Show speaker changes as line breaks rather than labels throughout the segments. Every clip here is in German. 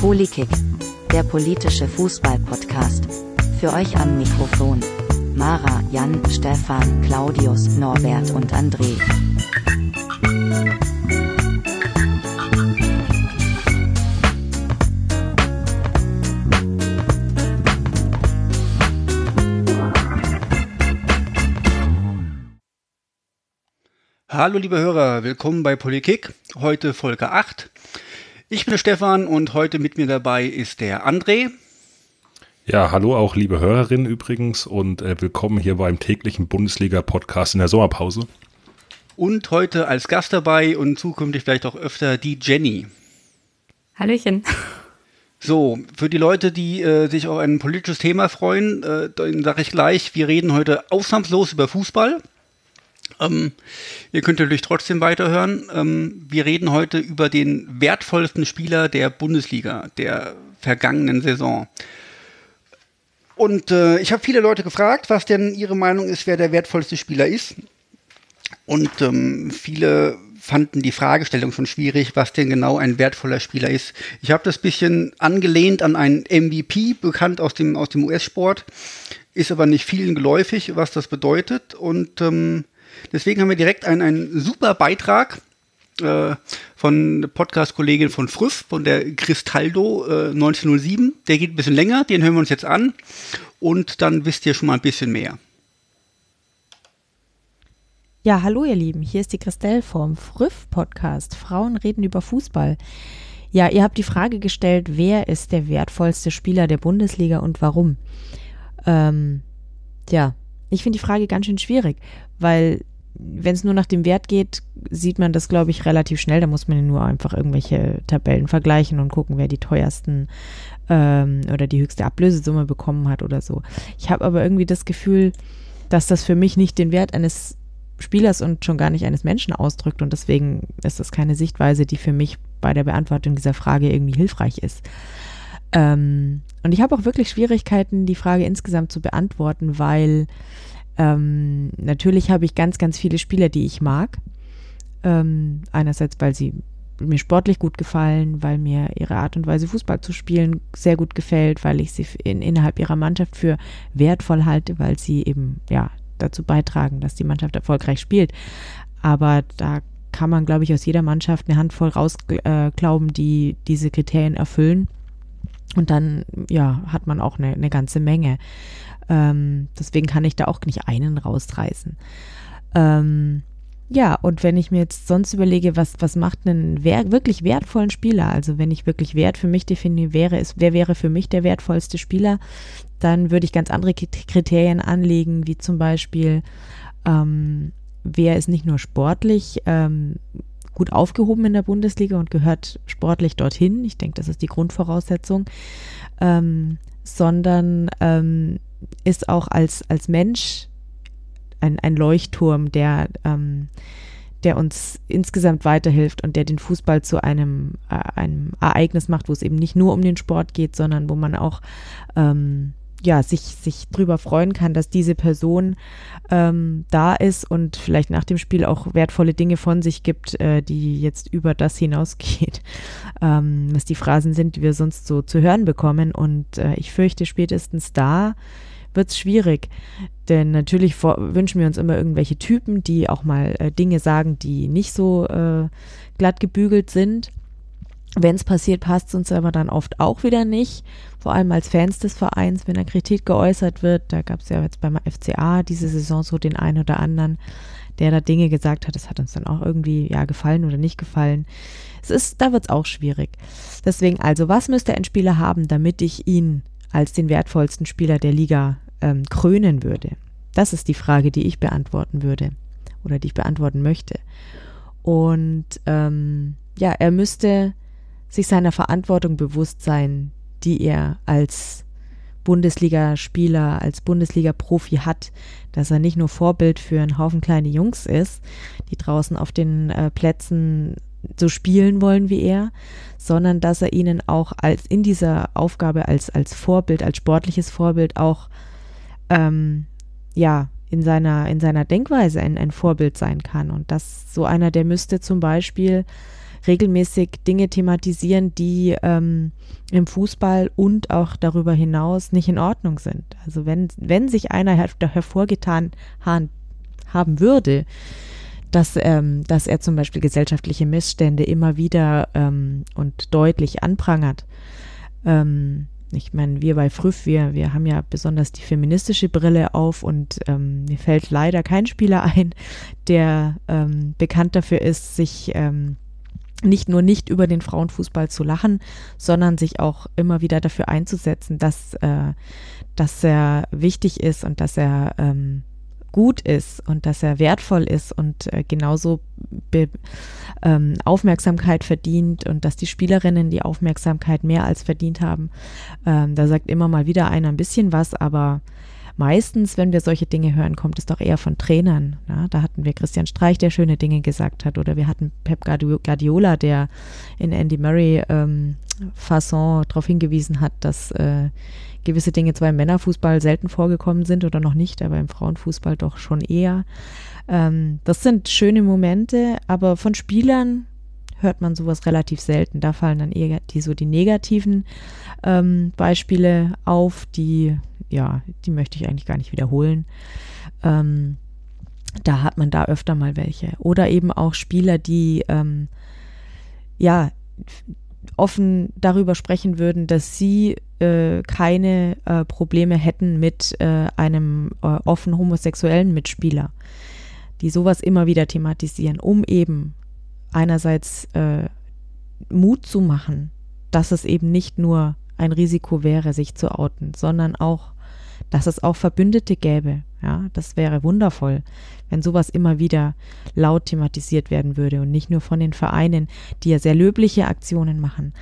Polikick, der politische Fußball-Podcast. Für euch am Mikrofon. Mara, Jan, Stefan, Claudius, Norbert und André.
Hallo liebe Hörer, willkommen bei Politik, heute Folge 8. Ich bin der Stefan und heute mit mir dabei ist der André.
Ja, hallo auch liebe Hörerinnen übrigens und äh, willkommen hier beim täglichen Bundesliga-Podcast in der Sommerpause.
Und heute als Gast dabei und zukünftig vielleicht auch öfter die Jenny.
Hallöchen.
So, für die Leute, die äh, sich auf ein politisches Thema freuen, äh, dann sage ich gleich, wir reden heute ausnahmslos über Fußball. Ähm, ihr könnt natürlich trotzdem weiterhören. Ähm, wir reden heute über den wertvollsten Spieler der Bundesliga der vergangenen Saison. Und äh, ich habe viele Leute gefragt, was denn ihre Meinung ist, wer der wertvollste Spieler ist. Und ähm, viele fanden die Fragestellung schon schwierig, was denn genau ein wertvoller Spieler ist. Ich habe das bisschen angelehnt an einen MVP, bekannt aus dem, aus dem US-Sport, ist aber nicht vielen geläufig, was das bedeutet. Und ähm, deswegen haben wir direkt einen, einen super Beitrag äh, von Podcast-Kollegin von Früff, von der Cristaldo äh, 1907. Der geht ein bisschen länger, den hören wir uns jetzt an. Und dann wisst ihr schon mal ein bisschen mehr.
Ja, hallo ihr Lieben, hier ist die Christelle vom Früff-Podcast. Frauen reden über Fußball. Ja, ihr habt die Frage gestellt, wer ist der wertvollste Spieler der Bundesliga und warum? Ähm, ja, ich finde die Frage ganz schön schwierig, weil wenn es nur nach dem Wert geht, sieht man das, glaube ich, relativ schnell. Da muss man nur einfach irgendwelche Tabellen vergleichen und gucken, wer die teuersten ähm, oder die höchste Ablösesumme bekommen hat oder so. Ich habe aber irgendwie das Gefühl, dass das für mich nicht den Wert eines Spielers und schon gar nicht eines Menschen ausdrückt und deswegen ist das keine Sichtweise, die für mich bei der Beantwortung dieser Frage irgendwie hilfreich ist. Ähm, und ich habe auch wirklich Schwierigkeiten, die Frage insgesamt zu beantworten, weil ähm, natürlich habe ich ganz, ganz viele Spieler, die ich mag. Ähm, einerseits, weil sie mir sportlich gut gefallen, weil mir ihre Art und Weise Fußball zu spielen sehr gut gefällt, weil ich sie in, innerhalb ihrer Mannschaft für wertvoll halte, weil sie eben ja dazu beitragen, dass die Mannschaft erfolgreich spielt. Aber da kann man, glaube ich, aus jeder Mannschaft eine Handvoll rausklauben, äh, die diese Kriterien erfüllen. Und dann, ja, hat man auch eine, eine ganze Menge. Ähm, deswegen kann ich da auch nicht einen rausreißen. Ähm, ja, und wenn ich mir jetzt sonst überlege, was, was macht einen wer wirklich wertvollen Spieler, also wenn ich wirklich Wert für mich definiere, wäre es, wer wäre für mich der wertvollste Spieler, dann würde ich ganz andere Kriterien anlegen, wie zum Beispiel, ähm, wer ist nicht nur sportlich ähm, gut aufgehoben in der Bundesliga und gehört sportlich dorthin, ich denke, das ist die Grundvoraussetzung, ähm, sondern ähm, ist auch als, als Mensch ein, ein Leuchtturm, der, ähm, der uns insgesamt weiterhilft und der den Fußball zu einem, äh, einem Ereignis macht, wo es eben nicht nur um den Sport geht, sondern wo man auch ähm, ja, sich, sich drüber freuen kann, dass diese Person ähm, da ist und vielleicht nach dem Spiel auch wertvolle Dinge von sich gibt, äh, die jetzt über das hinausgeht, ähm, was die Phrasen sind, die wir sonst so zu hören bekommen. Und äh, ich fürchte, spätestens da wird es schwierig. Denn natürlich vor, wünschen wir uns immer irgendwelche Typen, die auch mal äh, Dinge sagen, die nicht so äh, glatt gebügelt sind. Wenn es passiert, passt es uns aber dann oft auch wieder nicht. Vor allem als Fans des Vereins, wenn da Kritik geäußert wird. Da gab es ja jetzt beim FCA diese Saison so den einen oder anderen, der da Dinge gesagt hat. Das hat uns dann auch irgendwie ja gefallen oder nicht gefallen. Es ist, da wird es auch schwierig. Deswegen also, was müsste ein Spieler haben, damit ich ihn als den wertvollsten Spieler der Liga ähm, krönen würde? Das ist die Frage, die ich beantworten würde oder die ich beantworten möchte. Und ähm, ja, er müsste sich seiner Verantwortung bewusst sein, die er als Bundesligaspieler, als Bundesliga-Profi hat, dass er nicht nur Vorbild für einen Haufen kleine Jungs ist, die draußen auf den äh, Plätzen so spielen wollen wie er, sondern dass er ihnen auch als in dieser Aufgabe als, als Vorbild, als sportliches Vorbild auch ähm, ja, in seiner, in seiner Denkweise ein, ein Vorbild sein kann. Und das so einer, der müsste zum Beispiel regelmäßig Dinge thematisieren, die ähm, im Fußball und auch darüber hinaus nicht in Ordnung sind. Also wenn, wenn sich einer her hervorgetan haben würde, dass, ähm, dass er zum Beispiel gesellschaftliche Missstände immer wieder ähm, und deutlich anprangert, ähm, ich meine, wir bei Früff, wir, wir haben ja besonders die feministische Brille auf und ähm, mir fällt leider kein Spieler ein, der ähm, bekannt dafür ist, sich ähm, nicht nur nicht über den Frauenfußball zu lachen, sondern sich auch immer wieder dafür einzusetzen, dass, äh, dass er wichtig ist und dass er ähm, gut ist und dass er wertvoll ist und äh, genauso be, ähm, Aufmerksamkeit verdient und dass die Spielerinnen die Aufmerksamkeit mehr als verdient haben. Ähm, da sagt immer mal wieder einer ein bisschen was, aber meistens, wenn wir solche Dinge hören, kommt es doch eher von Trainern. Ja? Da hatten wir Christian Streich, der schöne Dinge gesagt hat, oder wir hatten Pep Guardiola, der in Andy Murray ähm, Fasson darauf hingewiesen hat, dass äh, gewisse Dinge zwar im Männerfußball selten vorgekommen sind oder noch nicht, aber im Frauenfußball doch schon eher. Ähm, das sind schöne Momente, aber von Spielern hört man sowas relativ selten. Da fallen dann eher die so die negativen ähm, Beispiele auf, die ja, die möchte ich eigentlich gar nicht wiederholen. Ähm, da hat man da öfter mal welche. Oder eben auch Spieler, die ähm, ja offen darüber sprechen würden, dass sie äh, keine äh, Probleme hätten mit äh, einem äh, offen homosexuellen Mitspieler, die sowas immer wieder thematisieren, um eben einerseits äh, Mut zu machen, dass es eben nicht nur ein Risiko wäre, sich zu outen, sondern auch, dass es auch Verbündete gäbe. Ja, das wäre wundervoll, wenn sowas immer wieder laut thematisiert werden würde und nicht nur von den Vereinen, die ja sehr löbliche Aktionen machen,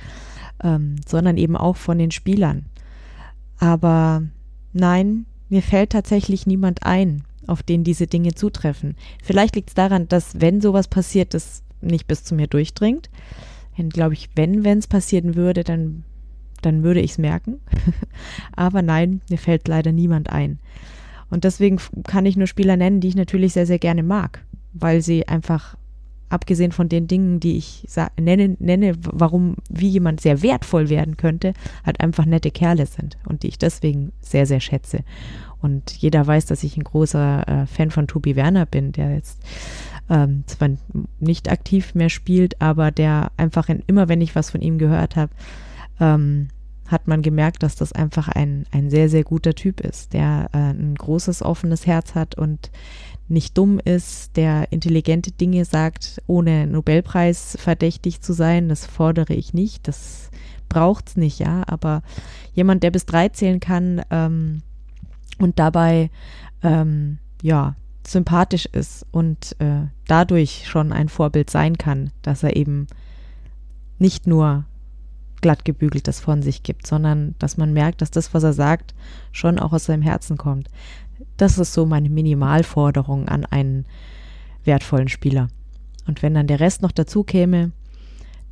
ähm, sondern eben auch von den Spielern. Aber nein, mir fällt tatsächlich niemand ein, auf den diese Dinge zutreffen. Vielleicht liegt es daran, dass wenn sowas passiert, das nicht bis zu mir durchdringt. Glaube ich, wenn, wenn es passieren würde, dann, dann würde ich es merken. Aber nein, mir fällt leider niemand ein. Und deswegen kann ich nur Spieler nennen, die ich natürlich sehr, sehr gerne mag, weil sie einfach abgesehen von den Dingen, die ich nenne, nenne, warum, wie jemand sehr wertvoll werden könnte, halt einfach nette Kerle sind und die ich deswegen sehr, sehr schätze. Und jeder weiß, dass ich ein großer äh, Fan von Tobi Werner bin, der jetzt ähm, zwar nicht aktiv mehr spielt, aber der einfach in, immer, wenn ich was von ihm gehört habe, ähm, hat man gemerkt, dass das einfach ein, ein sehr, sehr guter Typ ist, der äh, ein großes, offenes Herz hat und nicht dumm ist, der intelligente Dinge sagt, ohne Nobelpreis verdächtig zu sein. Das fordere ich nicht. Das braucht es nicht, ja. Aber jemand, der bis drei zählen kann ähm, und dabei ähm, ja sympathisch ist und äh, dadurch schon ein Vorbild sein kann, dass er eben nicht nur glatt gebügeltes von sich gibt, sondern dass man merkt, dass das, was er sagt, schon auch aus seinem Herzen kommt. Das ist so meine Minimalforderung an einen wertvollen Spieler. Und wenn dann der Rest noch dazu käme,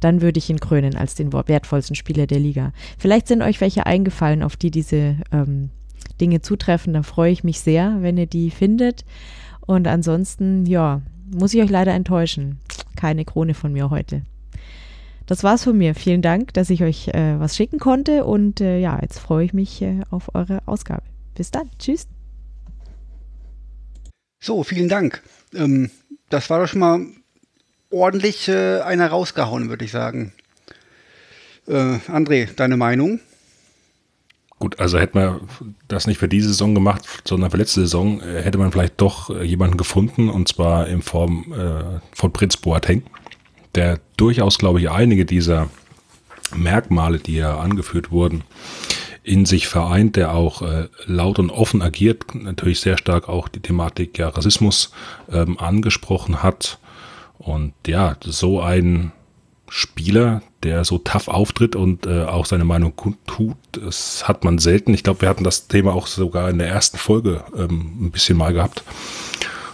dann würde ich ihn krönen als den wertvollsten Spieler der Liga. Vielleicht sind euch welche eingefallen, auf die diese ähm, Dinge zutreffen. Da freue ich mich sehr, wenn ihr die findet. Und ansonsten, ja, muss ich euch leider enttäuschen. Keine Krone von mir heute. Das war's von mir. Vielen Dank, dass ich euch äh, was schicken konnte. Und äh, ja, jetzt freue ich mich äh, auf eure Ausgabe. Bis dann. Tschüss.
So, vielen Dank. Ähm, das war doch schon mal ordentlich äh, einer rausgehauen, würde ich sagen. Äh, André, deine Meinung?
Gut, also hätte man das nicht für diese Saison gemacht, sondern für letzte Saison, äh, hätte man vielleicht doch äh, jemanden gefunden, und zwar in Form äh, von Prinz Boateng, der durchaus, glaube ich, einige dieser Merkmale, die ja angeführt wurden, in sich vereint, der auch äh, laut und offen agiert, natürlich sehr stark auch die Thematik ja, Rassismus ähm, angesprochen hat. Und ja, so ein Spieler, der so tough auftritt und äh, auch seine Meinung tut, das hat man selten. Ich glaube, wir hatten das Thema auch sogar in der ersten Folge ähm, ein bisschen mal gehabt.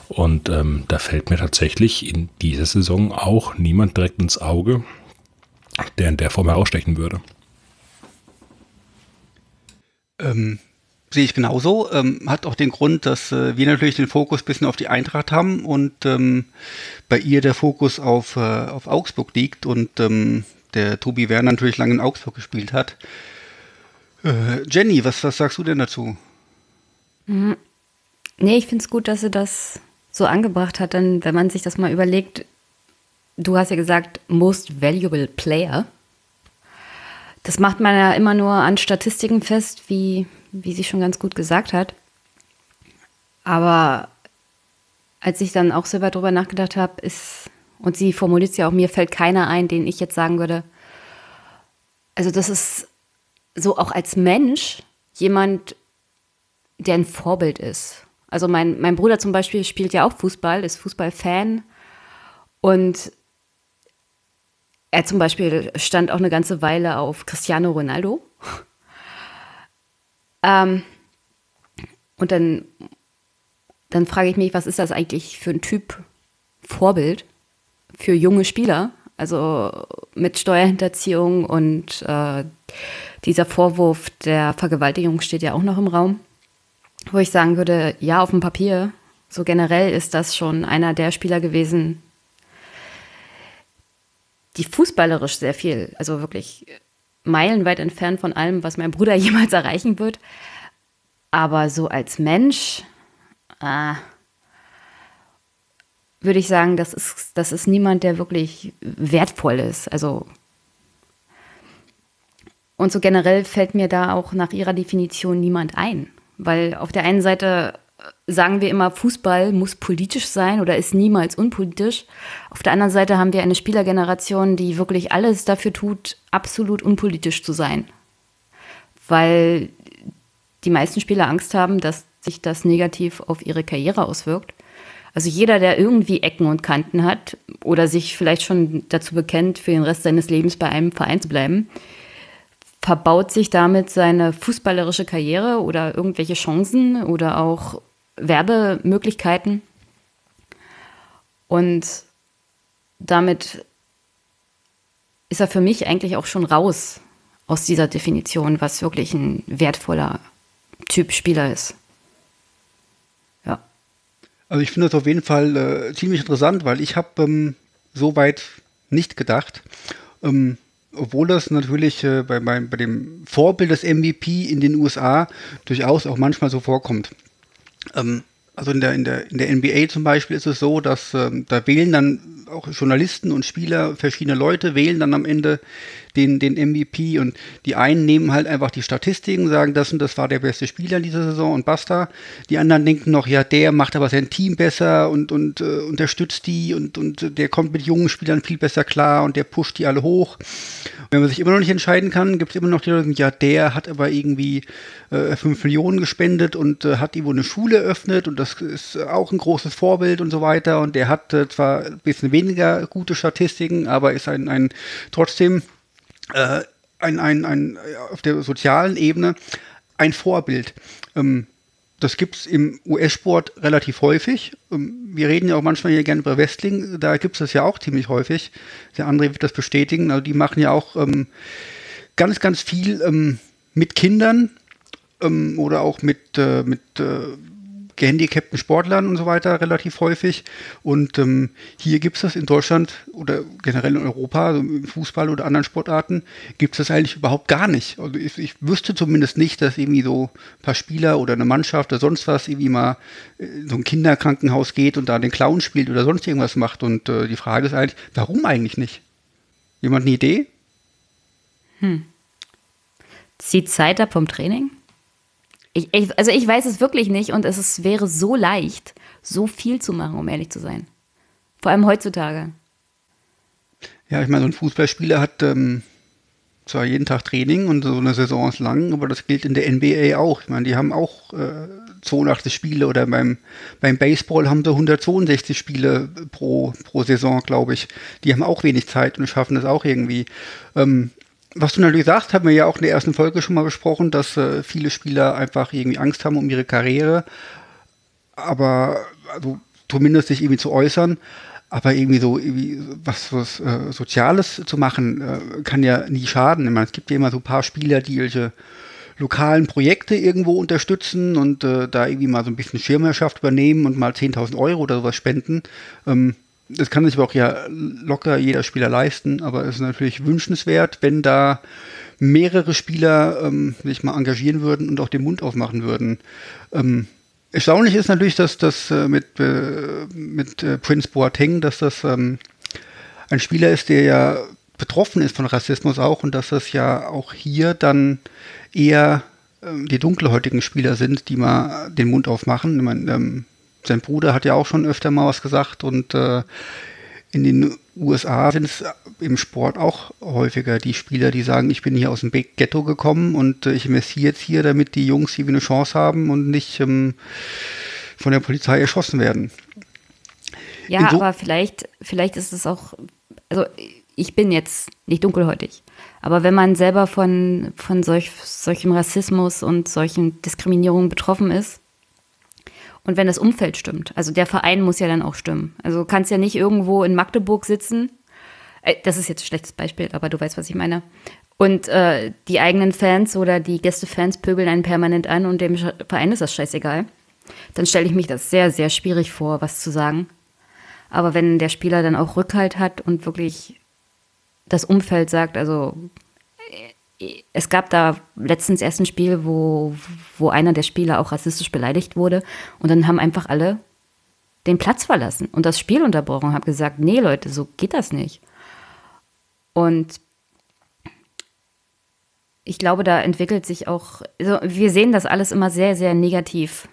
Und ähm, da fällt mir tatsächlich in dieser Saison auch niemand direkt ins Auge, der in der Form herausstechen würde.
Ähm, Sehe ich genauso. Ähm, hat auch den Grund, dass äh, wir natürlich den Fokus ein bisschen auf die Eintracht haben und ähm, bei ihr der Fokus auf, äh, auf Augsburg liegt und ähm, der Tobi Werner natürlich lange in Augsburg gespielt hat. Äh, Jenny, was, was sagst du denn dazu?
Mhm. Nee, ich finde es gut, dass sie das so angebracht hat, denn wenn man sich das mal überlegt, du hast ja gesagt, most valuable player. Das macht man ja immer nur an Statistiken fest, wie wie sie schon ganz gut gesagt hat. Aber als ich dann auch selber drüber nachgedacht habe, ist, und sie formuliert es ja auch, mir fällt keiner ein, den ich jetzt sagen würde, also das ist so auch als Mensch jemand, der ein Vorbild ist. Also mein, mein Bruder zum Beispiel spielt ja auch Fußball, ist Fußballfan und er zum Beispiel stand auch eine ganze Weile auf Cristiano Ronaldo. Ähm, und dann, dann frage ich mich, was ist das eigentlich für ein Typ Vorbild für junge Spieler? Also mit Steuerhinterziehung und äh, dieser Vorwurf der Vergewaltigung steht ja auch noch im Raum, wo ich sagen würde, ja, auf dem Papier, so generell ist das schon einer der Spieler gewesen, die fußballerisch sehr viel, also wirklich meilenweit entfernt von allem, was mein Bruder jemals erreichen wird. Aber so als Mensch äh, würde ich sagen, das ist, das ist niemand, der wirklich wertvoll ist. Also und so generell fällt mir da auch nach ihrer Definition niemand ein. Weil auf der einen Seite sagen wir immer, Fußball muss politisch sein oder ist niemals unpolitisch. Auf der anderen Seite haben wir eine Spielergeneration, die wirklich alles dafür tut, absolut unpolitisch zu sein. Weil die meisten Spieler Angst haben, dass sich das negativ auf ihre Karriere auswirkt. Also jeder, der irgendwie Ecken und Kanten hat oder sich vielleicht schon dazu bekennt, für den Rest seines Lebens bei einem Verein zu bleiben, verbaut sich damit seine fußballerische Karriere oder irgendwelche Chancen oder auch Werbemöglichkeiten. Und damit ist er für mich eigentlich auch schon raus aus dieser Definition, was wirklich ein wertvoller Typ Spieler ist.
Ja. Also ich finde das auf jeden Fall äh, ziemlich interessant, weil ich habe ähm, so weit nicht gedacht. Ähm, obwohl das natürlich äh, bei, bei, bei dem Vorbild des MVP in den USA durchaus auch manchmal so vorkommt. Ähm, also in der, in, der, in der NBA zum Beispiel ist es so, dass ähm, da wählen dann auch Journalisten und Spieler, verschiedene Leute wählen dann am Ende den, den MVP und die einen nehmen halt einfach die Statistiken, sagen, das und das war der beste Spieler in dieser Saison und basta. Die anderen denken noch, ja, der macht aber sein Team besser und, und äh, unterstützt die und, und der kommt mit jungen Spielern viel besser klar und der pusht die alle hoch. Wenn man sich immer noch nicht entscheiden kann, gibt es immer noch die Leute, ja, der hat aber irgendwie äh, 5 Millionen gespendet und äh, hat irgendwo eine Schule eröffnet und das ist auch ein großes Vorbild und so weiter. Und der hat äh, zwar ein bisschen weniger gute Statistiken, aber ist ein, ein trotzdem äh, ein, ein, ein, auf der sozialen Ebene ein Vorbild. Ähm, das gibt es im US-Sport relativ häufig. Ähm, wir reden ja auch manchmal hier gerne über Wrestling, da gibt es das ja auch ziemlich häufig. Der André wird das bestätigen. Also die machen ja auch ähm, ganz, ganz viel ähm, mit Kindern ähm, oder auch mit, äh, mit äh, gehandicapten Sportlern und so weiter relativ häufig. Und ähm, hier gibt es das in Deutschland oder generell in Europa, also im Fußball oder anderen Sportarten, gibt es das eigentlich überhaupt gar nicht. Also ich, ich, wüsste zumindest nicht, dass irgendwie so ein paar Spieler oder eine Mannschaft oder sonst was irgendwie mal in so ein Kinderkrankenhaus geht und da den Clown spielt oder sonst irgendwas macht. Und äh, die Frage ist eigentlich, warum eigentlich nicht? Jemand eine Idee?
Hm. Zieht Zeit ab vom Training? Ich, ich, also ich weiß es wirklich nicht und es ist, wäre so leicht, so viel zu machen, um ehrlich zu sein. Vor allem heutzutage.
Ja, ich meine, so ein Fußballspieler hat ähm, zwar jeden Tag Training und so eine Saison ist lang, aber das gilt in der NBA auch. Ich meine, die haben auch äh, 82 Spiele oder beim, beim Baseball haben sie 162 Spiele pro, pro Saison, glaube ich. Die haben auch wenig Zeit und schaffen das auch irgendwie. Ähm, was du natürlich sagst, haben wir ja auch in der ersten Folge schon mal besprochen, dass äh, viele Spieler einfach irgendwie Angst haben um ihre Karriere, aber also zumindest sich irgendwie zu äußern. Aber irgendwie so irgendwie was, was äh, Soziales zu machen, äh, kann ja nie schaden. Ich meine, es gibt ja immer so ein paar Spieler, die welche lokalen Projekte irgendwo unterstützen und äh, da irgendwie mal so ein bisschen Schirmherrschaft übernehmen und mal 10.000 Euro oder sowas spenden. Ähm, das kann sich aber auch ja locker jeder Spieler leisten, aber es ist natürlich wünschenswert, wenn da mehrere Spieler ähm, sich mal engagieren würden und auch den Mund aufmachen würden. Ähm, erstaunlich ist natürlich, dass das äh, mit, äh, mit äh, Prince Boateng, dass das ähm, ein Spieler ist, der ja betroffen ist von Rassismus auch und dass das ja auch hier dann eher ähm, die dunkelhäutigen Spieler sind, die mal den Mund aufmachen. Ich meine, ähm, sein Bruder hat ja auch schon öfter mal was gesagt und äh, in den USA sind es im Sport auch häufiger die Spieler, die sagen, ich bin hier aus dem Ghetto gekommen und äh, ich investiere jetzt hier, damit die Jungs hier eine Chance haben und nicht ähm, von der Polizei erschossen werden.
Ja, aber vielleicht, vielleicht ist es auch, also ich bin jetzt nicht dunkelhäutig, aber wenn man selber von, von solch, solchem Rassismus und solchen Diskriminierungen betroffen ist, und wenn das Umfeld stimmt, also der Verein muss ja dann auch stimmen. Also kannst ja nicht irgendwo in Magdeburg sitzen, äh, das ist jetzt ein schlechtes Beispiel, aber du weißt, was ich meine. Und äh, die eigenen Fans oder die Gästefans pöbeln einen permanent an und dem Verein ist das scheißegal. Dann stelle ich mich das sehr, sehr schwierig vor, was zu sagen. Aber wenn der Spieler dann auch Rückhalt hat und wirklich das Umfeld sagt, also es gab da letztens erst ein Spiel, wo, wo einer der Spieler auch rassistisch beleidigt wurde und dann haben einfach alle den Platz verlassen und das Spiel unterbrochen und haben gesagt, nee Leute, so geht das nicht. Und ich glaube, da entwickelt sich auch, also wir sehen das alles immer sehr, sehr negativ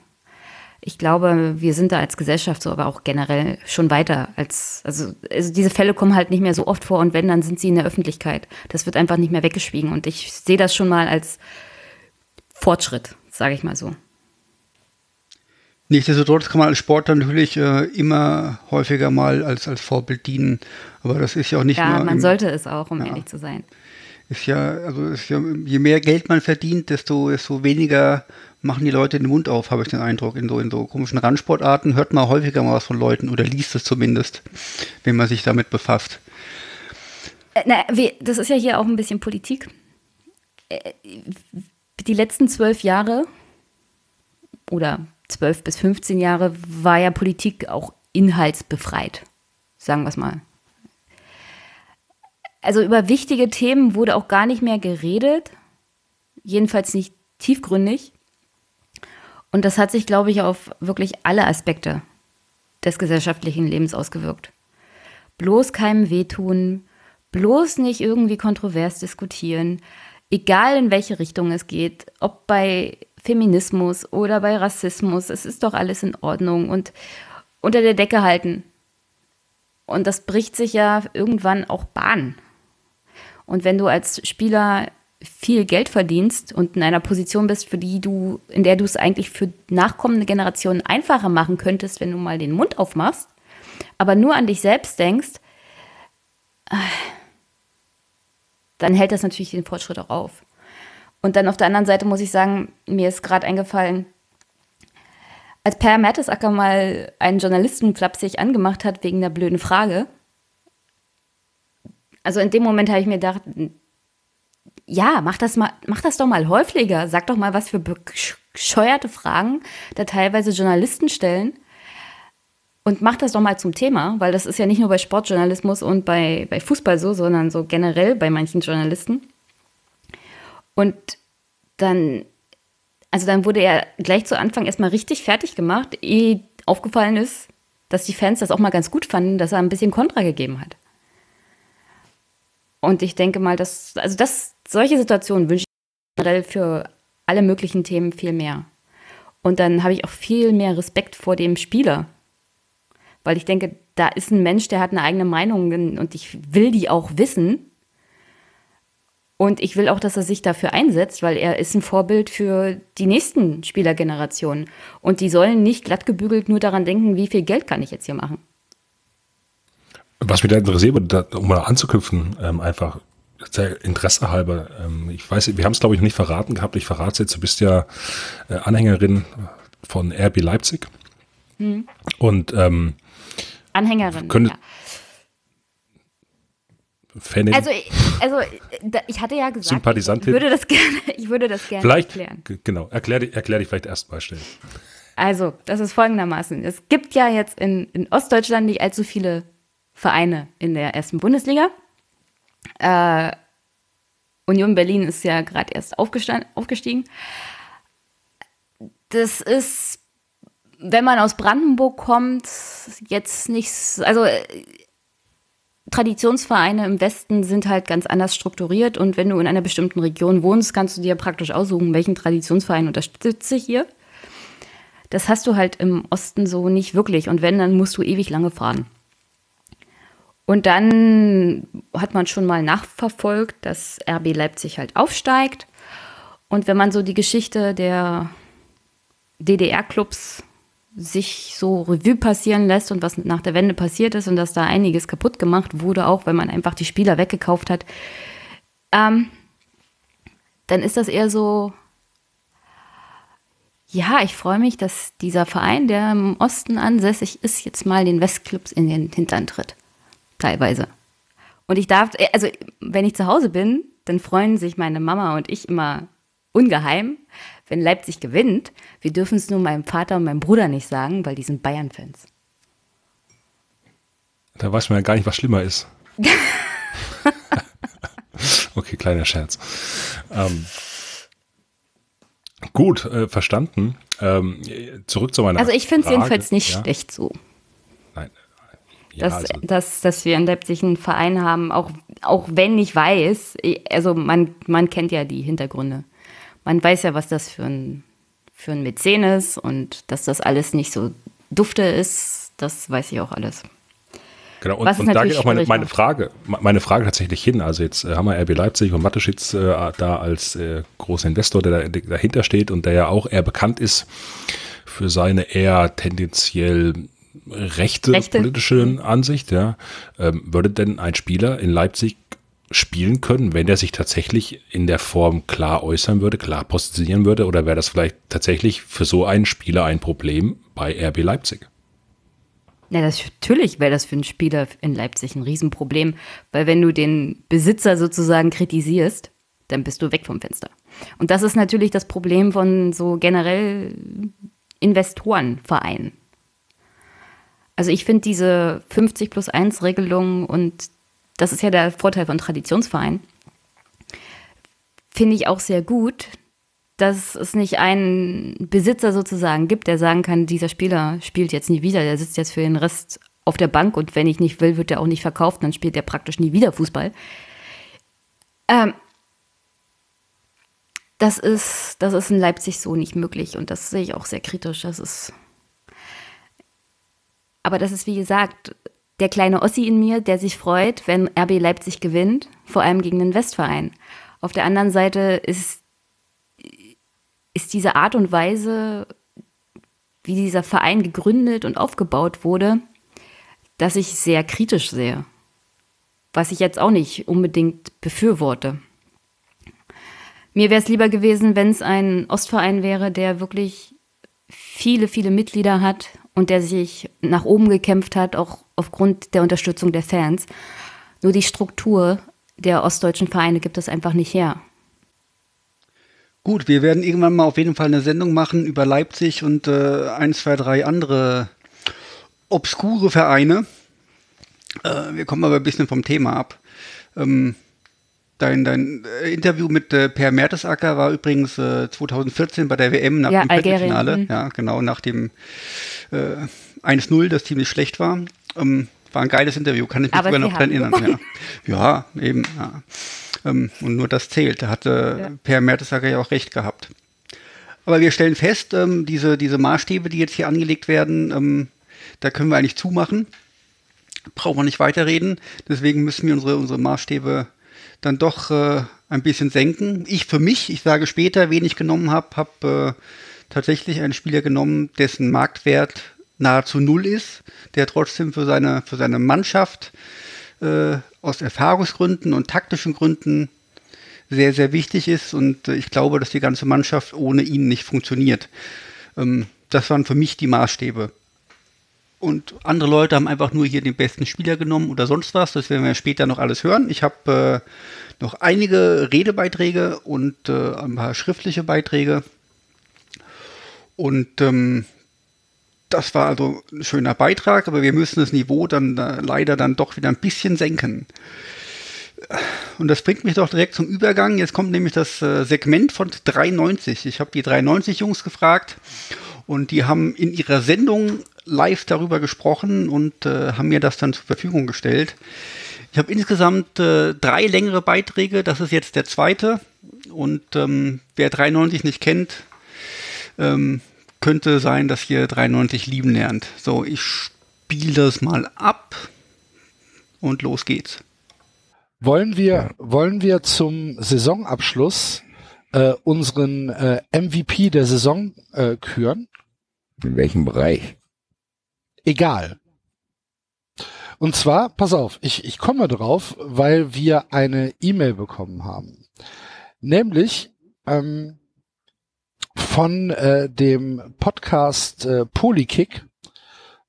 ich glaube, wir sind da als Gesellschaft so, aber auch generell schon weiter als, also, also diese Fälle kommen halt nicht mehr so oft vor und wenn, dann sind sie in der Öffentlichkeit. Das wird einfach nicht mehr weggeschwiegen und ich sehe das schon mal als Fortschritt, sage ich mal so.
Nichtsdestotrotz kann man als Sportler natürlich äh, immer häufiger mal als, als Vorbild dienen. Aber das ist ja auch nicht
ja, man im, sollte es auch, um ja, ehrlich zu sein.
Ist ja, also ist ja, je mehr Geld man verdient, desto, desto weniger machen die Leute den Mund auf, habe ich den Eindruck. In so, in so komischen Randsportarten hört man häufiger mal was von Leuten oder liest es zumindest, wenn man sich damit befasst.
Äh, na, das ist ja hier auch ein bisschen Politik. Äh, die letzten zwölf Jahre oder zwölf bis 15 Jahre war ja Politik auch inhaltsbefreit, sagen wir es mal. Also über wichtige Themen wurde auch gar nicht mehr geredet, jedenfalls nicht tiefgründig. Und das hat sich, glaube ich, auf wirklich alle Aspekte des gesellschaftlichen Lebens ausgewirkt. Bloß keinem wehtun, bloß nicht irgendwie kontrovers diskutieren, egal in welche Richtung es geht, ob bei Feminismus oder bei Rassismus, es ist doch alles in Ordnung und unter der Decke halten. Und das bricht sich ja irgendwann auch Bahn. Und wenn du als Spieler viel Geld verdienst und in einer Position bist, für die du, in der du es eigentlich für nachkommende Generationen einfacher machen könntest, wenn du mal den Mund aufmachst, aber nur an dich selbst denkst, dann hält das natürlich den Fortschritt auch auf. Und dann auf der anderen Seite muss ich sagen, mir ist gerade eingefallen, als Per Mertesacker mal einen Journalisten flapsig angemacht hat wegen der blöden Frage, also in dem Moment habe ich mir gedacht, ja, mach das mal, mach das doch mal häufiger. Sag doch mal, was für bescheuerte Fragen da teilweise Journalisten stellen. Und mach das doch mal zum Thema, weil das ist ja nicht nur bei Sportjournalismus und bei, bei Fußball so, sondern so generell bei manchen Journalisten. Und dann, also dann wurde er gleich zu Anfang erstmal richtig fertig gemacht, ehe aufgefallen ist, dass die Fans das auch mal ganz gut fanden, dass er ein bisschen Kontra gegeben hat. Und ich denke mal, dass, also das, solche Situationen wünsche ich generell für alle möglichen Themen viel mehr. Und dann habe ich auch viel mehr Respekt vor dem Spieler. Weil ich denke, da ist ein Mensch, der hat eine eigene Meinung und ich will die auch wissen. Und ich will auch, dass er sich dafür einsetzt, weil er ist ein Vorbild für die nächsten Spielergenerationen. Und die sollen nicht glattgebügelt nur daran denken, wie viel Geld kann ich jetzt hier machen.
Was mich da interessiert, um mal anzuknüpfen, ähm, einfach Interesse halber, ähm, ich weiß, wir haben es glaube ich noch nicht verraten gehabt, ich verrate es jetzt, du bist ja äh, Anhängerin von RB Leipzig. Mhm. Und ähm,
Anhängerin,
könnt,
ja.
Fanin.
Also, also ich hatte ja gesagt,
Sympathisantin.
ich würde das gerne, ich würde das gerne
vielleicht,
erklären.
Genau, erklär, erklär dich vielleicht erstmal schnell.
Also, das ist folgendermaßen. Es gibt ja jetzt in, in Ostdeutschland nicht allzu viele Vereine in der ersten Bundesliga. Äh, Union Berlin ist ja gerade erst aufgestiegen. Das ist, wenn man aus Brandenburg kommt, jetzt nichts, also äh, Traditionsvereine im Westen sind halt ganz anders strukturiert und wenn du in einer bestimmten Region wohnst, kannst du dir praktisch aussuchen, welchen Traditionsverein unterstütze ich hier. Das hast du halt im Osten so nicht wirklich und wenn, dann musst du ewig lange fahren. Und dann hat man schon mal nachverfolgt, dass RB Leipzig halt aufsteigt. Und wenn man so die Geschichte der DDR-Clubs sich so Revue passieren lässt und was nach der Wende passiert ist und dass da einiges kaputt gemacht wurde, auch wenn man einfach die Spieler weggekauft hat, ähm, dann ist das eher so, ja, ich freue mich, dass dieser Verein, der im Osten ansässig ist, jetzt mal den Westclubs in den Hintern tritt. Teilweise. Und ich darf, also wenn ich zu Hause bin, dann freuen sich meine Mama und ich immer ungeheim, wenn Leipzig gewinnt. Wir dürfen es nur meinem Vater und meinem Bruder nicht sagen, weil die sind Bayern-Fans.
Da weiß man ja gar nicht, was schlimmer ist. okay, kleiner Scherz. Ähm, gut, äh, verstanden. Ähm, zurück zu meiner
Also ich finde es jedenfalls nicht
ja?
schlecht so.
Ja,
dass,
also,
dass, dass wir in Leipzig einen Verein haben, auch, auch wenn ich weiß, also man, man kennt ja die Hintergründe man weiß ja, was das für ein, für ein Mäzen ist und dass das alles nicht so dufte ist, das weiß ich auch alles.
Genau, und, und da geht auch meine, meine, Frage, meine Frage tatsächlich hin. Also jetzt äh, haben wir RB Leipzig und Mateschitz äh, da als äh, großer Investor, der da, dahinter steht und der ja auch eher bekannt ist für seine eher tendenziell rechte, rechte. politische Ansicht. Ja. Ähm, würde denn ein Spieler in Leipzig spielen können, wenn er sich tatsächlich in der Form klar äußern würde, klar positionieren würde? Oder wäre das vielleicht tatsächlich für so einen Spieler ein Problem bei RB Leipzig?
Ja, das, natürlich wäre das für einen Spieler in Leipzig ein Riesenproblem, weil wenn du den Besitzer sozusagen kritisierst, dann bist du weg vom Fenster. Und das ist natürlich das Problem von so generell Investorenvereinen. Also ich finde diese 50 plus 1 Regelung und das ist ja der Vorteil von Traditionsvereinen, finde ich auch sehr gut, dass es nicht einen Besitzer sozusagen gibt, der sagen kann, dieser Spieler spielt jetzt nie wieder, der sitzt jetzt für den Rest auf der Bank und wenn ich nicht will, wird er auch nicht verkauft, dann spielt er praktisch nie wieder Fußball. Ähm, das ist, das ist in Leipzig so nicht möglich und das sehe ich auch sehr kritisch. Das ist. Aber das ist, wie gesagt, der kleine Ossi in mir, der sich freut, wenn RB Leipzig gewinnt, vor allem gegen den Westverein. Auf der anderen Seite ist, ist diese Art und Weise, wie dieser Verein gegründet und aufgebaut wurde, dass ich sehr kritisch sehe. Was ich jetzt auch nicht unbedingt befürworte. Mir wäre es lieber gewesen, wenn es ein Ostverein wäre, der wirklich viele, viele Mitglieder hat und der sich nach oben gekämpft hat, auch aufgrund der Unterstützung der Fans. Nur die Struktur der ostdeutschen Vereine gibt es einfach nicht her.
Gut, wir werden irgendwann mal auf jeden Fall eine Sendung machen über Leipzig und äh, ein, zwei, drei andere obskure Vereine. Äh, wir kommen aber ein bisschen vom Thema ab. Ähm, dein, dein äh, Interview mit äh, Per Mertesacker war übrigens 2014 äh, bei der WM nach
ja,
dem Viertelfinale. Mhm. Ja, genau, nach dem äh, 1-0, das ziemlich schlecht war. Ähm, war ein geiles Interview, kann ich mich
Aber
sogar noch dran erinnern. Ja. ja, eben. Ja. Ähm, und nur das zählt. Da hatte ja. Per Mertesacker ja auch recht gehabt. Aber wir stellen fest, ähm, diese, diese Maßstäbe, die jetzt hier angelegt werden, ähm, da können wir eigentlich zumachen. Brauchen wir nicht weiterreden. Deswegen müssen wir unsere, unsere Maßstäbe dann doch äh, ein bisschen senken. Ich für mich, ich sage später, wen ich genommen habe, habe äh, tatsächlich einen Spieler genommen, dessen Marktwert nahezu null ist, der trotzdem für seine, für seine Mannschaft äh, aus Erfahrungsgründen und taktischen Gründen sehr, sehr wichtig ist. Und äh, ich glaube, dass die ganze Mannschaft ohne ihn nicht funktioniert. Ähm, das waren für mich die Maßstäbe. und andere Leute haben einfach nur hier den besten Spieler genommen oder sonst was. Das werden wir später noch alles hören. Ich habe äh, noch einige Redebeiträge und äh, ein paar schriftliche Beiträge. Und ähm, das war also ein schöner Beitrag, aber wir müssen das Niveau dann äh, leider dann doch wieder ein bisschen senken. Und das bringt mich doch direkt zum Übergang. Jetzt kommt nämlich das äh, Segment von 93. Ich habe die 93 Jungs gefragt und die haben in ihrer Sendung live darüber gesprochen und äh, haben mir das dann zur Verfügung gestellt. Ich habe insgesamt äh, drei längere Beiträge. Das ist jetzt der zweite. Und ähm, wer 93 nicht kennt, ähm, könnte sein, dass ihr 93 lieben lernt. So, ich spiele das mal ab und los geht's.
Wollen wir, wollen wir zum Saisonabschluss äh, unseren äh, MVP der Saison äh, küren?
In welchem Bereich?
Egal. Und zwar, pass auf, ich, ich komme drauf, weil wir eine E-Mail bekommen haben. Nämlich ähm, von äh, dem Podcast äh, Polykick,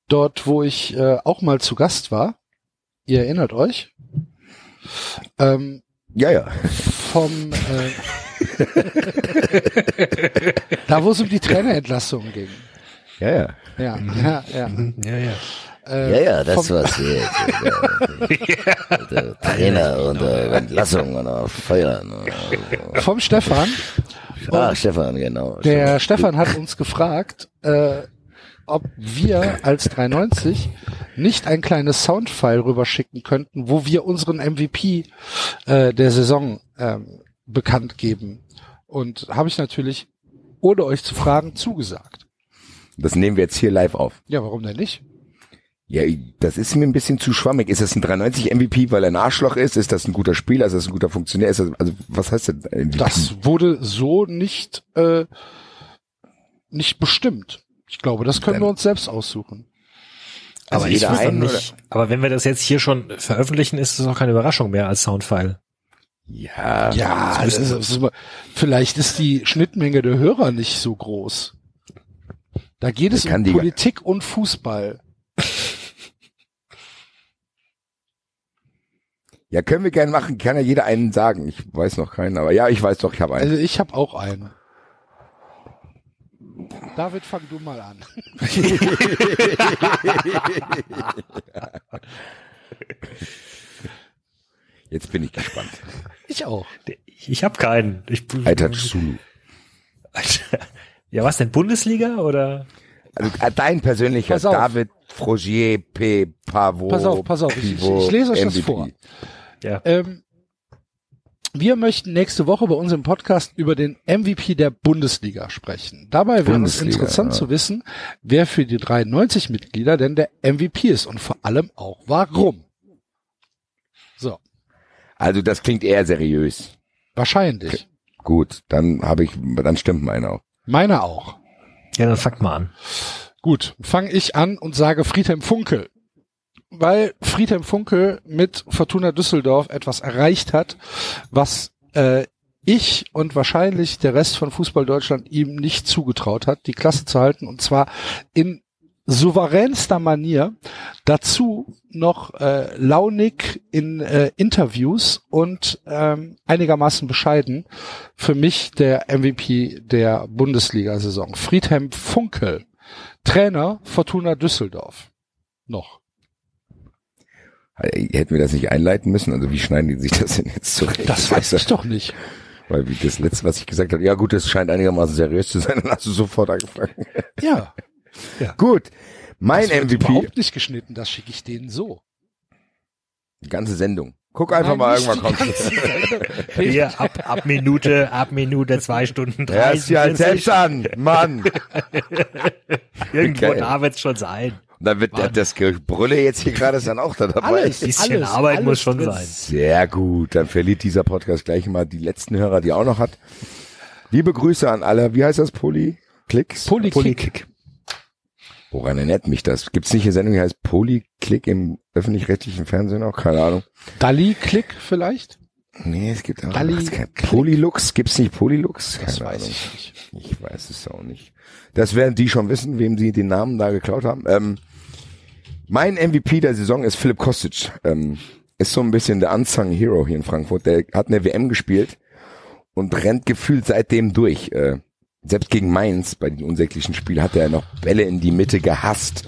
dort wo ich äh, auch mal zu Gast war. Ihr erinnert euch? Ähm,
Ja, ja.
vom äh, da wo es um die Trainerentlassung ging.
Ja, ja.
Ja, ja, ja.
Ja, ja.
Äh,
Ja, ja, das
vom,
war's hier. Trainer und Entlassung und Feuern.
vom Stefan.
Ah, Stefan, genau.
Der Stefan hat uns gefragt, äh, ob wir als 390 nicht ein kleines Soundfile rüberschicken könnten, wo wir unseren MVP äh, der Saison ähm, bekannt geben. Und habe ich natürlich, ohne euch zu fragen, zugesagt.
Das nehmen wir jetzt hier live auf.
Ja, warum denn nicht?
Ja, das ist mir ein bisschen zu schwammig. Ist das ein 93 MVP, weil er ein Arschloch ist? Ist das ein guter Spieler? Ist das ein guter Funktionär? Ist das, also, was heißt denn MVP?
Das wurde so nicht, äh, nicht bestimmt. Ich glaube, das können wir uns selbst aussuchen.
Also
aber
jeder einen,
nicht. Aber wenn wir das jetzt hier schon veröffentlichen, ist es auch keine Überraschung mehr als Soundfile.
Ja,
Ja, das ist, das ist, vielleicht ist die Schnittmenge der Hörer nicht so groß. Da geht es um
die-
Politik und Fußball.
Ja, können wir gerne machen. Kann ja jeder einen sagen. Ich weiß noch keinen, aber ja, ich weiß doch, ich habe einen.
Also ich habe auch einen. David, fang du mal an.
Jetzt bin ich gespannt.
Ich auch.
Ich habe keinen. Ich,
Alter Zulu.
Ja, was denn? Bundesliga oder?
Also äh, dein persönlicher
Pass auf.
David Frogier P. Pavo.
Pass auf, pass auf, ich- ich- ich lese euch das
MVP.
vor.
Ja.
Ähm, wir möchten nächste Woche bei unserem Podcast über den MVP der Bundesliga sprechen. Dabei wäre es interessant
ja.
zu wissen, wer für die 93 Mitglieder denn der MVP ist und vor allem auch warum. So,
Also das klingt eher seriös.
wahrscheinlich.
Gut, dann habe ich, dann stimmt meine auch.
Meiner auch.
Ja, dann fangt mal an.
Gut, fange ich an und sage Friedhelm Funkel. Weil Friedhelm Funkel mit Fortuna Düsseldorf etwas erreicht hat, was äh, ich und wahrscheinlich der Rest von Fußball Deutschland ihm nicht zugetraut hat, die Klasse zu halten und zwar in souveränster Manier. Dazu noch äh, launig in äh, Interviews und ähm, einigermaßen bescheiden für mich der MVP der Bundesliga-Saison. Friedhelm Funkel, Trainer Fortuna Düsseldorf. Noch.
Äh, Hätten wir das nicht einleiten müssen? Also wie schneiden die sich das denn jetzt zurecht?
Das weiß ich doch nicht.
Weil wie das letzte, was ich gesagt habe, ja gut, das scheint einigermaßen seriös zu sein, dann hast du sofort angefangen.
Ja.
gut, mein
das
MVP,
überhaupt nicht geschnitten, das schicke ich denen so.
die ganze Sendung. Guck einfach
Nein,
mal, irgendwann kommt.
Hier, ab, ab Minute, ab Minute, zwei Stunden,
Ja, ist ja
30.
selbst an, Mann.
Irgendwo
Okay.
da wird's schon sein.
Und dann wird der, das Gebrülle jetzt hier gerade ist dann auch da dabei.
Alles.
Bisschen
Alles,
Arbeit
alles
muss schon
drin.
sein.
Sehr gut, dann verliert dieser Podcast gleich mal die letzten Hörer, die er auch noch hat. Liebe Grüße an alle, wie heißt das, Polyklicks?
Polykick.
Woran erinnert mich das? Gibt's nicht eine Sendung, die heißt Polyklick im öffentlich-rechtlichen Fernsehen auch? Keine Ahnung.
Dali-Klick vielleicht?
Nee, es gibt auch gibt Polylux. Gibt's nicht Polylux?
Das
Keine
weiß
Ahnung.
ich nicht.
Ich weiß es auch nicht. Das werden die schon wissen, wem sie den Namen da geklaut haben. Ähm, Mein MVP der Saison ist Philipp Kostic. Ähm, ist so ein bisschen der unsung Hero hier in Frankfurt. Der hat eine WM gespielt und rennt gefühlt seitdem durch. Äh, selbst gegen Mainz bei den unsäglichen Spielen hat er noch Bälle in die Mitte gehasst.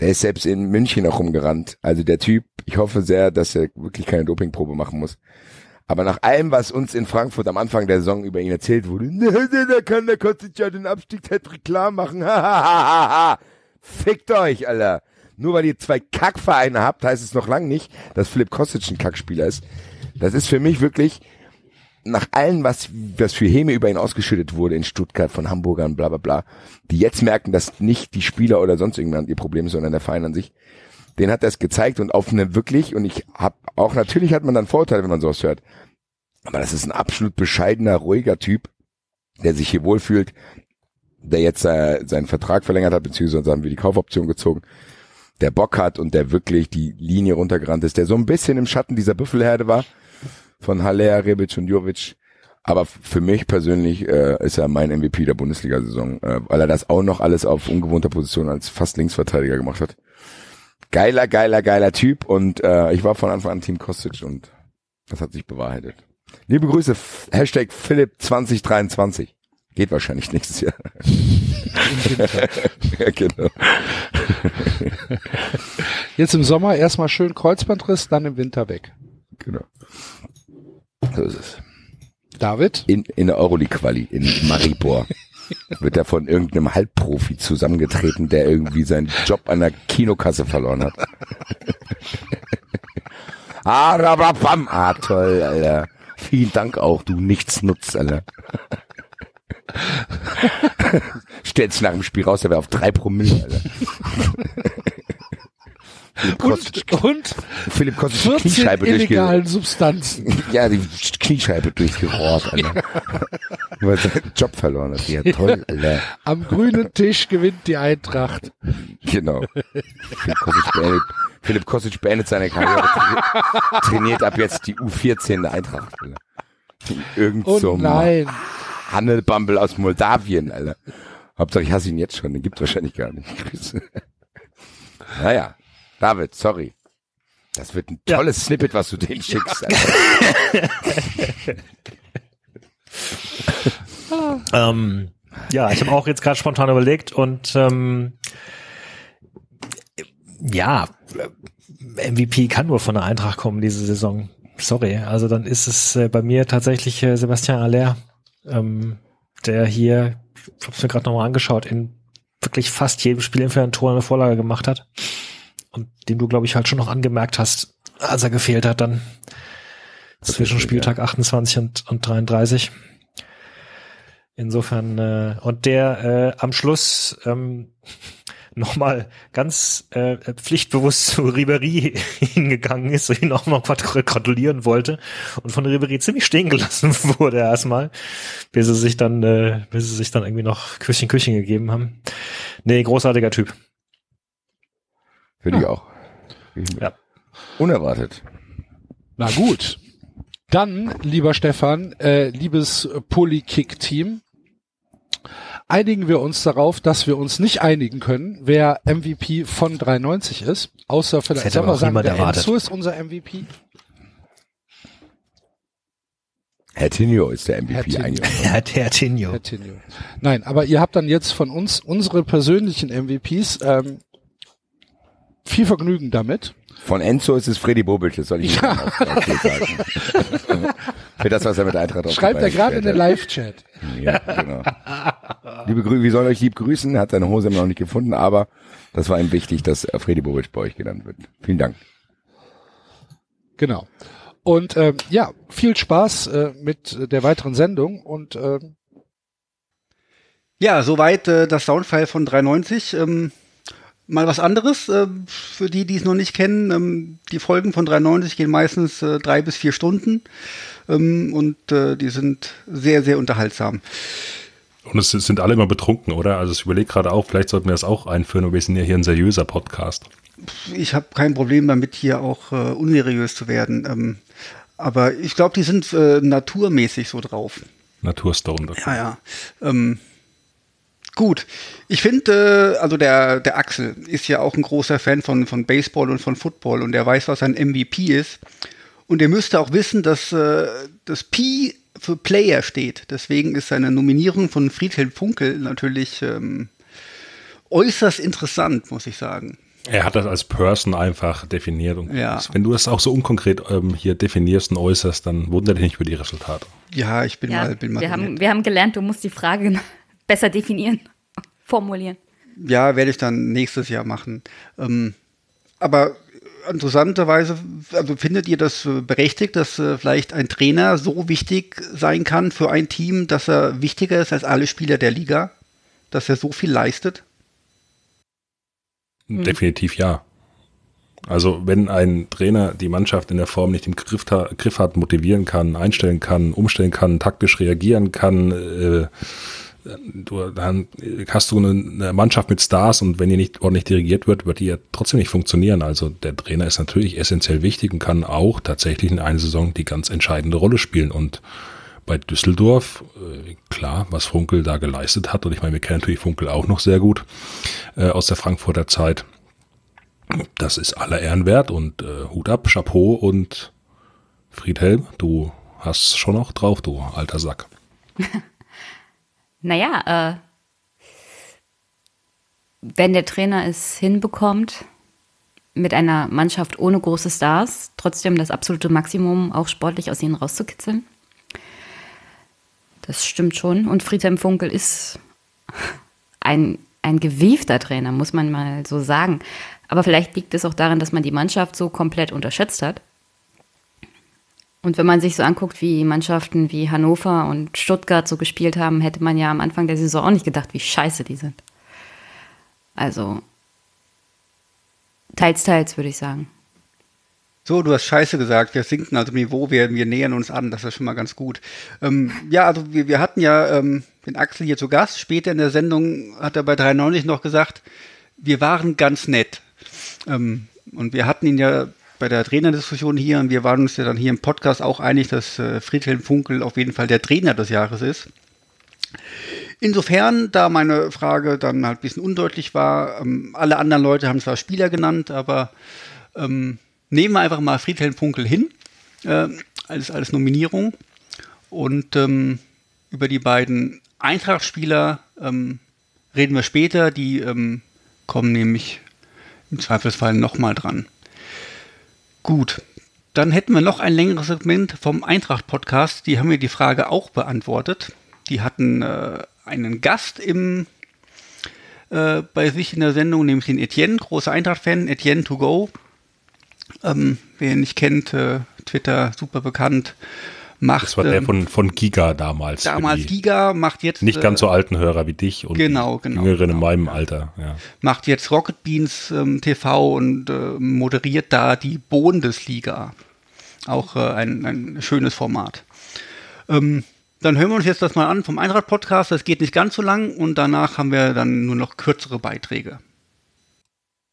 Der ist selbst in München noch rumgerannt. Also der Typ, ich hoffe sehr, dass er wirklich keine Dopingprobe machen muss. Aber nach allem, was uns in Frankfurt am Anfang der Saison über ihn erzählt wurde, da kann der Kostic ja den Abstieg klar machen. Fickt euch, Alter. Nur weil ihr zwei Kackvereine habt, heißt es noch lang nicht, dass Philipp Kostic ein Kackspieler ist. Das ist für mich wirklich, nach allem, was, was für Häme über ihn ausgeschüttet wurde in Stuttgart von Hamburgern, bla bla bla, die jetzt merken, dass nicht die Spieler oder sonst irgendjemand ihr Problem ist, sondern der Verein an sich, den hat es gezeigt und auf eine wirklich, und ich hab auch, natürlich hat man dann Vorteile, wenn man sowas hört, aber das ist ein absolut bescheidener, ruhiger Typ, der sich hier wohlfühlt, der jetzt äh, seinen Vertrag verlängert hat, beziehungsweise haben wir die Kaufoption gezogen, der Bock hat und der wirklich die Linie runtergerannt ist, der so ein bisschen im Schatten dieser Büffelherde war, von Haller, Rebic und Jovic. Aber für mich persönlich äh, ist er mein MVP der Bundesliga-Saison, äh, weil er das auch noch alles auf ungewohnter Position als fast Linksverteidiger gemacht hat. Geiler, geiler, geiler Typ und äh, ich war von Anfang an Team Kostic und das hat sich bewahrheitet. Liebe Grüße, Hashtag Philipp 2023. Geht wahrscheinlich nächstes Jahr. ja, genau.
Jetzt im Sommer erstmal schön Kreuzbandriss, dann im Winter weg.
Genau. So ist es.
David?
In, in der Euroleague-Quali in Maribor wird er von irgendeinem Halbprofi zusammengetreten, der irgendwie seinen Job an der Kinokasse verloren hat. ah, rababam. ah, toll, Alter. Vielen Dank auch, du Nichtsnutz, Alter. Stellt sich nach dem Spiel raus, der wäre auf drei Promille, Alter. Philipp Kostic,
Und, und
Philipp Kostic die
14
Kniescheibe
illegalen Substanzen.
ja, die Kniescheibe durchgerohrt, Alter. Weil er seinen Job verloren hat. Ja, toll, Alter.
Am grünen Tisch gewinnt die Eintracht.
Genau. Philipp Kostic beendet, Philipp Kostic beendet seine Karriere, tra- trainiert ab jetzt die U14 der Eintracht, Alter. Irgend
Oh
so
nein.
Handelbumble aus Moldawien, Alter. Hauptsache ich hasse ihn jetzt schon, den gibt's wahrscheinlich gar nicht. Grüße. Naja, David, sorry. Das wird ein
Ja.
tolles Snippet, was du dem schickst.
Ähm, ja, ich habe auch jetzt gerade spontan überlegt und ähm, ja, MVP kann nur von der Eintracht kommen diese Saison. Sorry, also dann ist es äh, bei mir tatsächlich äh, Sebastian Aller, ähm, der hier, ich habe es mir gerade nochmal angeschaut, in wirklich fast jedem Spiel entweder ein Tor eine Vorlage gemacht hat und dem du, glaube ich, halt schon noch angemerkt hast, als er gefehlt hat dann zwischen
Tatsächlich,
Spieltag 28 und, und 33. Insofern, äh, und der äh, am Schluss ähm, nochmal ganz äh, pflichtbewusst zu Ribery hingegangen ist und ihn auch noch grat- gratulieren wollte und von Ribery ziemlich stehen gelassen wurde erstmal, bis sie sich dann, äh, bis sie sich dann irgendwie noch Küsschen, Küsschen gegeben haben. Nee, großartiger Typ.
Finde ich auch.
Ja.
Unerwartet.
Na gut. Dann, lieber Stefan, äh, liebes Polykick-Team, einigen wir uns darauf, dass wir uns nicht einigen können, wer MVP von 93 ist, außer vielleicht,
hätte aber
wir
auch
sagen, der
erwartet.
Enzo ist unser MVP.
Herr Tinio ist der MVP
Herr Tinio.
eigentlich.
Herr Tertinho.
Herr Tinio. Nein, aber ihr habt dann jetzt von uns unsere persönlichen MVPs. Ähm, viel Vergnügen damit.
Von Enzo ist es Freddy Bobic, das soll ich
Ja.
Okay sagen. Für das, was er mit Eintracht auf
Schreibt er gerade in den Live-Chat.
hat. Ja, genau. Liebe Grü wir sollen euch lieb grüßen, hat seine Hose noch nicht gefunden, aber das war ihm wichtig, dass äh, Freddy Bobic bei euch genannt wird. Vielen Dank.
Genau. Und ähm, ja, viel Spaß äh, mit der weiteren Sendung und ähm,
Ja, soweit äh, das Soundfile von 390. Ähm, mal was anderes, äh, für die, die es noch nicht kennen. Ähm, die Folgen von 390 gehen meistens äh, drei bis vier Stunden ähm, und äh, die sind sehr, sehr unterhaltsam.
Und es sind alle immer betrunken, oder? Also ich überlege gerade auch, vielleicht sollten wir das auch einführen, aber wir sind ja hier ein seriöser Podcast.
Ich habe kein Problem damit, hier auch unseriös zu werden. Ähm, aber ich glaube, die sind naturmäßig so drauf.
Naturstone.
Ja, ja. Ähm, Gut, ich finde, äh, also der, der Axel ist ja auch ein großer Fan von, von Baseball und von Football und er weiß, was ein MVP ist. Und er müsste auch wissen, dass äh, das P für Player steht. Deswegen ist seine Nominierung von Friedhelm Funkel natürlich ähm, äußerst interessant, muss ich sagen.
Er hat das als Person einfach definiert. Und
Ja.
wenn du das auch so unkonkret ähm, hier definierst und äußerst, dann wundert dich nicht über die Resultate.
Ja, ich bin
Ja,
mal, bin mal
wir, haben, wir haben gelernt, du musst die Frage besser definieren, formulieren.
Ja, werde ich dann nächstes Jahr machen. Ähm, aber interessanterweise, also findet ihr das äh, berechtigt, dass äh, vielleicht ein Trainer so wichtig sein kann für ein Team, dass er wichtiger ist als alle Spieler der Liga? Dass er so viel leistet?
Definitiv ja. Also wenn ein Trainer die Mannschaft in der Form nicht im Griff, Griff hat, motivieren kann, einstellen kann, umstellen kann, taktisch reagieren kann, äh, du, dann hast du eine, Mannschaft mit Stars und wenn die nicht ordentlich dirigiert wird, wird die ja trotzdem nicht funktionieren. Also der Trainer ist natürlich essentiell wichtig und kann auch tatsächlich in einer Saison die ganz entscheidende Rolle spielen. Und bei Düsseldorf, äh, klar, was Funkel da geleistet hat, und ich meine, wir kennen natürlich Funkel auch noch sehr gut äh, aus der Frankfurter Zeit. Das ist aller Ehren wert und äh, Hut ab, Chapeau und Friedhelm, du hast schon noch drauf, du alter Sack.
Naja, äh, wenn der Trainer es hinbekommt, mit einer Mannschaft ohne große Stars trotzdem das absolute Maximum auch sportlich aus ihnen rauszukitzeln, das stimmt schon. Und Friedhelm Funkel ist ein, ein gewiefter Trainer, muss man mal so sagen. Aber vielleicht liegt es auch daran, dass man die Mannschaft so komplett unterschätzt hat. Und wenn man sich so anguckt, wie Mannschaften wie Hannover und Stuttgart so gespielt haben, hätte man ja am Anfang der Saison auch nicht gedacht, wie scheiße die sind. Also teils, teils, würde ich sagen.
So, du hast Scheiße gesagt. Wir sinken also im Niveau, wir, wir nähern uns an. Das ist schon mal ganz gut. Ähm, ja, also wir, wir hatten ja ähm, den Axel hier zu Gast. Später in der Sendung hat er bei 93 noch gesagt, wir waren ganz nett. Ähm, und wir hatten ihn ja bei der Trainerdiskussion hier und wir waren uns ja dann hier im Podcast auch einig, dass äh, Friedhelm Funkel auf jeden Fall der Trainer des Jahres ist. Insofern, da meine Frage dann halt ein bisschen undeutlich war, ähm, alle anderen Leute haben zwar Spieler genannt, aber ähm, nehmen wir einfach mal Friedhelm Funkel hin äh, als, als Nominierung. Und ähm, über die beiden Eintracht-Spieler ähm, reden wir später. Die ähm, kommen nämlich im Zweifelsfall nochmal dran. Gut, dann hätten wir noch ein längeres Segment vom Eintracht-Podcast. Die haben mir die Frage auch beantwortet. Die hatten äh, einen Gast im, äh, bei sich in der Sendung, nämlich den Etienne, großer Eintracht-Fan, Etienne to go. Ähm, wer ihn nicht kennt, äh, Twitter super bekannt, macht
Das war der
ähm,
von, von Giga damals.
damals Giga, macht jetzt
Nicht
äh,
ganz so alten Hörer wie dich und
Genau, genau,
Jüngeren in
genau,
meinem
ja.
Alter. Ja.
macht jetzt Rocket Beans ähm, TV und äh, moderiert da die Bundesliga. Auch äh, ein, ein schönes Format. Ähm, dann hören wir uns jetzt das mal an vom Eintracht-Podcast. Das geht nicht ganz so lang und danach haben wir dann nur noch kürzere Beiträge.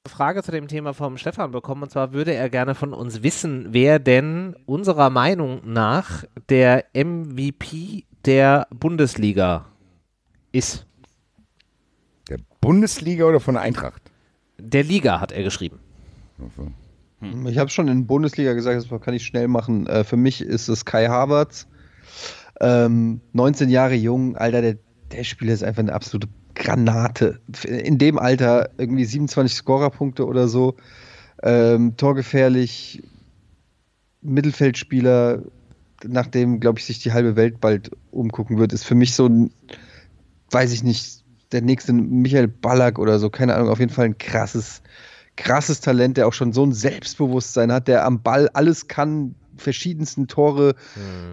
Frage zu dem Thema vom Stefan bekommen. Und zwar würde er gerne von uns wissen, wer denn unserer Meinung nach der MVP der Bundesliga ist.
Der Bundesliga oder von der Eintracht?
Der Liga hat er geschrieben.
Also,
Ich habe schon in Bundesliga gesagt, das kann ich schnell machen. Äh, für mich ist es Kai Havertz. Ähm, 19 Jahre jung, Alter, der, der Spieler ist einfach eine absolute Granate. In dem Alter irgendwie 27 Scorerpunkte oder so. Ähm, torgefährlich, Mittelfeldspieler, nach dem, glaube ich, sich die halbe Welt bald umgucken wird, ist für mich so ein, weiß ich nicht, der nächste Michael Ballack oder so, keine Ahnung, auf jeden Fall ein krasses, krasses Talent, der auch schon so ein Selbstbewusstsein hat, der am Ball alles kann, verschiedensten Tore,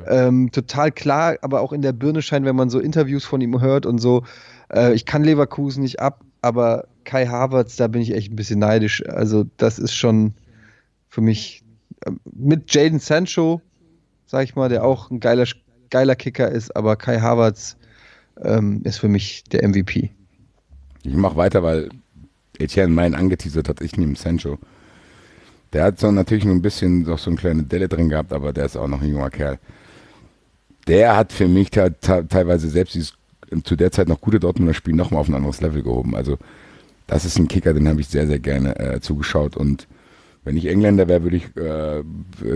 ähm, total klar, aber auch in der Birne scheint, wenn man so Interviews von ihm hört und so. Äh, ich kann Leverkusen nicht ab, aber Kai Havertz, da bin ich echt ein bisschen neidisch. Also das ist schon für mich ähm, mit Jaden Sancho, sag ich mal, der auch ein geiler, geiler Kicker ist, aber Kai Havertz ähm, ist für mich der MVP.
ich mache weiter, weil Etienne meinen angeteasert hat. Ich nehme Sancho. Der hat so natürlich nur ein bisschen noch so eine kleine Delle drin gehabt, aber der ist auch noch ein junger Kerl. Der hat für mich te te teilweise selbst dieses zu der Zeit noch gute Dortmunder Spiele nochmal auf ein anderes Level gehoben. Also das ist ein Kicker, den habe ich sehr, sehr gerne äh, zugeschaut. Und wenn ich Engländer wäre, würde ich äh,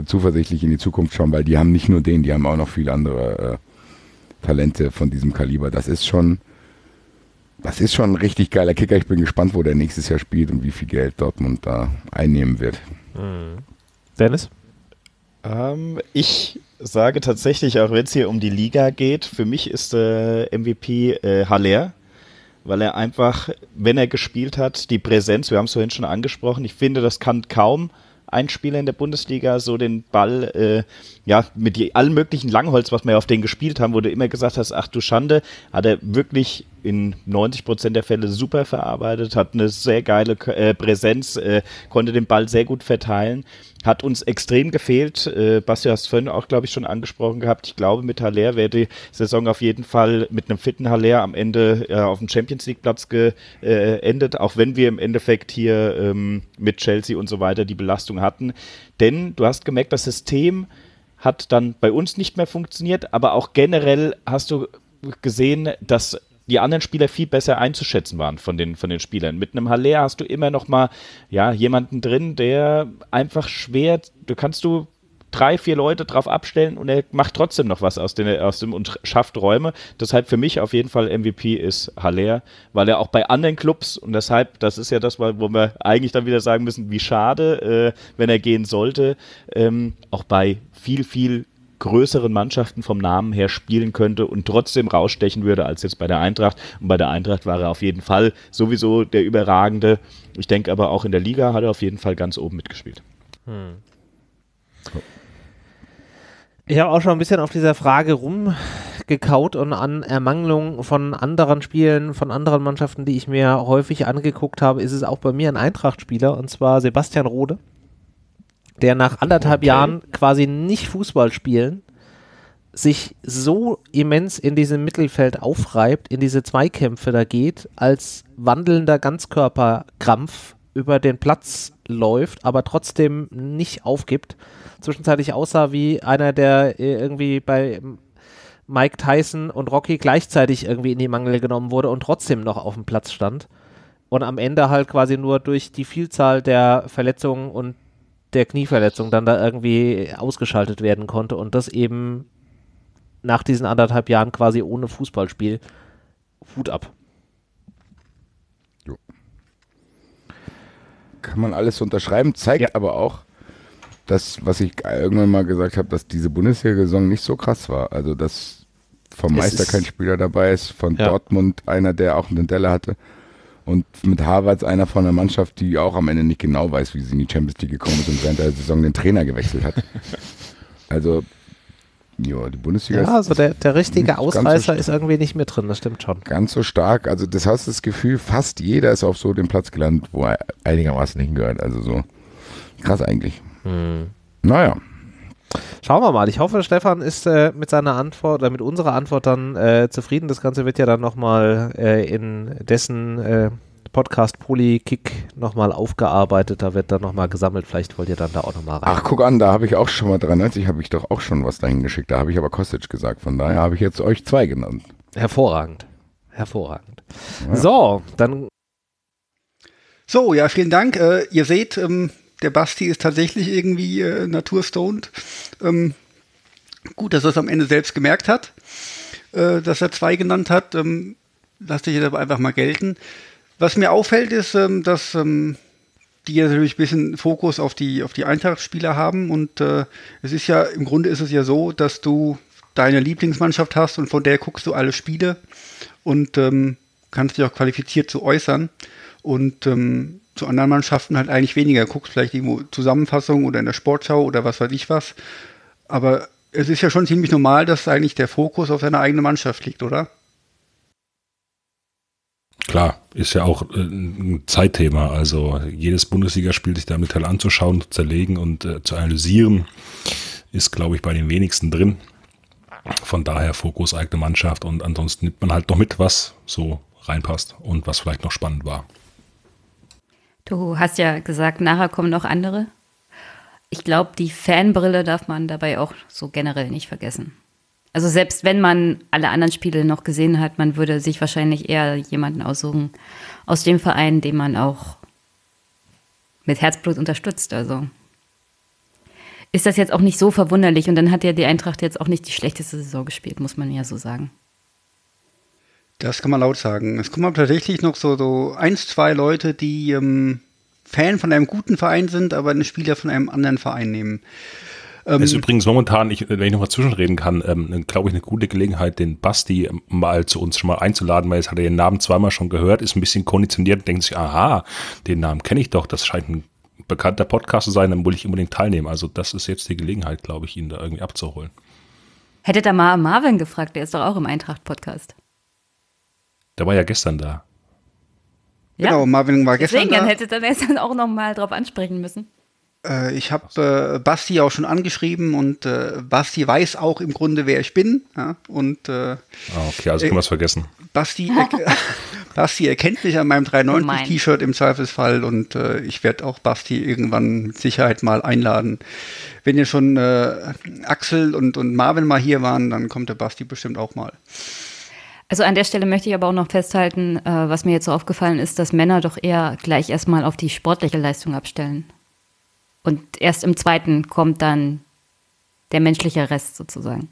zuversichtlich in die Zukunft schauen, weil die haben nicht nur den, die haben auch noch viele andere äh, Talente von diesem Kaliber. Das ist schon, das ist schon ein richtig geiler Kicker. Ich bin gespannt, wo der nächstes Jahr spielt und wie viel Geld Dortmund da einnehmen wird.
Dennis?
Ähm, ich sage tatsächlich, auch wenn es hier um die Liga geht, für mich ist äh, MVP äh, Haller, weil er einfach, wenn er gespielt hat, die Präsenz, wir haben es vorhin schon angesprochen, ich finde, das kann kaum ein Spieler in der Bundesliga so den Ball, äh, ja, mit die, allen möglichen Langholz, was wir auf den gespielt haben, wo du immer gesagt hast, ach du Schande, hat er wirklich in 90 Prozent der Fälle super verarbeitet, hat eine sehr geile äh, Präsenz, äh, konnte den Ball sehr gut verteilen, hat uns extrem gefehlt. Äh, Basti hast vorhin auch, glaube ich, schon angesprochen gehabt. Ich glaube, mit Haller wäre die Saison auf jeden Fall mit einem fitten Haller am Ende äh, auf dem Champions League Platz geendet, auch wenn wir im Endeffekt hier ähm, mit Chelsea und so weiter die Belastung hatten. Denn du hast gemerkt, das System hat dann bei uns nicht mehr funktioniert, aber auch generell hast du gesehen, dass die anderen Spieler viel besser einzuschätzen waren von den, von den Spielern. Mit einem Haller hast du immer noch mal ja, jemanden drin, der einfach schwer, du kannst du drei, vier Leute drauf abstellen und er macht trotzdem noch was aus, den, aus dem und schafft Räume. Deshalb für mich auf jeden Fall MVP ist Haller, weil er auch bei anderen Clubs und deshalb, das ist ja das, wo wir eigentlich dann wieder sagen müssen, wie schade, äh, wenn er gehen sollte, ähm, auch bei viel, viel größeren Mannschaften vom Namen her spielen könnte und trotzdem rausstechen würde als jetzt bei der Eintracht. Und bei der Eintracht war er auf jeden Fall sowieso der Überragende. Ich denke aber auch in der Liga hat er auf jeden Fall ganz oben mitgespielt.
Hm. Ich habe auch schon ein bisschen auf dieser Frage rumgekaut und an Ermangelung von anderen Spielen, von anderen Mannschaften, die ich mir häufig angeguckt habe, ist es auch bei mir ein Eintracht-Spieler und zwar Sebastian Rode der nach anderthalb okay. Jahren quasi nicht Fußball spielen, sich so immens in diesem Mittelfeld aufreibt, in diese Zweikämpfe da geht, als wandelnder Ganzkörperkrampf über den Platz läuft, aber trotzdem nicht aufgibt. Zwischenzeitlich aussah wie einer, der irgendwie bei Mike Tyson und Rocky gleichzeitig irgendwie in die Mangel genommen wurde und trotzdem noch auf dem Platz stand. Und am Ende halt quasi nur durch die Vielzahl der Verletzungen und der Knieverletzung dann da irgendwie ausgeschaltet werden konnte und das eben nach diesen anderthalb Jahren quasi ohne Fußballspiel. Hut ab.
Jo. Kann man alles unterschreiben, zeigt ja. aber auch, dass, was ich irgendwann mal gesagt habe, dass diese Bundesliga-Saison nicht so krass war. Also, dass vom Meister kein Spieler dabei ist, von ja. Dortmund einer, der auch einen Delle hatte. Und mit Harvards einer von einer Mannschaft, die auch am Ende nicht genau weiß, wie sie in die Champions League gekommen ist und während der Saison den Trainer gewechselt hat. Also, ja, die Bundesliga
ja, also der, der richtige Ausreißer so ist irgendwie nicht mehr drin, das stimmt schon.
Ganz so stark. Also, das hast das Gefühl, fast jeder ist auf so dem Platz gelandet, wo er einigermaßen hingehört. Also, so krass eigentlich. Hm. Naja.
Schauen wir mal. Ich hoffe, Stefan ist äh, mit seiner Antwort oder mit unserer Antwort dann äh, zufrieden. Das Ganze wird ja dann nochmal äh, in dessen äh, Podcast Polykick nochmal aufgearbeitet. Da wird dann nochmal gesammelt. Vielleicht wollt ihr dann da auch nochmal rein.
Ach, guck an, da habe ich auch schon mal 93, habe ich doch auch schon was dahin geschickt. Da habe ich aber Kostic gesagt. Von daher habe ich jetzt euch zwei genannt.
Hervorragend. Hervorragend. Ja. So, dann.
So, ja, vielen Dank. Äh, ihr seht, ähm, der Basti ist tatsächlich irgendwie äh, naturstoned. Ähm, gut, dass er es am Ende selbst gemerkt hat, äh, dass er zwei genannt hat. Ähm, lasse ich jetzt aber einfach mal gelten. Was mir auffällt, ist, ähm, dass ähm, die natürlich ein bisschen Fokus auf die, auf die Eintracht-Spieler haben. Und äh, es ist ja, im Grunde ist es ja so, dass du deine Lieblingsmannschaft hast und von der guckst du alle Spiele und ähm, kannst dich auch qualifiziert zu äußern. Und ähm, zu anderen Mannschaften halt eigentlich weniger. Guckst vielleicht irgendwo Zusammenfassung oder in der Sportschau oder was weiß ich was. Aber es ist ja schon ziemlich normal, dass eigentlich der Fokus auf seine eigene Mannschaft liegt, oder?
Klar, ist ja auch äh, ein Zeitthema. Also jedes Bundesligaspiel sich da im Detail anzuschauen, zu zerlegen und äh, zu analysieren, ist, glaube ich, bei den wenigsten drin. Von daher Fokus eigene Mannschaft und ansonsten nimmt man halt noch mit, was so reinpasst und was vielleicht noch spannend war.
Du hast ja gesagt, nachher kommen noch andere. Ich glaube, die Fanbrille darf man dabei auch so generell nicht vergessen. Also selbst wenn man alle anderen Spiele noch gesehen hat, man würde sich wahrscheinlich eher jemanden aussuchen aus dem Verein, den man auch mit Herzblut unterstützt. Also ist das jetzt auch nicht so verwunderlich. Und dann hat ja die Eintracht jetzt auch nicht die schlechteste Saison gespielt, muss man ja so sagen.
Das kann man laut sagen. Es kommen aber tatsächlich noch so, so eins, zwei Leute, die ähm, Fan von einem guten Verein sind, aber einen Spieler von einem anderen Verein nehmen.
Ähm, ist übrigens momentan, ich, wenn ich noch mal zwischenreden kann, ähm, glaube ich, eine gute Gelegenheit, den Basti mal zu uns schon mal einzuladen, weil jetzt hat er den Namen zweimal schon gehört, ist ein bisschen konditioniert und denkt sich, aha, den Namen kenne ich doch, das scheint ein bekannter Podcast zu sein, dann will ich unbedingt teilnehmen. Also das ist jetzt die Gelegenheit, glaube ich, ihn da irgendwie abzuholen.
Hättet ihr mal Marvin gefragt, der ist doch auch im Eintracht-Podcast.
Der war ja gestern da.
Ja. Genau, Marvin war gestern
Deswegen,
da.
dann hättet ihr dann auch noch mal drauf ansprechen müssen.
Äh, ich habe äh, Basti auch schon angeschrieben und äh, Basti weiß auch im Grunde, wer ich bin. Ja? Und, äh,
ah, okay, also können wir es vergessen.
Basti, er Basti erkennt mich an meinem 390-T-Shirt im Zweifelsfall und äh, ich werde auch Basti irgendwann mit Sicherheit mal einladen. Wenn ihr schon äh, Axel und, und Marvin mal hier waren, dann kommt der Basti bestimmt auch mal.
Also an der Stelle möchte ich aber auch noch festhalten, äh, was mir jetzt so aufgefallen ist, dass Männer doch eher gleich erstmal auf die sportliche Leistung abstellen. Und erst im zweiten kommt dann der menschliche Rest sozusagen.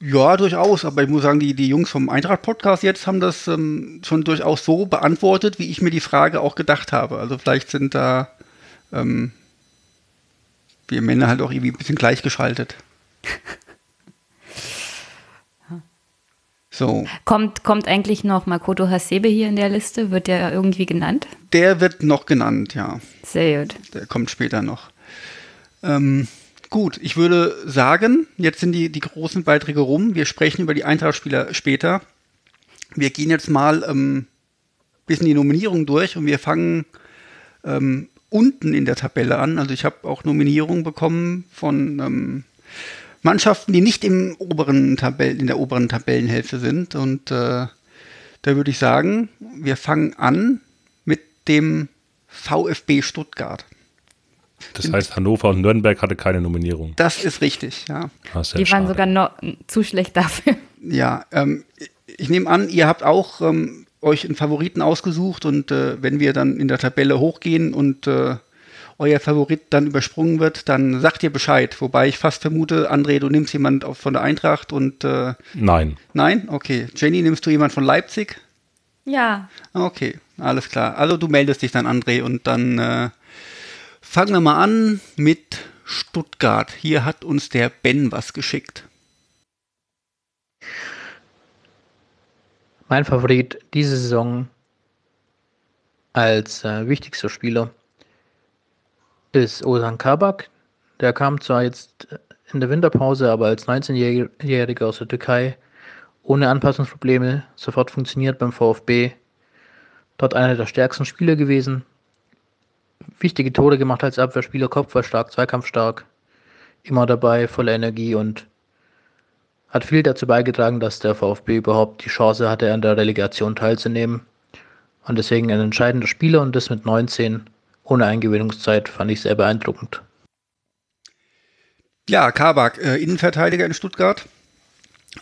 Ja, durchaus. Aber ich muss sagen, die, die Jungs vom Eintracht-Podcast jetzt haben das ähm, schon durchaus so beantwortet, wie ich mir die Frage auch gedacht habe. Also vielleicht sind da ähm, wir Männer halt auch irgendwie ein bisschen gleichgeschaltet. So.
Kommt, kommt eigentlich noch Makoto Hasebe hier in der Liste? Wird der irgendwie genannt?
Der wird noch genannt, ja.
Sehr gut.
Der kommt später noch. Ähm, gut, ich würde sagen, jetzt sind die, die großen Beiträge rum. Wir sprechen über die Eintracht-Spieler später. Wir gehen jetzt mal ähm, bisschen die Nominierung durch und wir fangen ähm, unten in der Tabelle an. Also ich habe auch Nominierungen bekommen von ähm, Mannschaften, die nicht im oberen Tabellen, in der oberen Tabellenhälfte sind. Und äh, da würde ich sagen, wir fangen an mit dem VfB Stuttgart.
Das heißt, Hannover und Nürnberg hatte keine Nominierung.
Das ist richtig, ja.
Ah, sehr
Die waren
schade.
sogar noch zu schlecht dafür.
Ja, ähm, ich nehme an, ihr habt auch ähm, euch einen Favoriten ausgesucht und äh, wenn wir dann in der Tabelle hochgehen und äh, euer Favorit dann übersprungen wird, dann sagt ihr Bescheid. Wobei ich fast vermute, André, du nimmst jemand von der Eintracht und äh,
Nein.
nein, okay. Jenny, nimmst du jemand von Leipzig?
Ja.
Okay, alles klar. Also du meldest dich dann, André, und dann äh, fangen wir mal an mit Stuttgart. Hier hat uns der Ben was geschickt.
Mein Favorit diese Saison als äh, wichtigster Spieler ist Ozan Kabak. Der kam zwar jetzt in der Winterpause, aber als 19-Jähriger aus der Türkei ohne Anpassungsprobleme sofort funktioniert beim VfB. Dort einer der stärksten Spieler gewesen. Wichtige Tore gemacht als Abwehrspieler, Kopfballstark, Zweikampfstark. Immer dabei, voller Energie und hat viel dazu beigetragen, dass der VfB überhaupt die Chance hatte, an der Relegation teilzunehmen. Und deswegen ein entscheidender Spieler und das mit 19 ohne Eingewöhnungszeit fand ich sehr beeindruckend.
Ja, Kabak, äh, Innenverteidiger in Stuttgart.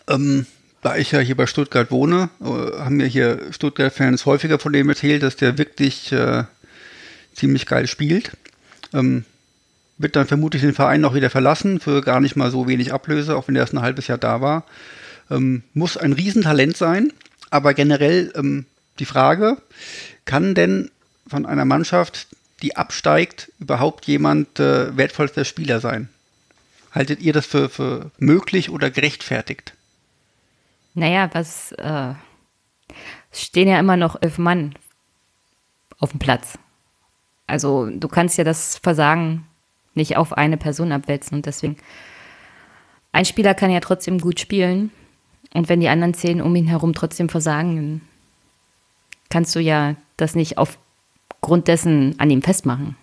Ähm, da ich ja hier bei Stuttgart wohne, äh, haben mir hier Stuttgart-Fans häufiger von dem erzählt, dass der wirklich äh, ziemlich geil spielt. Ähm, wird dann vermutlich den Verein noch wieder verlassen für gar nicht mal so wenig Ablöse, auch wenn er erst ein halbes Jahr da war. Ähm, muss ein Riesentalent sein, aber generell ähm, die Frage, kann denn von einer Mannschaft, die absteigt, überhaupt jemand äh, wertvollster Spieler sein? Haltet ihr das für, für möglich oder gerechtfertigt?
Naja, was äh, stehen ja immer noch elf Mann auf dem Platz. Also du kannst ja das Versagen nicht auf eine Person abwälzen und deswegen ein Spieler kann ja trotzdem gut spielen und wenn die anderen zehn um ihn herum trotzdem versagen, kannst du ja das nicht aufgrund dessen an ihm festmachen.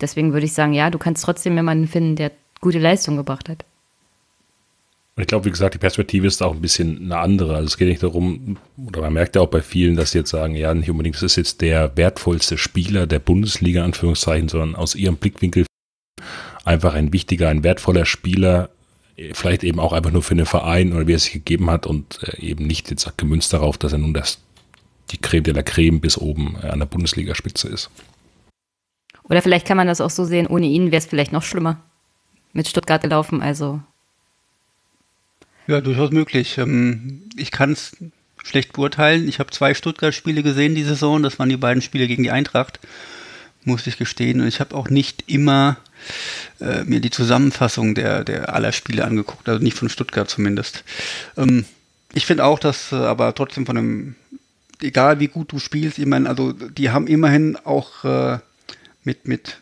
Deswegen würde ich sagen, ja, du kannst trotzdem jemanden finden, der gute Leistung gebracht hat.
Und ich glaube, wie gesagt, die Perspektive ist auch ein bisschen eine andere. Also es geht nicht darum, oder man merkt ja auch bei vielen, dass sie jetzt sagen, ja, nicht unbedingt, das ist jetzt der wertvollste Spieler der Bundesliga, Anführungszeichen, sondern aus ihrem Blickwinkel einfach ein wichtiger, ein wertvoller Spieler vielleicht eben auch einfach nur für den Verein oder wie er sich gegeben hat und äh, eben nicht jetzt gemünzt darauf, dass er nun das, die Creme de la Creme bis oben an der Bundesligaspitze ist.
Oder vielleicht kann man das auch so sehen, ohne ihn wäre es vielleicht noch schlimmer. Mit Stuttgart gelaufen, also.
Ja, durchaus möglich. Ähm, ich kann es schlecht beurteilen. Ich habe zwei Stuttgart-Spiele gesehen die Saison. Das waren die beiden Spiele gegen die Eintracht, muss ich gestehen. Und ich habe auch nicht immer äh, mir die Zusammenfassung der, der aller Spiele angeguckt, also nicht von Stuttgart zumindest. Ähm, ich finde auch, dass äh, aber trotzdem von einem, egal wie gut du spielst, ich meine, also die haben immerhin auch äh, mit, mit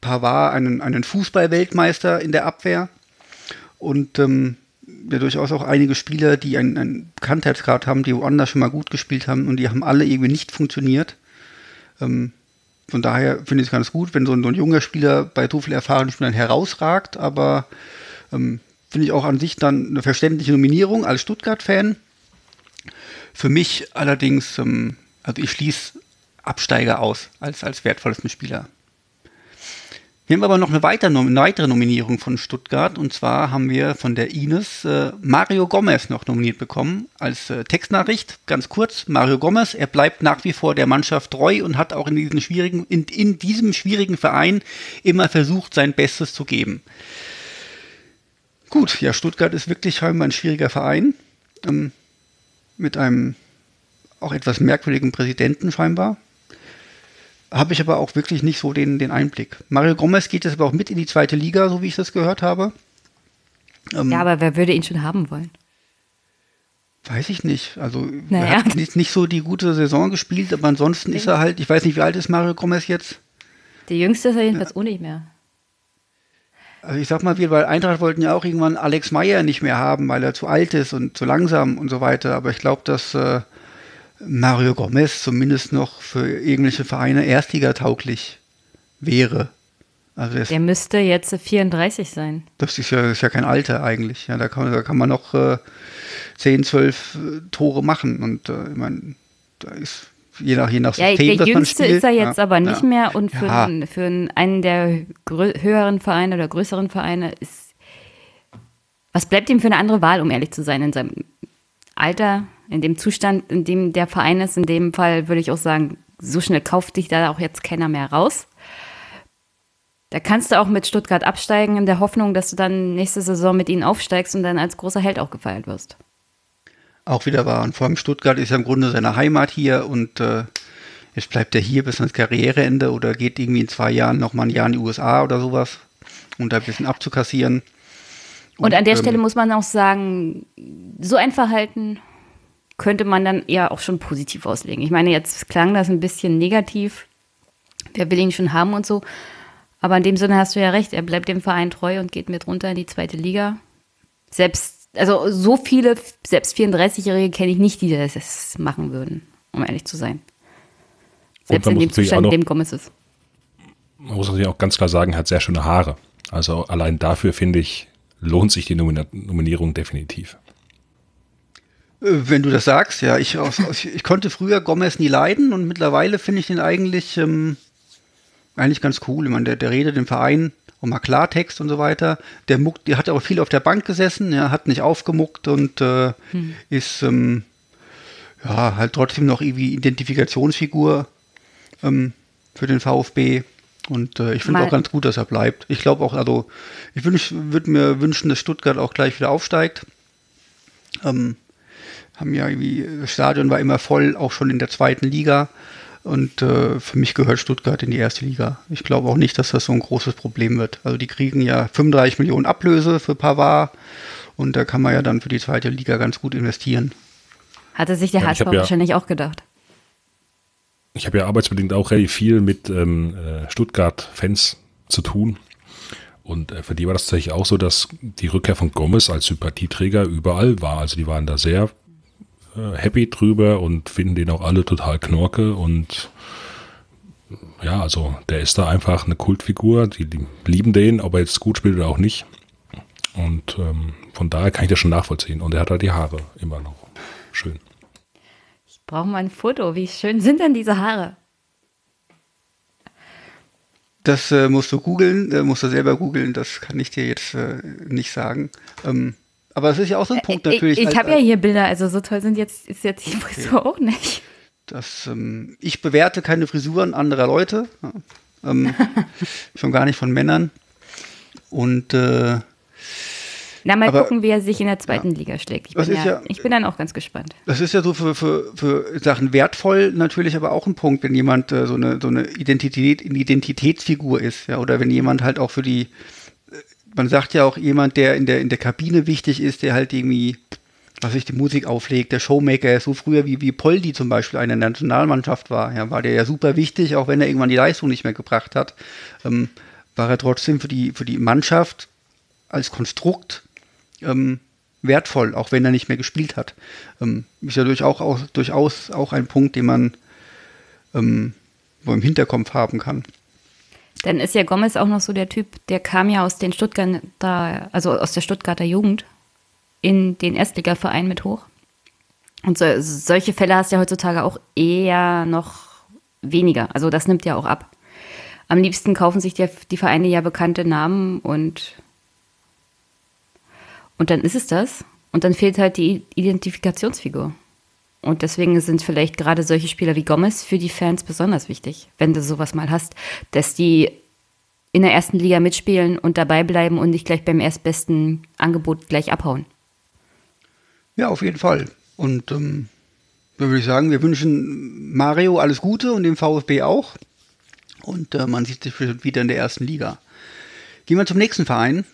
Pavard einen, einen Fußball-Weltmeister in der Abwehr und ähm, ja durchaus auch einige Spieler, die einen, einen Bekanntheitsgrad haben, die woanders schon mal gut gespielt haben und die haben alle irgendwie nicht funktioniert. Ähm, von daher finde ich es ganz gut, wenn so ein, so ein, junger Spieler bei so viel erfahrenen Spielern herausragt, aber ähm, finde ich auch an sich dann eine verständliche Nominierung als Stuttgart-Fan. Für mich allerdings, ähm, also ich schließe Absteiger aus als, als wertvollesten Spieler. Wir haben aber noch eine weitere, eine weitere Nominierung von Stuttgart und zwar haben wir von der Ines äh, Mario Gomez noch nominiert bekommen als äh, Textnachricht. Ganz kurz, Mario Gomez, er bleibt nach wie vor der Mannschaft treu und hat auch in, diesen schwierigen, in, in diesem schwierigen Verein immer versucht, sein Bestes zu geben. Gut, ja, Stuttgart ist wirklich scheinbar ein schwieriger Verein ähm, mit einem auch etwas merkwürdigen Präsidenten scheinbar habe ich aber auch wirklich nicht so den, den Einblick. Mario Gomez geht jetzt aber auch mit in die zweite Liga, so wie ich das gehört habe.
Ähm, ja, aber wer würde ihn schon haben wollen?
Weiß ich nicht. Also
naja.
er hat nicht, nicht so die gute Saison gespielt, aber ansonsten ist er halt, ich weiß nicht, wie alt ist Mario Gomez jetzt?
Der jüngste ist er jedenfalls ja. auch nicht mehr.
Also ich sag mal, wir bei Eintracht wollten ja auch irgendwann Alex Meyer nicht mehr haben, weil er zu alt ist und zu langsam und so weiter. Aber ich glaube, dass äh, Mario Gomez zumindest noch für irgendwelche Vereine erstligatauglich wäre.
Also der müsste jetzt 34 sein.
Das ist ja, das ist ja kein Alter eigentlich. Ja, da, kann, da kann man noch äh, 10, 12 äh, Tore machen. Und äh, ich meine, da ist je nach, je nach
ja, System, der Jüngste ist er jetzt ja, aber nicht ja. mehr. Und für, ja. einen, für einen der höheren Vereine oder größeren Vereine ist. Was bleibt ihm für eine andere Wahl, um ehrlich zu sein, in seinem Alter? in dem Zustand, in dem der Verein ist, in dem Fall würde ich auch sagen, so schnell kauft dich da auch jetzt keiner mehr raus. Da kannst du auch mit Stuttgart absteigen, in der Hoffnung, dass du dann nächste Saison mit ihnen aufsteigst und dann als großer Held auch gefeiert wirst.
Auch wieder wahr. Und vor allem Stuttgart ist ja im Grunde seine Heimat hier und äh, jetzt bleibt er hier bis ans Karriereende oder geht irgendwie in zwei Jahren nochmal ein Jahr in die USA oder sowas, um da ein bisschen abzukassieren.
Und, und an der ähm, Stelle muss man auch sagen, so ein Verhalten könnte man dann eher auch schon positiv auslegen. Ich meine, jetzt klang das ein bisschen negativ. Wer will ihn schon haben und so. Aber in dem Sinne hast du ja recht. Er bleibt dem Verein treu und geht mit runter in die zweite Liga. Selbst, also so viele, selbst 34-Jährige kenne ich nicht, die das machen würden, um ehrlich zu sein. Selbst in dem Zustand, in dem Gomez ist.
Man muss natürlich auch ganz klar sagen, er hat sehr schöne Haare. Also allein dafür, finde ich, lohnt sich die Nominierung definitiv.
Wenn du das sagst, ja. Ich, aus, ich konnte früher Gomez nie leiden und mittlerweile finde ich ihn eigentlich, ähm, eigentlich ganz cool. Ich meine, der, der redet im Verein auch mal Klartext und so weiter. Der, muckt, der hat auch viel auf der Bank gesessen, ja, hat nicht aufgemuckt und äh, hm. ist ähm, ja halt trotzdem noch irgendwie Identifikationsfigur ähm, für den VfB. Und äh, ich finde auch ganz gut, dass er bleibt. Ich glaube auch, also ich würde mir wünschen, dass Stuttgart auch gleich wieder aufsteigt. Ähm, haben ja irgendwie, das Stadion war immer voll, auch schon in der zweiten Liga. Und äh, für mich gehört Stuttgart in die erste Liga. Ich glaube auch nicht, dass das so ein großes Problem wird. Also die kriegen ja 35 Millionen Ablöse für Pavard und da kann man ja dann für die zweite Liga ganz gut investieren.
Hatte sich der ja, HSV ja, wahrscheinlich auch gedacht.
Ich habe ja arbeitsbedingt auch relativ viel mit ähm, äh, Stuttgart-Fans zu tun. Und äh, für die war das tatsächlich auch so, dass die Rückkehr von Gomez als Sympathieträger überall war. Also die waren da sehr happy drüber und finden den auch alle total knorke und ja, also der ist da einfach eine Kultfigur. Die, die lieben den, ob er jetzt gut spielt oder auch nicht. Und ähm, von daher kann ich das schon nachvollziehen. Und er hat halt die Haare immer noch. Schön.
Ich brauche mal ein Foto. Wie schön sind denn diese Haare?
Das äh, musst du googeln, äh, musst du selber googeln, das kann ich dir jetzt äh, nicht sagen. Ähm, aber es ist ja auch so ein Punkt natürlich.
Ich, ich habe ja hier Bilder, also so toll sind jetzt, ist jetzt die Frisur auch nicht.
Das, ähm, ich bewerte keine Frisuren anderer Leute, ja. ähm, schon gar nicht von Männern. Und äh,
Na, mal
Aber-
gucken, wie er sich in der zweiten Liga schlägt. Ich bin, ja,
ja-
ich bin dann auch ganz gespannt.
das ist ja so für, für, für Sachen wertvoll natürlich aber auch ein Punkt, wenn jemand äh, so eine, so eine Identität, Identitätsfigur ist, ja, oder wenn jemand halt auch für die, man sagt ja auch jemand, der in der, in der Kabine wichtig ist, der halt irgendwie, was ich die Musik auflegt, der Showmaker so früher wie, wie Poldi zum Beispiel eine Nationalmannschaft war, ja, war der ja super wichtig, auch wenn er irgendwann die Leistung nicht mehr gebracht hat, ähm, war er trotzdem für die, für die Mannschaft als Konstrukt ähm, wertvoll, auch wenn er nicht mehr gespielt hat. Ähm, ist ja durchaus auch, durchaus auch ein Punkt, den man ähm, wo im Hinterkopf haben kann.
Dann ist ja Gomez auch noch so der Typ, der kam ja aus den Stuttgarter, also aus der Stuttgarter Jugend in den Erstligaverein mit hoch. Und so, solche Fälle hast du ja heutzutage auch eher noch weniger. Also das nimmt ja auch ab. Am liebsten kaufen sich die, die Vereine ja bekannte Namen und und dann ist es das. Und dann fehlt halt die Identifikationsfigur. Und deswegen sind vielleicht gerade solche Spieler wie Gomez für die Fans besonders wichtig, wenn du sowas mal hast, dass die in der ersten Liga mitspielen und dabei bleiben und nicht gleich beim erstbesten Angebot gleich abhauen.
Ja, auf jeden Fall. Und ähm, dann würde ich sagen, wir wünschen Mario alles Gute und dem VfB auch. Und äh, man sieht sich wieder in der ersten Liga. Gehen wir zum nächsten Verein.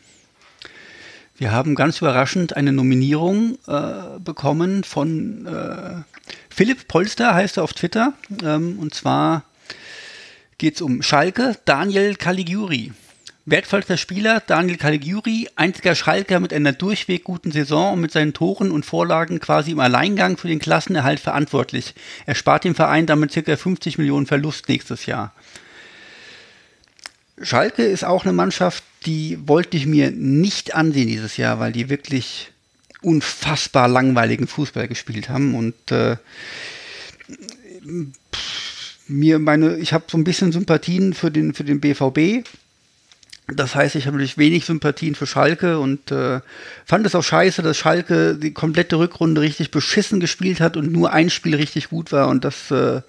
Wir haben ganz überraschend eine Nominierung äh, bekommen von äh, Philipp Polster, heißt er auf Twitter. Ähm, und zwar geht es um Schalke, Daniel Caligiuri. Wertvollster Spieler Daniel Caligiuri, einziger Schalker mit einer durchweg guten Saison und mit seinen Toren und Vorlagen quasi im Alleingang für den Klassenerhalt verantwortlich. Er spart dem Verein damit ca. 50 Millionen Verlust nächstes Jahr. Schalke ist auch eine Mannschaft, die wollte ich mir nicht ansehen dieses Jahr, weil die wirklich unfassbar langweiligen Fußball gespielt haben und äh, mir meine, ich habe so ein bisschen Sympathien für den für den BVB. Das heißt, ich habe natürlich wenig Sympathien für Schalke und äh, fand es auch scheiße, dass Schalke die komplette Rückrunde richtig beschissen gespielt hat und nur ein Spiel richtig gut war und das, äh,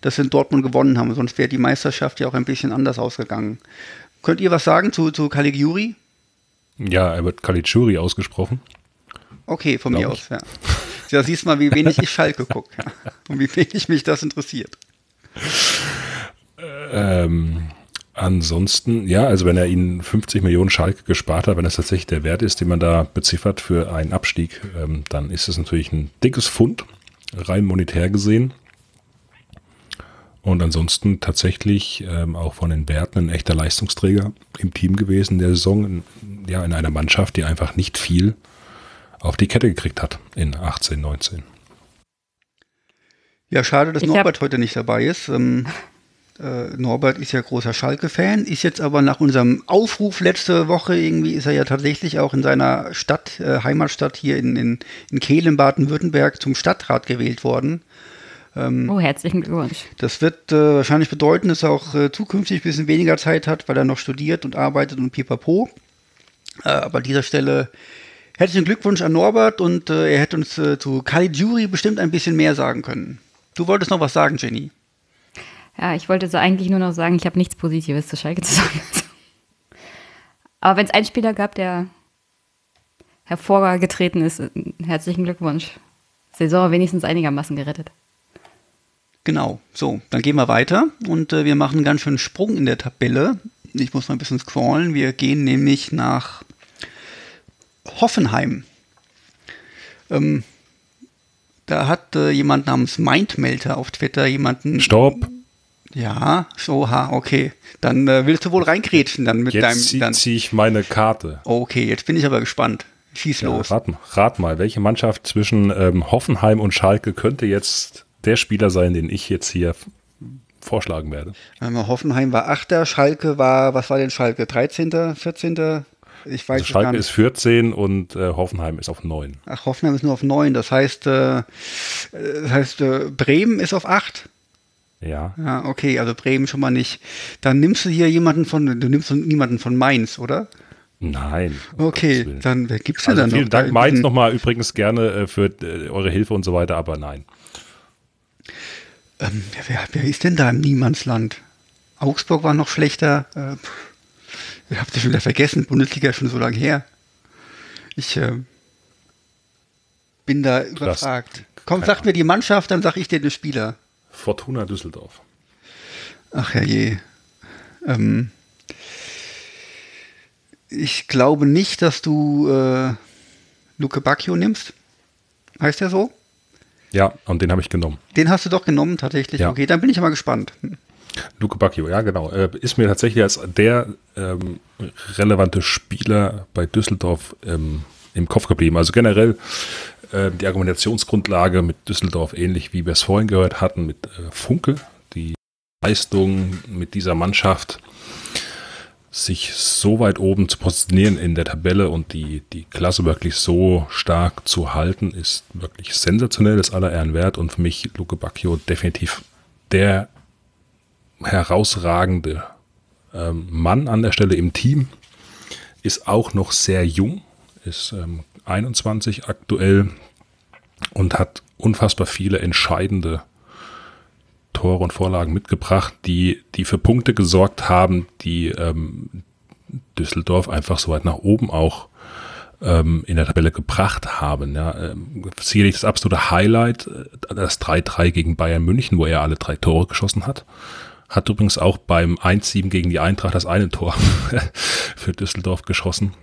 das in Dortmund gewonnen haben. Sonst wäre die Meisterschaft ja auch ein bisschen anders ausgegangen. Könnt ihr was sagen zu, zu Caligiuri?
Ja, er wird Caligiuri ausgesprochen.
Okay, von mir
Glaub
aus, ja. Da siehst du mal, wie wenig ich Schalke gucke ja. und wie wenig mich das interessiert.
Ähm, ansonsten, ja, also wenn er ihnen 50 Millionen Schalke gespart hat, wenn das tatsächlich der Wert ist, den man da beziffert für einen Abstieg, ähm, dann ist es natürlich ein dickes Fund, rein monetär gesehen. Und ansonsten tatsächlich ähm, auch von den Werten ein echter Leistungsträger im Team gewesen der Saison, in, ja, in einer Mannschaft, die einfach nicht viel auf die Kette gekriegt hat in 18, 19.
Ja, schade, dass
Ich
Norbert heute nicht dabei ist. Ähm, äh, Norbert ist ja großer Schalke-Fan, ist jetzt aber nach unserem Aufruf letzte Woche irgendwie, ist er ja tatsächlich auch in seiner Stadt, äh, Heimatstadt hier in, in, in Kehl in Baden-Württemberg zum Stadtrat gewählt worden.
Oh, herzlichen Glückwunsch.
Das wird äh, wahrscheinlich bedeuten, dass er auch äh, zukünftig ein bisschen weniger Zeit hat, weil er noch studiert und arbeitet und pipapo. Äh, aber an dieser Stelle herzlichen Glückwunsch an Norbert und äh, er hätte uns äh, zu Caligiuri bestimmt ein bisschen mehr sagen können. Du wolltest noch was sagen, Jenny.
Ja, ich wollte so eigentlich nur noch sagen, ich habe nichts Positives zu Schalke zu sagen. Aber wenn es einen Spieler gab, der hervorgetreten ist, herzlichen Glückwunsch. Saison wenigstens einigermaßen gerettet.
Genau, so, dann gehen wir weiter und äh, wir machen einen ganz schönen Sprung in der Tabelle. Ich muss mal ein bisschen scrollen. Wir gehen nämlich nach Hoffenheim. Ähm, da hat äh, jemand namens Mindmelter auf Twitter jemanden.
Stopp!
Ja, so, ha, okay. Dann äh, willst du wohl reinkrätschen dann mit
Jetzt
deinem.
ziehe
Dann,
zieh ich meine Karte.
okay, jetzt bin ich aber gespannt. Schieß
Ja,
los.
rat, rat mal, welche Mannschaft zwischen ähm, Hoffenheim und Schalke könnte jetzt der Spieler sein, den ich jetzt hier vorschlagen werde?
Einmal Hoffenheim war Achter, Schalke war, was war denn Schalke? 13., 14.? Ich weiß
Also Schalke ist 14 und äh, Hoffenheim ist auf 9.
Ach, Hoffenheim ist nur auf 9. Das heißt, äh, äh, das heißt äh, Bremen ist auf 8.
Ja.
Ja, okay, also Bremen schon mal nicht. Dann nimmst du hier jemanden von, du nimmst niemanden von Mainz, oder?
Nein.
Okay, dann wer gibt's denn
Also
dann
vielen
noch?
Dank,
Da-
Mainz
hm.
nochmal übrigens gerne äh, für äh, eure Hilfe und so weiter, aber nein.
Ähm, wer, wer, ist denn da im Niemandsland? Augsburg war noch schlechter. Äh, ich hab das schon wieder vergessen. Bundesliga ist schon so lange her. Ich äh, bin da überfragt. Komm, sag mir die Mannschaft, dann sag ich dir den Spieler.
Fortuna Düsseldorf.
Ach herrje. Ähm, ich glaube nicht, dass du äh, Luke Bacchio nimmst. Heißt der so?
Ja, und den habe ich genommen.
Den hast du doch genommen, tatsächlich.
Ja.
Okay, dann bin ich mal gespannt. Hm.
Luke Bacchio, ja genau. Äh, ist mir tatsächlich als der ähm, relevante Spieler bei Düsseldorf ähm, im Kopf geblieben. Also generell äh, die Argumentationsgrundlage mit Düsseldorf ähnlich wie wir es vorhin gehört hatten mit äh, Funke. Die Leistung mit dieser Mannschaft sich so weit oben zu positionieren in der Tabelle und die, die Klasse wirklich so stark zu halten, ist wirklich sensationell, ist aller Ehren wert und für mich Luke Bacchio definitiv der herausragende ähm, Mann an der Stelle im Team, ist auch noch sehr jung, ist ähm, 21 aktuell und hat unfassbar viele entscheidende Tore und Vorlagen mitgebracht, die, die für Punkte gesorgt haben, die ähm, Düsseldorf einfach so weit nach oben auch ähm, in der Tabelle gebracht haben. Ja, ähm, sicherlich das absolute Highlight, äh, das 3-3 gegen Bayern München, wo er alle drei Tore geschossen hat. Hat übrigens auch beim 1-7 gegen die Eintracht das eine Tor für Düsseldorf geschossen.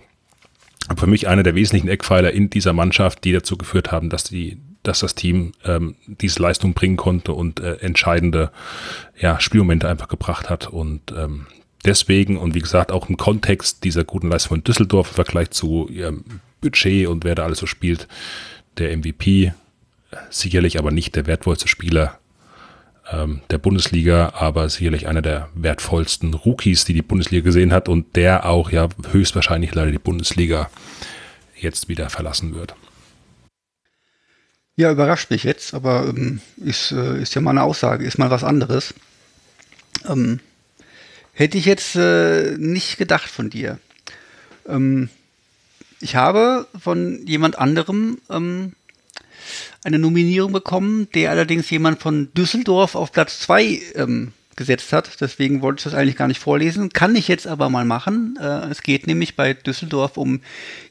Für mich einer der wesentlichen Eckpfeiler in dieser Mannschaft, die dazu geführt haben, dass die, dass das Team ähm, diese Leistung bringen konnte und äh, entscheidende ja, Spielmomente einfach gebracht hat. Und ähm, deswegen und wie gesagt auch im Kontext dieser guten Leistung von Düsseldorf im Vergleich zu ihrem Budget und wer da alles so spielt, der MVP, sicherlich aber nicht der wertvollste Spieler ähm, der Bundesliga, aber sicherlich einer der wertvollsten Rookies, die die Bundesliga gesehen hat und der auch ja höchstwahrscheinlich leider die Bundesliga jetzt wieder verlassen wird.
Ja, überrascht mich jetzt, aber ähm, ist, äh, ist ja mal eine Aussage, ist mal was anderes. Ähm, hätte ich jetzt äh, nicht gedacht von dir. Ähm, ich habe von jemand anderem ähm, eine Nominierung bekommen, der allerdings jemand von Düsseldorf auf Platz 2 ähm, gesetzt hat. Deswegen wollte ich das eigentlich gar nicht vorlesen. Kann ich jetzt aber mal machen. Äh, es geht nämlich bei Düsseldorf um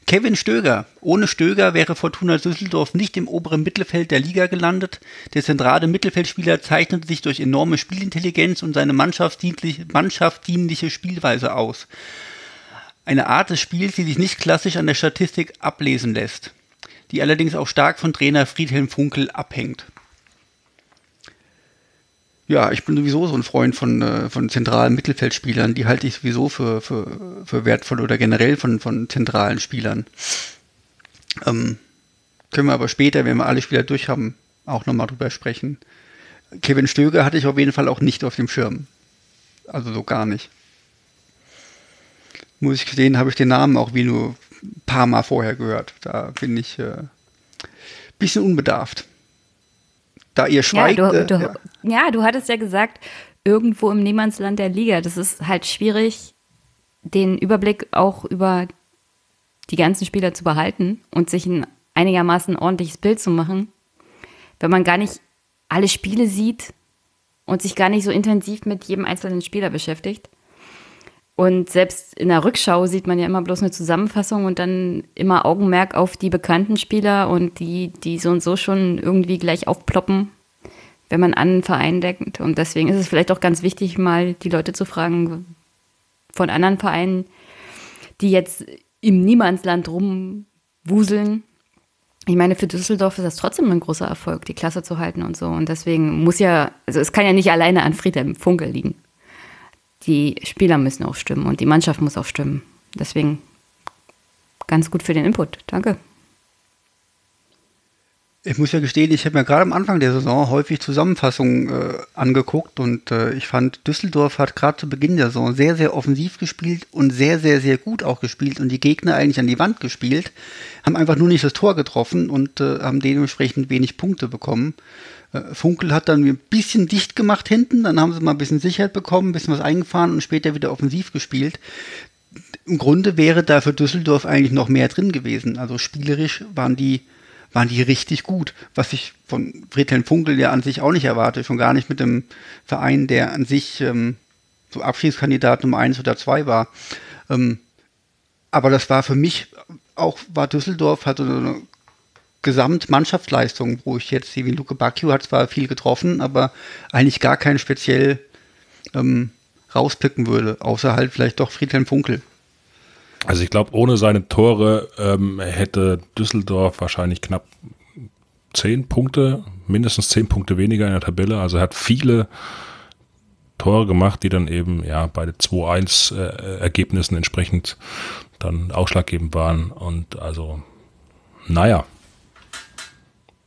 Kevin Stöger. Ohne Stöger wäre Fortuna Düsseldorf nicht im oberen Mittelfeld der Liga gelandet. Der zentrale Mittelfeldspieler zeichnete sich durch enorme Spielintelligenz und seine mannschaftsdienliche, mannschaftsdienliche Spielweise aus. Eine Art des Spiels, die sich nicht klassisch an der Statistik ablesen lässt, die allerdings auch stark von Trainer Friedhelm Funkel abhängt. Ja, ich bin sowieso so ein Freund von, äh, von zentralen Mittelfeldspielern. Die halte ich sowieso für, für, für wertvoll oder generell von, von zentralen Spielern. Ähm, können wir aber später, wenn wir alle Spieler durch haben, auch nochmal drüber sprechen. Kevin Stöger hatte ich auf jeden Fall auch nicht auf dem Schirm. Also so gar nicht. Muss ich gestehen, habe ich den Namen auch wie nur paar Mal vorher gehört. Da bin ich äh, bisschen unbedarft. Da ihr schweigt.
ja, du,
äh,
du,
ja.
ja, du hattest ja gesagt, irgendwo im Niemandsland der Liga. Das ist halt schwierig, den Überblick auch über die ganzen Spieler zu behalten und sich ein einigermaßen ordentliches Bild zu machen, wenn man gar nicht alle Spiele sieht und sich gar nicht so intensiv mit jedem einzelnen Spieler beschäftigt. Und selbst in der Rückschau sieht man ja immer bloß eine Zusammenfassung und dann immer Augenmerk auf die bekannten Spieler und die, die so und so schon irgendwie gleich aufploppen, wenn man an einen Verein denkt. Und deswegen ist es vielleicht auch ganz wichtig, mal die Leute zu fragen von anderen Vereinen, die jetzt im Niemandsland rumwuseln. Ich meine, für Düsseldorf ist das trotzdem ein großer Erfolg, die Klasse zu halten und so. Und deswegen muss ja, also es kann ja nicht alleine an Friedhelm Funkel liegen die Spieler müssen auch stimmen und die Mannschaft muss auch stimmen. Deswegen ganz gut für den Input. Danke.
Ich muss ja gestehen, ich habe mir gerade am Anfang der Saison häufig Zusammenfassungen äh, angeguckt und äh, ich fand, Düsseldorf hat gerade zu Beginn der Saison sehr, sehr offensiv gespielt und sehr, sehr, sehr gut auch gespielt und die Gegner eigentlich an die Wand gespielt, haben einfach nur nicht das Tor getroffen und äh, haben dementsprechend wenig Punkte bekommen. Äh, Funkel hat dann ein bisschen dicht gemacht hinten, dann haben sie mal ein bisschen Sicherheit bekommen, ein bisschen was eingefahren und später wieder offensiv gespielt. Im Grunde wäre da für Düsseldorf eigentlich noch mehr drin gewesen. Also spielerisch waren die, waren die richtig gut, was ich von Friedhelm Funkel ja an sich auch nicht erwarte, schon gar nicht mit dem Verein, der an sich ähm, so Abschiedskandidat Nummer eins oder zwei war. Ähm, aber das war für mich auch, war Düsseldorf, hatte eine Gesamtmannschaftsleistung, wo ich jetzt, wie Luke Bacchio hat zwar viel getroffen, aber eigentlich gar keinen speziell ähm, rauspicken würde, außer halt vielleicht doch Friedhelm Funkel.
Also ich glaube, ohne seine Tore ähm, hätte Düsseldorf wahrscheinlich knapp zehn Punkte, mindestens zehn Punkte weniger in der Tabelle. Also er hat viele Tore gemacht, die dann eben ja bei 2-1 äh, Ergebnissen entsprechend dann ausschlaggebend waren. Und also, naja,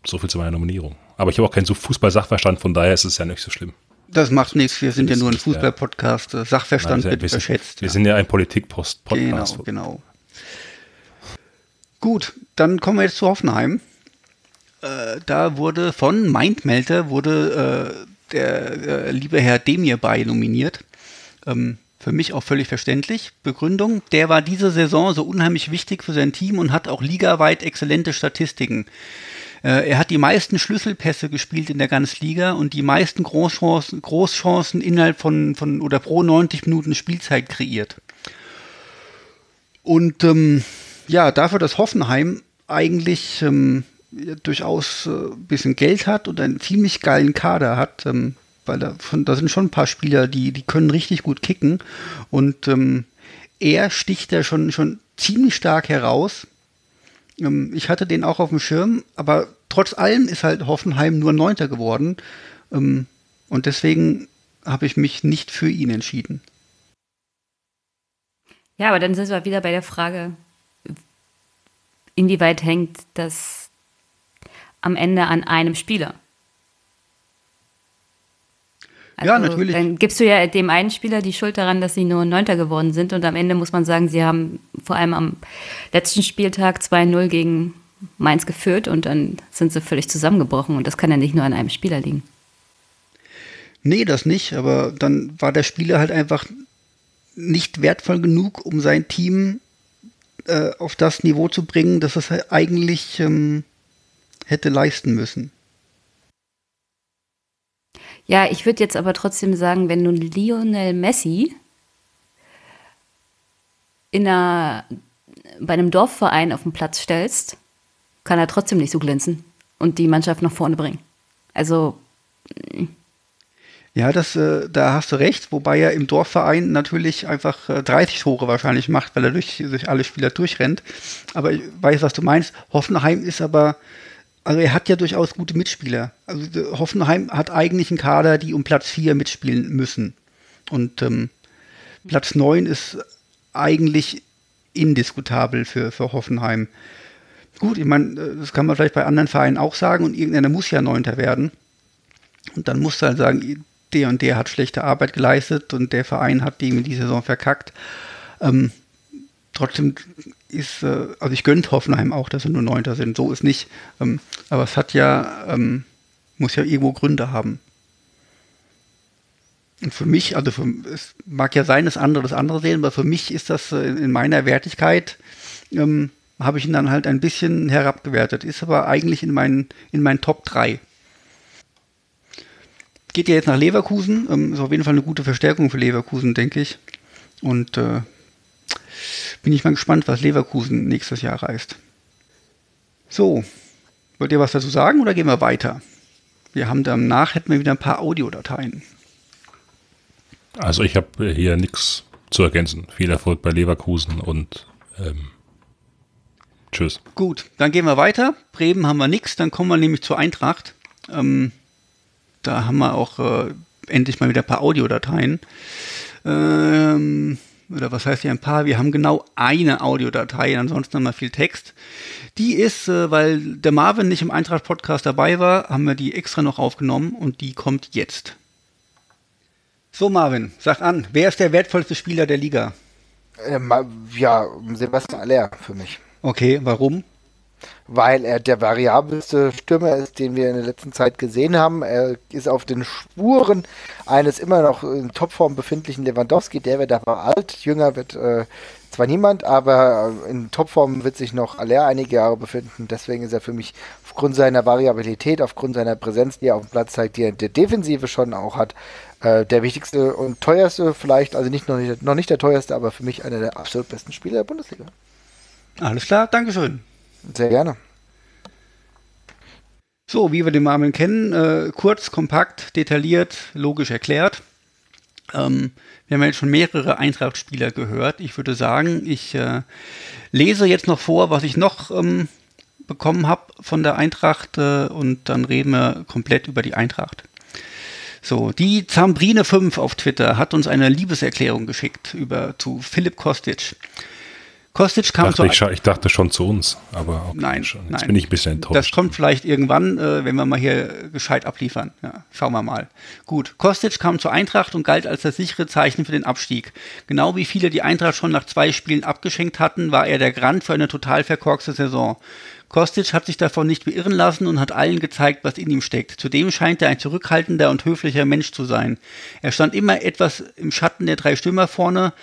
so viel zu meiner Nominierung. Aber ich habe auch keinen Fußball-Sachverstand, von daher ist es ja nicht so schlimm.
Das macht nichts, wir sind ja nur ein Fußball-Podcast. Sachverstand
Nein,
wird
wir sind,
überschätzt.
Wir sind ja ein Politik-Podcast.
Genau, genau. Gut, dann kommen wir jetzt zu Hoffenheim. Äh, da wurde von Mindmelter wurde äh, der äh, liebe Herr Demir bei nominiert. Ähm, für mich auch völlig verständlich. Begründung, der war diese Saison so unheimlich wichtig für sein Team und hat auch ligaweit exzellente Statistiken. Äh, er hat die meisten Schlüsselpässe gespielt in der ganzen Liga und die meisten Großchancen, Großchancen innerhalb von, von oder pro 90 Minuten Spielzeit kreiert. Und ähm, ja, dafür, dass Hoffenheim eigentlich ähm, ja, durchaus äh, ein bisschen Geld hat und einen ziemlich geilen Kader hat, ähm, weil da, von, da sind schon ein paar Spieler, die, die können richtig gut kicken und ähm, er sticht da schon, schon ziemlich stark heraus. Ähm, ich hatte den auch auf dem Schirm, aber trotz allem ist halt Hoffenheim nur Neunter geworden ähm, und deswegen habe ich mich nicht für ihn entschieden.
Ja, aber dann sind wir wieder bei der Frage, inwieweit hängt das am Ende an einem Spieler?
Ja, natürlich.
Dann gibst du ja dem einen Spieler die Schuld daran, dass sie nur Neunter geworden sind. Und am Ende muss man sagen, sie haben vor allem am letzten Spieltag 2-0 gegen Mainz geführt und dann sind sie völlig zusammengebrochen. Und das kann ja nicht nur an einem Spieler liegen.
Nee, das nicht. Aber dann war der Spieler halt einfach nicht wertvoll genug, um sein Team äh, auf das Niveau zu bringen, das es eigentlich ähm, hätte leisten müssen.
Ja, ich würde jetzt aber trotzdem sagen, wenn du Lionel Messi in einer, bei einem Dorfverein auf den Platz stellst, kann er trotzdem nicht so glänzen und die Mannschaft nach vorne bringen. Also.
Ja, das, äh, da hast du recht, wobei er im Dorfverein natürlich einfach äh, 30 Tore wahrscheinlich macht, weil er durch, durch alle Spieler durchrennt. Aber ich weiß, was du meinst. Hoffenheim ist aber also er hat ja durchaus gute Mitspieler. Also Hoffenheim hat eigentlich einen Kader, die um Platz 4 mitspielen müssen. Und ähm, Platz 9 ist eigentlich indiskutabel für, für Hoffenheim. Gut, ich meine, äh, das kann man vielleicht bei anderen Vereinen auch sagen und irgendeiner muss ja Neunter werden. Und dann muss du halt sagen, der und der hat schlechte Arbeit geleistet und der Verein hat die die Saison verkackt. Ähm, trotzdem ist, äh, also ich gönne Hoffenheim auch, dass sie nur Neunter sind. So ist nicht. Ähm, aber es hat ja, ähm, muss ja irgendwo Gründe haben. Und für mich, also für, es mag ja sein, dass andere das andere sehen, aber für mich ist das äh, in meiner Wertigkeit, ähm, habe ich ihn dann halt ein bisschen herabgewertet. Ist aber eigentlich in meinen, in meinen Top 3. Geht ja jetzt nach Leverkusen. Ähm, ist auf jeden Fall eine gute Verstärkung für Leverkusen, denke ich. Und äh, bin ich mal gespannt, was Leverkusen nächstes Jahr reißt. So, wollt ihr was dazu sagen oder gehen wir weiter? Wir haben danach hätten wir wieder ein paar Audiodateien.
Also ich habe hier nichts zu ergänzen. Viel Erfolg bei Leverkusen und ähm, tschüss.
Gut, dann gehen wir weiter. Bremen haben wir nichts, dann kommen wir nämlich zur Eintracht. Ähm, da haben wir auch äh, endlich mal wieder ein paar Audiodateien. Ähm, oder was heißt hier ein paar? Wir haben genau eine Audiodatei, ansonsten haben wir viel Text. Die ist, äh, weil der Marvin nicht im Eintracht-Podcast dabei war, haben wir die extra noch aufgenommen und die kommt jetzt. So, Marvin, sag an, wer ist der wertvollste Spieler der Liga?
Ähm, ja, Sebastian Aller für mich.
Okay, warum?
Weil er der variabelste Stürmer ist, den wir in der letzten Zeit gesehen haben. Er ist auf den Spuren eines immer noch in Topform befindlichen Lewandowski. Der wird aber alt, jünger wird äh, zwar niemand, aber in Topform wird sich noch Aller einige Jahre befinden. Deswegen ist er für mich aufgrund seiner Variabilität, aufgrund seiner Präsenz, die er auf dem Platz zeigt, die er in der Defensive schon auch hat, äh, der wichtigste und teuerste vielleicht, also nicht noch, nicht noch nicht der teuerste, aber für mich einer der absolut besten Spieler der Bundesliga.
Alles klar, Dankeschön.
Sehr gerne.
So, wie wir den Marvin kennen, äh, kurz, kompakt, detailliert, logisch erklärt. Ähm, wir haben jetzt schon mehrere Eintracht-Spieler gehört. Ich würde sagen, ich äh, lese jetzt noch vor, was ich noch ähm, bekommen habe von der Eintracht äh, und dann reden wir komplett über die Eintracht. So, die Zambrine 5 auf Twitter hat uns eine Liebeserklärung geschickt über zu Philipp Kostic. Kostic kam
dachte
zu.
Ich, ich dachte schon zu uns, aber okay,
Nein,
schon. Jetzt
nein.
bin ich ein bisschen enttäuscht.
Das kommt vielleicht irgendwann, äh, wenn wir mal hier gescheit abliefern. Ja, schauen wir mal. Gut, Kostic kam zur Eintracht und galt als das sichere Zeichen für den Abstieg. Genau wie viele die Eintracht schon nach zwei Spielen abgeschenkt hatten, war er der Garant für eine total verkorkste Saison. Kostic hat sich davon nicht beirren lassen und hat allen gezeigt, was in ihm steckt. Zudem scheint er ein zurückhaltender und höflicher Mensch zu sein. Er stand immer etwas im Schatten der drei Stürmer vorne,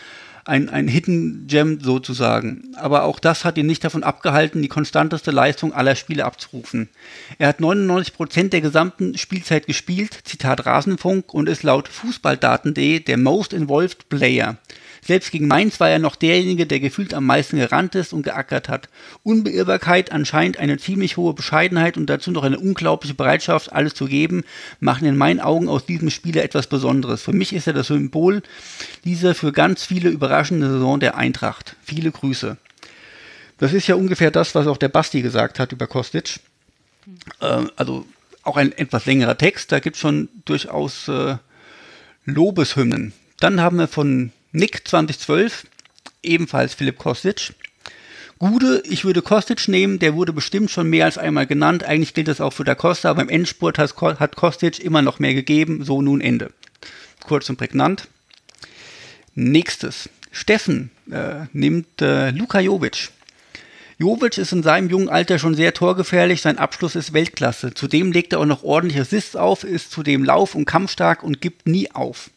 ein, ein Hidden Gem sozusagen. Aber auch das hat ihn nicht davon abgehalten, die konstanteste Leistung aller Spiele abzurufen. Er hat 99% der gesamten Spielzeit gespielt, Zitat Rasenfunk, und ist laut Fußballdaten.de der most involved Player. Selbst gegen Mainz war er noch derjenige, der gefühlt am meisten gerannt ist und geackert hat. Unbeirrbarkeit, anscheinend eine ziemlich hohe Bescheidenheit und dazu noch eine unglaubliche Bereitschaft, alles zu geben, machen in meinen Augen aus diesem Spieler etwas Besonderes. Für mich ist er das Symbol dieser für ganz viele überraschende Saison der Eintracht. Viele Grüße. Das ist ja ungefähr das, was auch der Basti gesagt hat über Kostic. Äh, also auch ein etwas längerer Text, da gibt es schon durchaus äh, Lobeshymnen. Dann haben wir von Nick 2012, ebenfalls Philipp Kostic. Gude, ich würde Kostic nehmen, der wurde bestimmt schon mehr als einmal genannt. Eigentlich gilt das auch für Da Costa, aber im Endspurt hat, Kostic immer noch mehr gegeben. So nun Ende. Kurz und prägnant. Nächstes. Steffen äh, nimmt äh, Luka Jovic. Jovic ist in seinem jungen Alter schon sehr torgefährlich, sein Abschluss ist Weltklasse. Zudem legt er auch noch ordentliche Assists auf, ist zudem lauf- und kampfstark und gibt nie auf.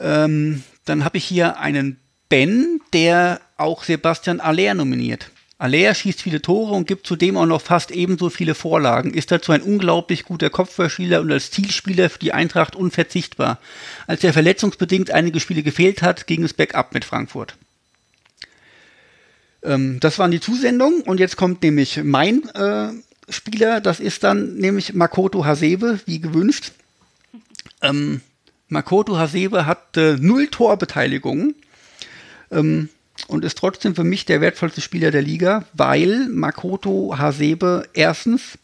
Ähm, dann habe ich hier einen Ben, der auch Sebastian Aller nominiert. Aller schießt viele Tore und gibt zudem auch noch fast ebenso viele Vorlagen, ist dazu ein unglaublich guter Kopfballspieler und als Zielspieler für die Eintracht unverzichtbar. Als er verletzungsbedingt einige Spiele gefehlt hat, ging es bergab mit Frankfurt. Ähm, das waren die Zusendungen und jetzt kommt nämlich mein äh, Spieler, das ist dann nämlich Makoto Hasebe, wie gewünscht. Ähm, Makoto Hasebe hat äh, null Torbeteiligungen ähm, und ist trotzdem für mich der wertvollste Spieler der Liga, weil Makoto Hasebe erstens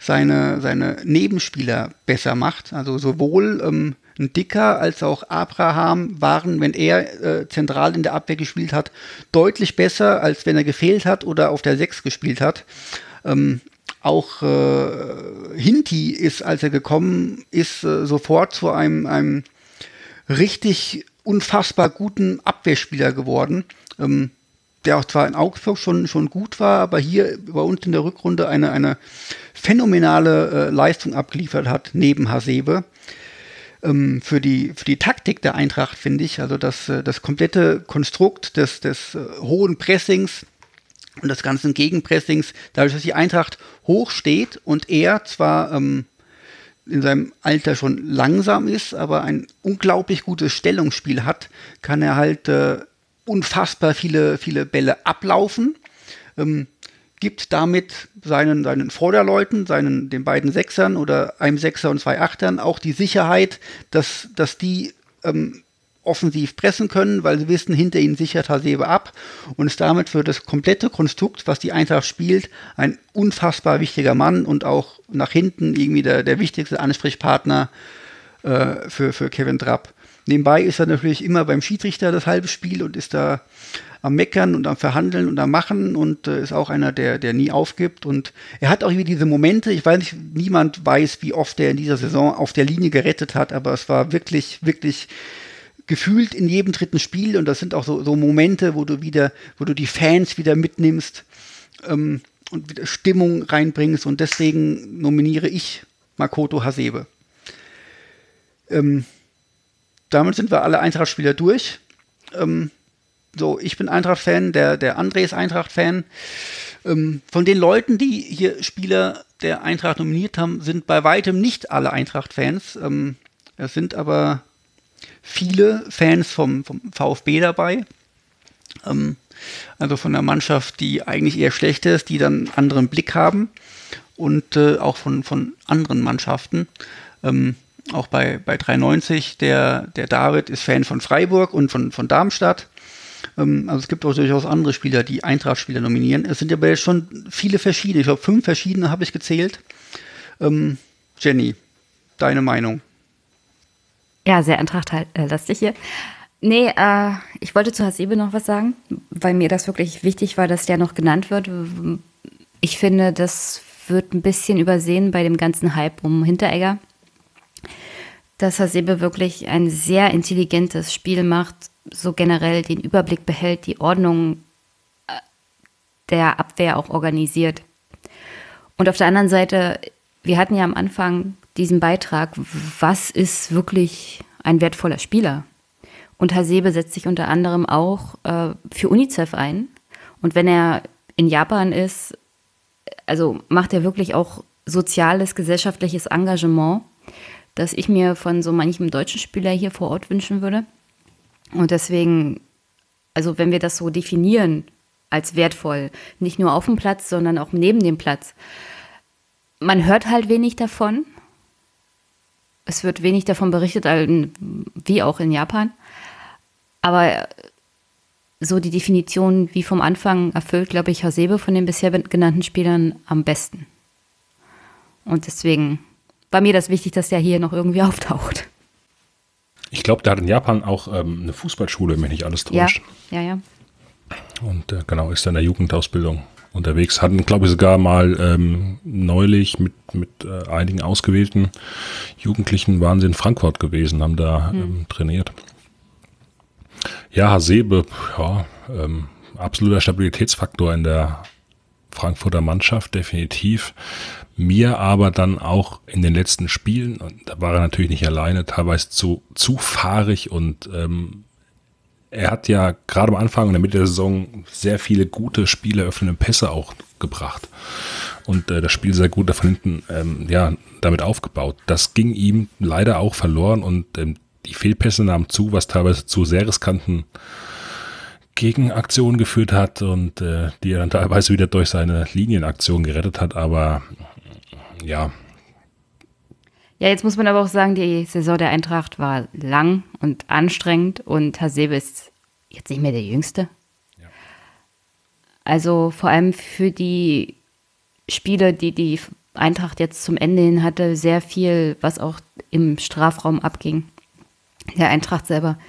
seine, seine Nebenspieler besser macht. Also sowohl ähm, ein Dicker als auch Abraham waren, wenn er äh, zentral in der Abwehr gespielt hat, deutlich besser, als wenn er gefehlt hat oder auf der 6 gespielt hat. Ähm, auch äh, Hinti ist, als er gekommen ist, äh, sofort zu einem, einem richtig unfassbar guten Abwehrspieler geworden. Ähm, der auch zwar in Augsburg schon, schon gut war, aber hier bei uns in der Rückrunde eine, eine phänomenale äh, Leistung abgeliefert hat, neben Hasebe. Ähm, für, die, für die Taktik der Eintracht, finde ich, also das, äh, das komplette Konstrukt des, des äh, hohen Pressings und des ganzen Gegenpressings, dadurch, dass die Eintracht hoch steht und er zwar ähm, in seinem Alter schon langsam ist, aber ein unglaublich gutes Stellungsspiel hat, kann er halt äh, unfassbar viele, viele Bälle ablaufen, ähm, gibt damit seinen, seinen Vorderleuten, seinen, den beiden Sechsern oder einem Sechser und zwei Achtern auch die Sicherheit, dass, dass die ähm, offensiv pressen können, weil sie wissen, hinter ihnen sichert Hasebe ab und ist damit für das komplette Konstrukt, was die Eintracht spielt, ein unfassbar wichtiger Mann und auch nach hinten irgendwie der, der wichtigste Ansprechpartner äh, für, für Kevin Trapp. Nebenbei ist er natürlich immer beim Schiedsrichter das halbe Spiel und ist da am Meckern und am Verhandeln und am Machen und äh, ist auch einer, der, der nie aufgibt. Und er hat auch irgendwie diese Momente, ich weiß nicht, niemand weiß, wie oft er in dieser Saison auf der Linie gerettet hat, aber es war wirklich, wirklich gefühlt in jedem dritten Spiel und das sind auch so, so Momente, wo du wieder, wo du die Fans wieder mitnimmst. ähm, und wieder Stimmung reinbringst und deswegen nominiere ich Makoto Hasebe. Ähm, damit sind wir alle Eintracht-Spieler durch. Ähm, so, ich bin Eintracht-Fan, der, der André ist Eintracht-Fan. Ähm, von den Leuten, die hier Spieler der Eintracht nominiert haben, sind bei weitem nicht alle Eintracht-Fans. Ähm, es sind aber viele Fans vom, vom VfB dabei. Ähm, also von der Mannschaft, die eigentlich eher schlecht ist, die dann einen anderen Blick haben. Und äh, auch von, von anderen Mannschaften. Ähm, auch bei, bei 390, der, der David ist Fan von Freiburg und von, von Darmstadt. Ähm, also es gibt auch durchaus andere Spieler, die Eintracht-Spieler nominieren. Es sind aber jetzt schon viele verschiedene. Ich glaube, fünf verschiedene habe ich gezählt. Ähm, Jenny, deine Meinung?
Ja, sehr Eintracht-lastig hier. Nee, äh, ich wollte zu Hasebe noch was sagen, weil mir das wirklich wichtig war, dass der noch genannt wird. Ich finde, das wird ein bisschen übersehen bei dem ganzen Hype um Hinteregger. Dass Hasebe wirklich ein sehr intelligentes Spiel macht, so generell den Überblick behält, die Ordnung äh, der Abwehr auch organisiert. Und auf der anderen Seite, wir hatten ja am Anfang diesen Beitrag, was ist wirklich ein wertvoller Spieler? Und Hasebe setzt sich unter anderem auch äh, für UNICEF ein. Und wenn er in Japan ist, also macht er wirklich auch soziales, gesellschaftliches Engagement, das ich mir von so manchem deutschen Spieler hier vor Ort wünschen würde. Und deswegen, also wenn wir das so definieren als wertvoll, nicht nur auf dem Platz, sondern auch neben dem Platz, man hört halt wenig davon. Es wird wenig davon berichtet, wie auch in Japan. Aber so die Definition wie vom Anfang erfüllt, glaube ich, Hasebe von den bisher genannten Spielern am besten. Und deswegen war mir das wichtig, dass der hier noch irgendwie auftaucht.
Ich glaube, der hat in Japan auch ähm, eine Fußballschule, wenn mich nicht alles täuscht.
Ja, ja, ja.
Und äh, genau, ist in der Jugendausbildung unterwegs. Hatten, glaube ich, sogar mal ähm, neulich mit, mit äh, einigen ausgewählten Jugendlichen waren sie in Frankfurt gewesen, haben da hm. ähm, trainiert. Ja, Hasebe, ja, ähm, absoluter Stabilitätsfaktor in der Frankfurter Mannschaft, definitiv. Mir aber dann auch in den letzten Spielen, und da war er natürlich nicht alleine, teilweise zu, zu fahrig und ähm, er hat ja gerade am Anfang in der Mitte der Saison sehr viele gute Spiele öffnende Pässe auch gebracht und äh, das Spiel sehr gut da von hinten ähm, ja damit aufgebaut. Das ging ihm leider auch verloren und ähm, die Fehlpässe nahmen zu, was teilweise zu sehr riskanten Gegenaktionen geführt hat und äh, die er dann teilweise wieder durch seine Linienaktion gerettet hat, aber ja.
Ja, jetzt muss man aber auch sagen, die Saison der Eintracht war lang und anstrengend und Hasebe ist jetzt nicht mehr der Jüngste. Ja. Also vor allem für die Spiele, die die Eintracht jetzt zum Ende hin hatte, sehr viel, was auch im Strafraum abging. Der Eintracht selber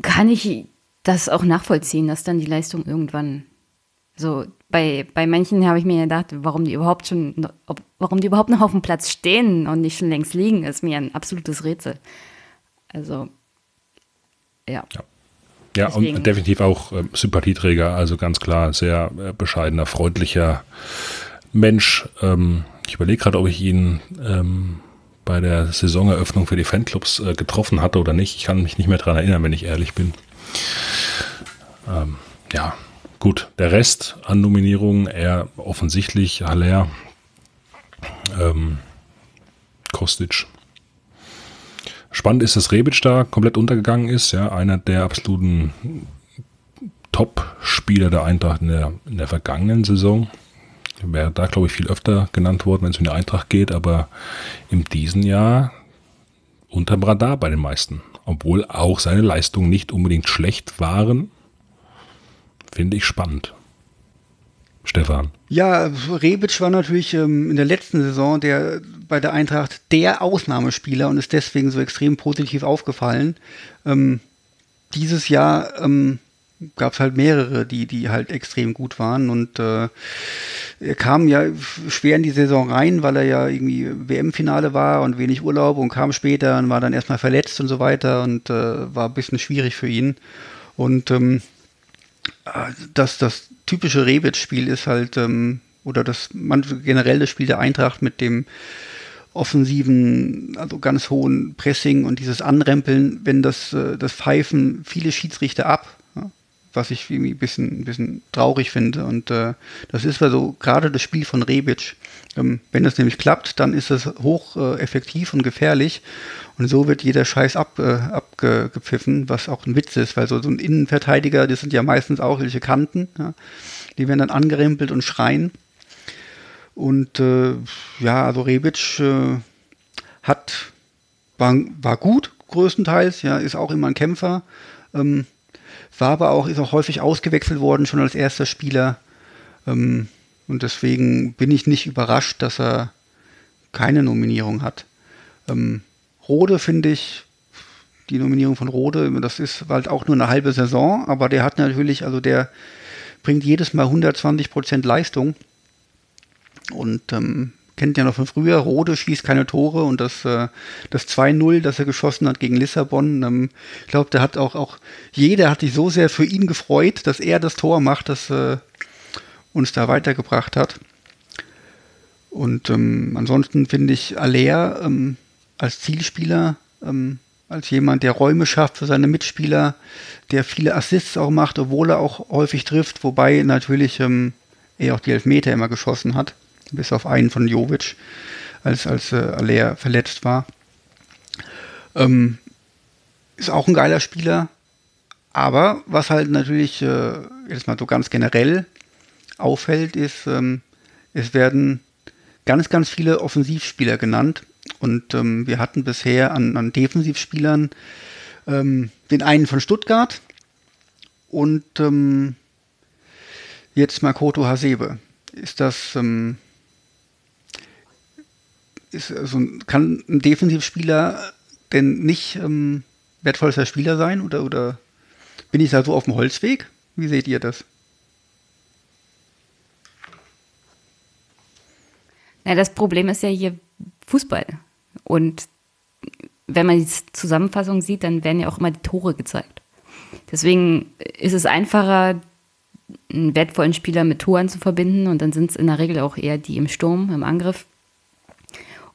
kann ich das auch nachvollziehen, dass dann die Leistung irgendwann so bei, bei manchen habe ich mir gedacht, warum die überhaupt schon, ob, warum die überhaupt noch auf dem Platz stehen und nicht schon längst liegen, ist mir ein absolutes Rätsel. Also, ja.
Ja, ja und definitiv auch äh, Sympathieträger, also ganz klar, sehr äh, bescheidener, freundlicher Mensch. Ähm, ich überlege gerade, ob ich ihn ähm, bei der Saisoneröffnung für die Fanclubs äh, getroffen hatte oder nicht. Ich kann mich nicht mehr daran erinnern, wenn ich ehrlich bin. Ähm, ja, gut. Der Rest an Nominierungen eher offensichtlich. Haller, ähm, Kostic. Spannend ist, dass Rebic da komplett untergegangen ist. Ja, einer der absoluten Top-Spieler der Eintracht in der, in der vergangenen Saison. Wäre da, glaube ich, viel öfter genannt worden, wenn es um die Eintracht geht, aber in diesem Jahr unterm Radar bei den meisten. Obwohl auch seine Leistungen nicht unbedingt schlecht waren, finde ich spannend. Stefan.
Ja, Rebic war natürlich ähm, in der letzten Saison der bei der Eintracht der Ausnahmespieler und ist deswegen so extrem positiv aufgefallen. Ähm, dieses Jahr ähm, gab es halt mehrere, die, die halt extrem gut waren und äh, er kam ja schwer in die Saison rein, weil er ja irgendwie WM-Finale war und wenig Urlaub und kam später und war dann erstmal verletzt und so weiter und äh, war ein bisschen schwierig für ihn. Und ähm, dass, dass typische Rebic-Spiel ist halt, ähm, oder das generell das Spiel der Eintracht mit dem offensiven, also ganz hohen Pressing und dieses Anrempeln, wenn das, äh, das Pfeifen viele Schiedsrichter ab, ja, was ich irgendwie ein bisschen, ein bisschen traurig finde. Und äh, das ist also gerade das Spiel von Rebic. Ähm, wenn das nämlich klappt, dann ist es hoch äh, effektiv und gefährlich. Und so wird jeder Scheiß ab, äh, abgepfiffen, was auch ein Witz ist, weil so, so ein Innenverteidiger, das sind ja meistens auch welche Kanten, ja, die werden dann angerempelt und schreien. Und äh, ja, also Rebic äh, hat, war, war gut, größtenteils, ja, ist auch immer ein Kämpfer. Ähm, war aber auch, ist auch häufig ausgewechselt worden, schon als erster Spieler. Ähm, und deswegen bin ich nicht überrascht, dass er keine Nominierung hat. Ähm, Rode finde ich, die Nominierung von Rode, das ist halt auch nur eine halbe Saison, aber der hat natürlich, also der bringt jedes Mal 120 Prozent Leistung. Und ähm, kennt ja noch von früher, Rode schießt keine Tore und das, äh, das 2-0, das er geschossen hat gegen Lissabon, ähm, ich glaube, der hat auch, auch, jeder hat sich so sehr für ihn gefreut, dass er das Tor macht, das äh, uns da weitergebracht hat. Und ähm, ansonsten finde ich Aller ähm, als Zielspieler, ähm, als jemand, der Räume schafft für seine Mitspieler, der viele Assists auch macht, obwohl er auch häufig trifft, wobei natürlich ähm, er auch die Elfmeter immer geschossen hat bis auf einen von Jovic, als, als äh, Aller verletzt war. Ähm, ist auch ein geiler Spieler, aber was halt natürlich äh, jetzt mal so ganz generell auffällt, ist, ähm, es werden ganz, ganz viele Offensivspieler genannt und ähm, wir hatten bisher an, an Defensivspielern ähm, den einen von Stuttgart und ähm, jetzt Makoto Hasebe. Ist das ähm, ist, also, kann ein Defensivspieler denn nicht ähm, wertvollster Spieler sein oder, oder bin ich da so auf dem Holzweg? Wie seht ihr das?
Ja, das Problem ist ja hier Fußball. Und wenn man die Zusammenfassung sieht, dann werden ja auch immer die Tore gezeigt. Deswegen ist es einfacher, einen wertvollen Spieler mit Toren zu verbinden und dann sind es in der Regel auch eher die im Sturm, im Angriff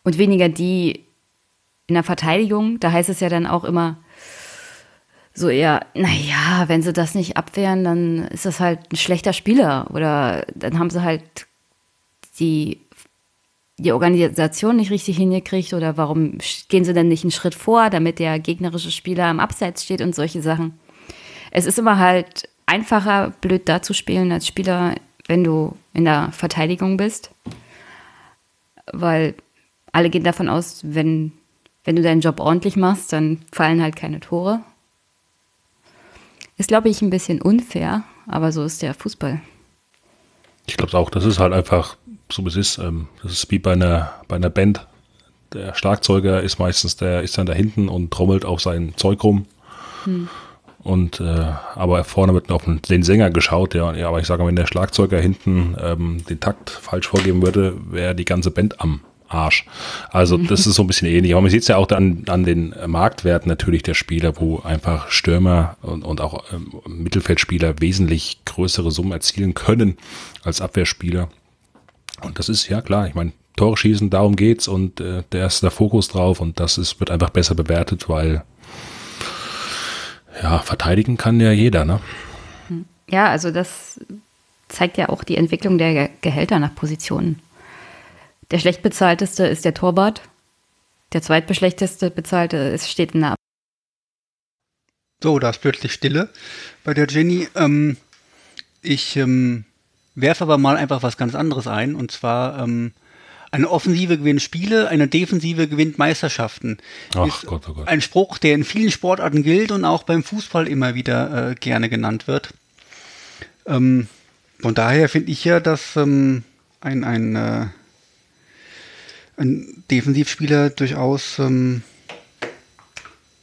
und weniger die in der Verteidigung. Da heißt es ja dann auch immer so eher, naja, wenn sie das nicht abwehren, dann ist das halt ein schlechter Spieler oder dann haben sie halt die, die Organisation nicht richtig hingekriegt oder warum gehen sie denn nicht einen Schritt vor, damit der gegnerische Spieler am Abseits steht und solche Sachen. Es ist immer halt einfacher, blöd dazuspielen als Spieler, wenn du in der Verteidigung bist, weil alle gehen davon aus, wenn, wenn du deinen Job ordentlich machst, dann fallen halt keine Tore. Ist, glaube ich, ein bisschen unfair, aber so ist der Fußball.
Ich glaube auch, das ist halt einfach so, wie es ist. Ähm, das ist wie bei einer, bei einer Band. Der Schlagzeuger ist meistens, der ist dann da hinten und trommelt auf sein Zeug rum. Hm. Und äh, aber vorne wird auf den Sänger geschaut, ja, ja. Aber ich sage mal, wenn der Schlagzeuger hinten ähm, den Takt falsch vorgeben würde, wäre die ganze Band am Arsch. Also mhm. das ist so ein bisschen ähnlich. Aber man sieht es ja auch an, an den Marktwerten natürlich der Spieler, wo einfach Stürmer und, und auch ähm, Mittelfeldspieler wesentlich größere Summen erzielen können als Abwehrspieler. Und das ist ja klar, ich meine, Tore schießen, darum geht's und äh, der ist der Fokus drauf und das ist, wird einfach besser bewertet, weil ja, verteidigen kann ja jeder, ne?
Ja, also das zeigt ja auch die Entwicklung der Gehälter nach Positionen. Der schlecht bezahlteste ist der Torwart. Der zweitbeschlechteste bezahlte ist, steht in der Ab
So, da ist plötzlich Stille bei der Jenny. Ähm, ich ähm, werfe aber mal einfach was ganz anderes ein. Und zwar ähm, eine Offensive gewinnt Spiele, eine Defensive gewinnt Meisterschaften.
Ach ist Gott, oh Gott.
Ein Spruch, der in vielen Sportarten gilt und auch beim Fußball immer wieder äh, gerne genannt wird. Ähm, von daher finde ich ja, dass ähm, ein, ein äh, ein Defensivspieler durchaus ähm,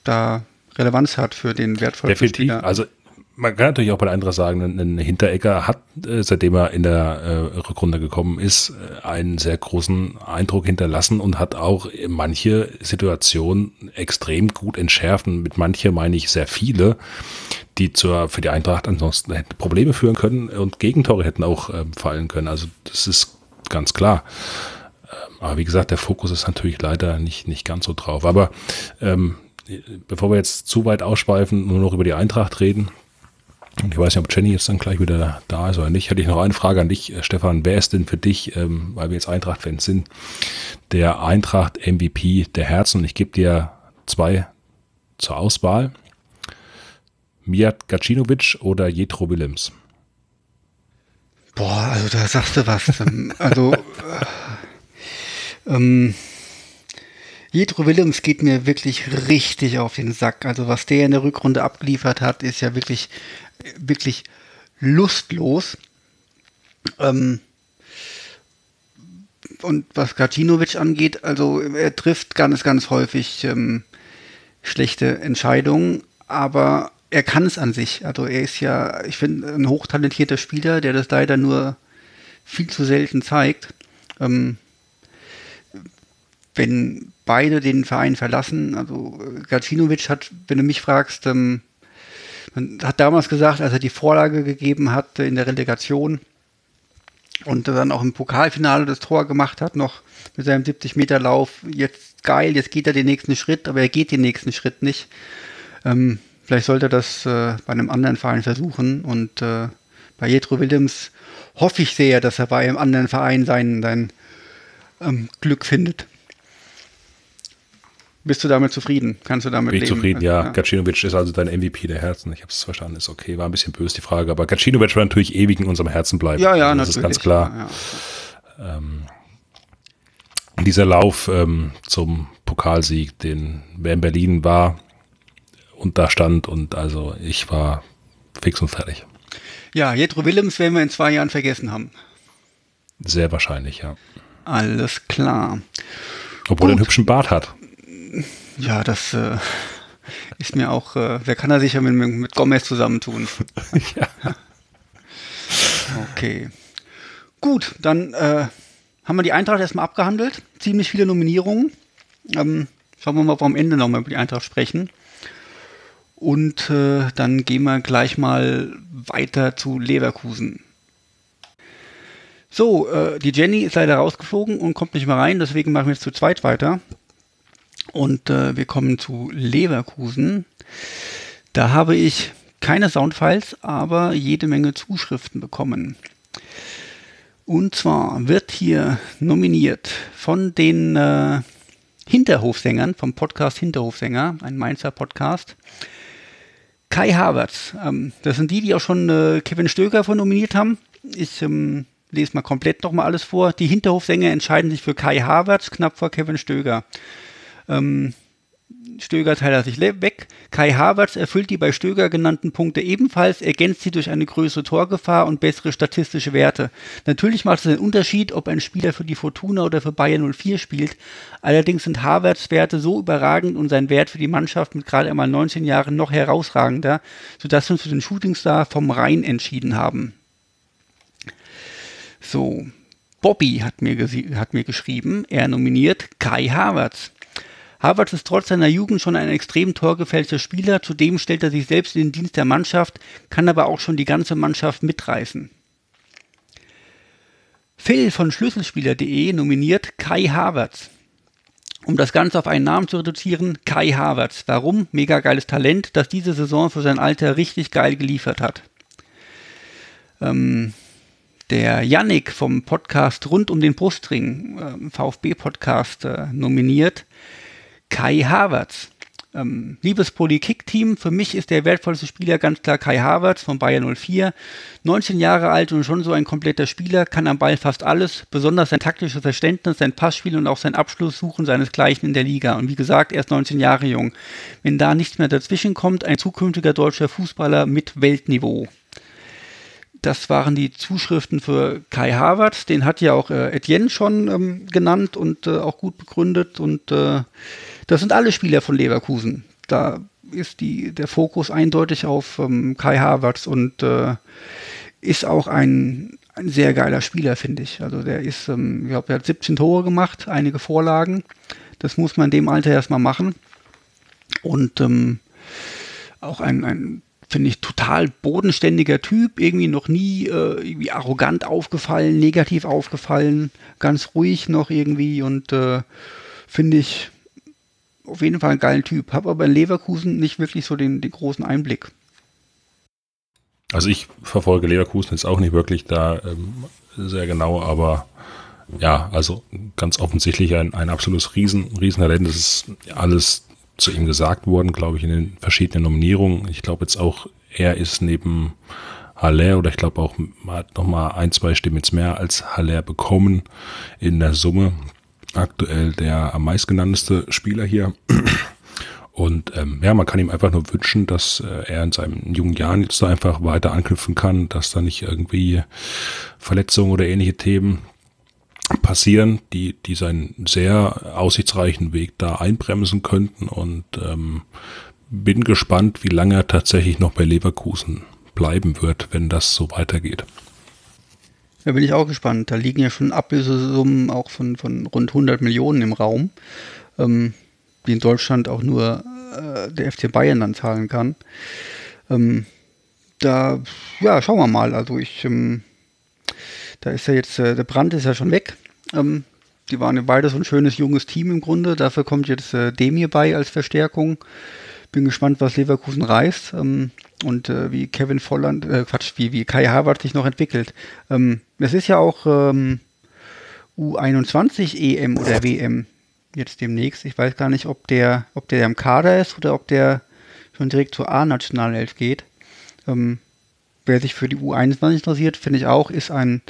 da Relevanz hat für den wertvollen
Definitiv. Spieler. Also man kann natürlich auch bei der anderen sagen, ein Hinteregger hat, äh, seitdem er in der äh, Rückrunde gekommen ist, äh, einen sehr großen Eindruck hinterlassen und hat auch manche Situationen extrem gut entschärft. Und mit manche meine ich sehr viele, die zur, für die Eintracht ansonsten hätten Probleme führen können und Gegentore hätten auch ähm, fallen können. Also das ist ganz klar. Ähm, aber wie gesagt, der Fokus ist natürlich leider nicht, nicht ganz so drauf. Aber ähm, bevor wir jetzt zu weit ausschweifen, nur noch über die Eintracht reden, ich weiß nicht, ob Jenny jetzt dann gleich wieder da ist oder nicht. Hätte ich noch eine Frage an dich, äh, Stefan. Wer ist denn für dich, ähm, weil wir jetzt Eintracht-Fans sind, der Eintracht-MVP der Herzen? Und ich gebe dir zwei zur Auswahl. Mijat Gacinovic oder Jetro Willems?
Boah, also da sagst du was. Ähm, also, äh, ähm, Jetro Willems geht mir wirklich richtig auf den Sack. Also was der in der Rückrunde abgeliefert hat, ist ja wirklich, wirklich lustlos. Ähm, und was Gacinovic angeht, also er trifft ganz, ganz häufig ähm, schlechte Entscheidungen, aber er kann es an sich. Also er ist ja, ich finde, ein hochtalentierter Spieler, der das leider nur viel zu selten zeigt. Ähm, wenn beide den Verein verlassen, also Gacinovic hat, wenn du mich fragst, ähm, man hat damals gesagt, als er die Vorlage gegeben hat in der Relegation und dann auch im Pokalfinale das Tor gemacht hat, noch mit seinem 70-Meter-Lauf, jetzt geil, jetzt geht er den nächsten Schritt, aber er geht den nächsten Schritt nicht. Ähm, vielleicht sollte er das äh, bei einem anderen Verein versuchen und äh, bei Jetro Williams hoffe ich sehr, dass er bei einem anderen Verein sein, sein ähm, Glück findet. Bist du damit zufrieden? Kannst du damit
Bin ich
leben?
zufrieden, ja.
ja.
Gacinovic ist also dein MVP der Herzen. Ich habe es verstanden, ist okay. War ein bisschen böse die Frage, aber Gacinovic wird natürlich ewig in unserem Herzen bleiben.
Ja, ja,
das
natürlich.
ist ganz klar.
Ja.
Ähm, dieser Lauf ähm, zum Pokalsieg, den wer in Berlin war und da stand und also ich war fix und fertig.
Ja, Jetro Willems werden wir in zwei Jahren vergessen haben.
Sehr wahrscheinlich, ja.
Alles klar.
Obwohl er einen
Gut.
hübschen Bart hat.
Ja, das äh, ist mir auch, äh, wer kann er sich ja mit, mit Gomez zusammentun?
ja.
Okay. Gut, dann äh, haben wir die Eintracht erstmal abgehandelt. Ziemlich viele Nominierungen. Ähm, schauen wir mal, ob wir am Ende nochmal über die Eintracht sprechen. Und äh, dann gehen wir gleich mal weiter zu Leverkusen. So, äh, die Jenny ist leider rausgeflogen und kommt nicht mehr rein, deswegen machen wir jetzt zu zweit weiter. Und äh, wir kommen zu Leverkusen. Da habe ich keine Soundfiles, aber jede Menge Zuschriften bekommen. Und zwar wird hier nominiert von den äh, Hinterhofsängern, vom Podcast Hinterhofsänger, ein Mainzer Podcast, Kai Havertz. Ähm, das sind die, die auch schon äh, Kevin Stöger von nominiert haben. Ich ähm, lese mal komplett nochmal alles vor. Die Hinterhofsänger entscheiden sich für Kai Havertz, knapp vor Kevin Stöger. Ähm, Stöger teilt sich weg. Kai Havertz erfüllt die bei Stöger genannten Punkte ebenfalls, ergänzt sie durch eine größere Torgefahr und bessere statistische Werte. Natürlich macht es einen Unterschied, ob ein Spieler für die Fortuna oder für Bayern 04 spielt. Allerdings sind Havertz Werte so überragend und sein Wert für die Mannschaft mit gerade einmal 19 Jahren noch herausragender, sodass wir uns für den Shootingstar vom Rhein entschieden haben. So, Bobby hat mir, hat mir geschrieben, er nominiert Kai Havertz. Havertz ist trotz seiner Jugend schon ein extrem torgefällter Spieler, zudem stellt er sich selbst in den Dienst der Mannschaft, kann aber auch schon die ganze Mannschaft mitreißen. Phil von Schlüsselspieler.de nominiert Kai Havertz. Um das Ganze auf einen Namen zu reduzieren, Kai Havertz. Warum? Mega geiles Talent, das diese Saison für sein Alter richtig geil geliefert hat. Ähm, der Yannick vom Podcast rund um den Brustring, ähm, VfB-Podcast, äh, nominiert Kai Havertz. Ähm, liebes Poly-Kick-Team, für mich ist der wertvollste Spieler ganz klar Kai Havertz von Bayern 04. 19 Jahre alt und schon so ein kompletter Spieler, kann am Ball fast alles, besonders sein taktisches Verständnis, sein Passspiel und auch sein Abschlusssuchen seinesgleichen in der Liga. Und wie gesagt, er ist 19 Jahre jung. Wenn da nichts mehr dazwischen kommt, ein zukünftiger deutscher Fußballer mit Weltniveau. Das waren die Zuschriften für Kai Havertz. Den hat ja auch äh, Etienne schon ähm, genannt und äh, auch gut begründet. Und äh, das sind alle Spieler von Leverkusen. Da ist die, der Fokus eindeutig auf ähm, Kai Havertz und äh, ist auch ein, ein sehr geiler Spieler, finde ich. Also der ist, ähm, ich glaube, er hat 17 Tore gemacht, einige Vorlagen. Das muss man in dem Alter erstmal machen. Und ähm, auch ein, ein finde ich, total bodenständiger Typ, irgendwie noch nie äh, irgendwie arrogant aufgefallen, negativ aufgefallen, ganz ruhig noch irgendwie und äh, finde ich auf jeden Fall einen geilen Typ. Habe aber in Leverkusen nicht wirklich so den, den großen Einblick.
Also ich verfolge Leverkusen jetzt auch nicht wirklich da ähm, sehr genau, aber ja, also ganz offensichtlich ein, ein absolutes Riesen, Riesentalent. Das ist alles zu ihm gesagt worden, glaube ich, in den verschiedenen Nominierungen. Ich glaube jetzt auch, er ist neben Haller oder ich glaube auch hat noch mal ein, zwei Stimmen jetzt mehr als Haller bekommen in der Summe. Aktuell der am meistgenannteste Spieler hier. Und ähm, ja, man kann ihm einfach nur wünschen, dass äh, er in seinen jungen Jahren jetzt da einfach weiter anknüpfen kann, dass da nicht irgendwie Verletzungen oder ähnliche Themen passieren, die, die seinen sehr aussichtsreichen Weg da einbremsen könnten. Und ähm, bin gespannt, wie lange er tatsächlich noch bei Leverkusen bleiben wird, wenn das so weitergeht.
Da bin ich auch gespannt. Da liegen ja schon Ablösesummen auch von, von rund 100 Millionen im Raum. Ähm, die in Deutschland auch nur äh, der FC Bayern dann zahlen kann. Ähm, da, ja, schauen wir mal. Also ich, ähm, da ist ja jetzt, äh, der Brand ist ja schon weg. Ähm, die waren ja beide so ein schönes junges Team im Grunde. Dafür kommt jetzt äh, Demir bei als Verstärkung. Bin gespannt, was Leverkusen reißt ähm, und äh, wie Kevin Volland, äh, Quatsch, wie, wie Kai Havertz sich noch entwickelt. Ähm, es ist ja auch ähm, U21 EM oder WM jetzt demnächst. Ich weiß gar nicht, ob der, ob der im Kader ist oder ob der schon direkt zur A-Nationalelf geht. Ähm, wer sich für die U21 interessiert, finde ich auch, ist ein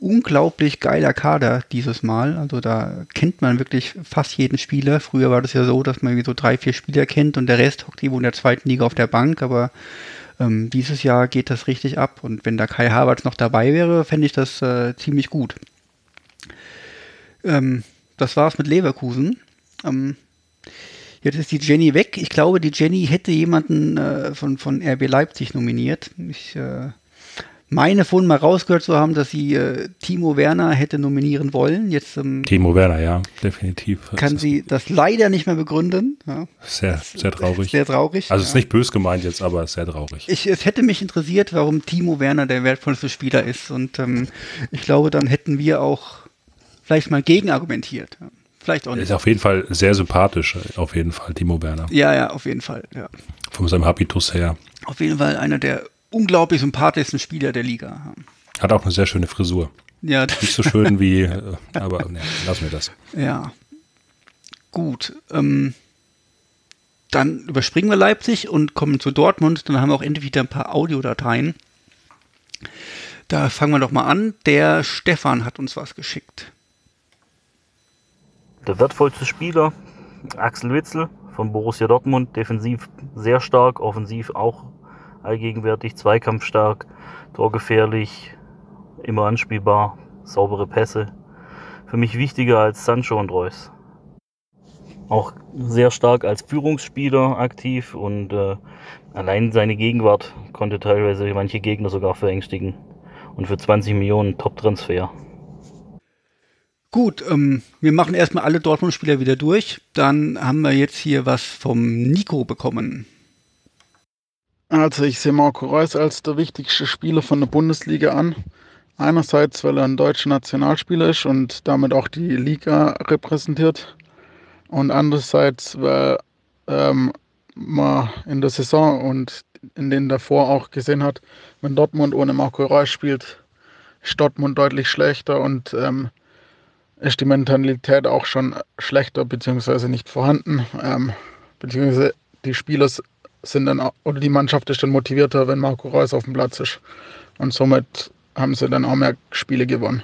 unglaublich geiler Kader dieses Mal. Also da kennt man wirklich fast jeden Spieler. Früher war das ja so, dass man irgendwie so drei, vier Spieler kennt und der Rest hockt irgendwo in der zweiten Liga auf der Bank. Aber ähm, dieses Jahr geht das richtig ab. Und wenn da Kai Havertz noch dabei wäre, fände ich das äh, ziemlich gut. Ähm, das war's mit Leverkusen. Ähm, jetzt ist die Jenny weg. Ich glaube, die Jenny hätte jemanden äh, von, von RB Leipzig nominiert. Ich äh, meine vorhin mal rausgehört zu haben, dass sie äh, Timo Werner hätte nominieren wollen. Jetzt ähm,
Timo Werner, ja, definitiv.
Kann sie das leider nicht mehr begründen. Ja.
Sehr, sehr traurig.
Sehr traurig.
Also ja. ist nicht bös gemeint jetzt, aber sehr traurig.
Ich, es hätte mich interessiert, warum Timo Werner der wertvollste Spieler ist. Und ähm, ich glaube, dann hätten wir auch vielleicht mal gegenargumentiert. Vielleicht auch nicht.
Ist auf jeden Fall sehr sympathisch, auf jeden Fall, Timo Werner.
Ja, ja, auf jeden Fall, ja.
Von seinem Habitus her.
Auf jeden Fall einer der unglaublich sympathischsten Spieler der Liga.
Hat auch eine sehr schöne Frisur.
Ja.
Nicht so schön wie, äh, aber ne, lassen wir das.
Ja. Gut. Ähm, dann überspringen wir Leipzig und kommen zu Dortmund. Dann haben wir auch endlich wieder ein paar Audiodateien. Da fangen wir doch mal an. Der Stefan hat uns was geschickt.
Der wertvollste Spieler, Axel Witzel von Borussia Dortmund, defensiv sehr stark, offensiv auch allgegenwärtig, zweikampfstark, torgefährlich, immer anspielbar, saubere Pässe. Für mich wichtiger als Sancho und Reus. Auch sehr stark als Führungsspieler aktiv und äh, allein seine Gegenwart konnte teilweise manche Gegner sogar verängstigen. Und für 20 Millionen Top-Transfer.
Gut, ähm, wir machen erstmal alle Dortmund-Spieler wieder durch. Dann haben wir jetzt hier was vom Nico bekommen.
Also ich sehe Marco Reus als der wichtigste Spieler von der Bundesliga an. Einerseits, weil er ein deutscher Nationalspieler ist und damit auch die Liga repräsentiert. Und andererseits, weil ähm, man in der Saison und in den davor auch gesehen hat, wenn Dortmund ohne Marco Reus spielt, ist Dortmund deutlich schlechter und ähm, ist die Mentalität auch schon schlechter beziehungsweise nicht vorhanden. Ähm, beziehungsweise die Spieler sind dann oder die Mannschaft ist dann motivierter, wenn Marco Reus auf dem Platz ist. Und somit haben sie dann auch mehr Spiele gewonnen.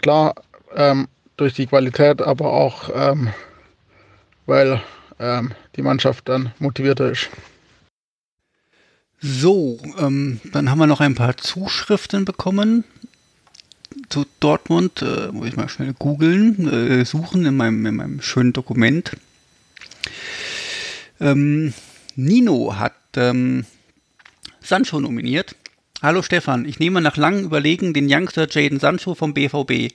Klar, ähm, durch die Qualität, aber auch ähm, weil ähm, die Mannschaft dann motivierter ist.
So, ähm, dann haben wir noch ein paar Zuschriften bekommen zu Dortmund, äh, muss ich mal schnell googeln, äh, suchen in meinem, in meinem schönen Dokument. Ähm, Nino hat ähm, Sancho nominiert. Hallo Stefan, ich nehme nach langem Überlegen den Youngster Jaden Sancho vom BVB.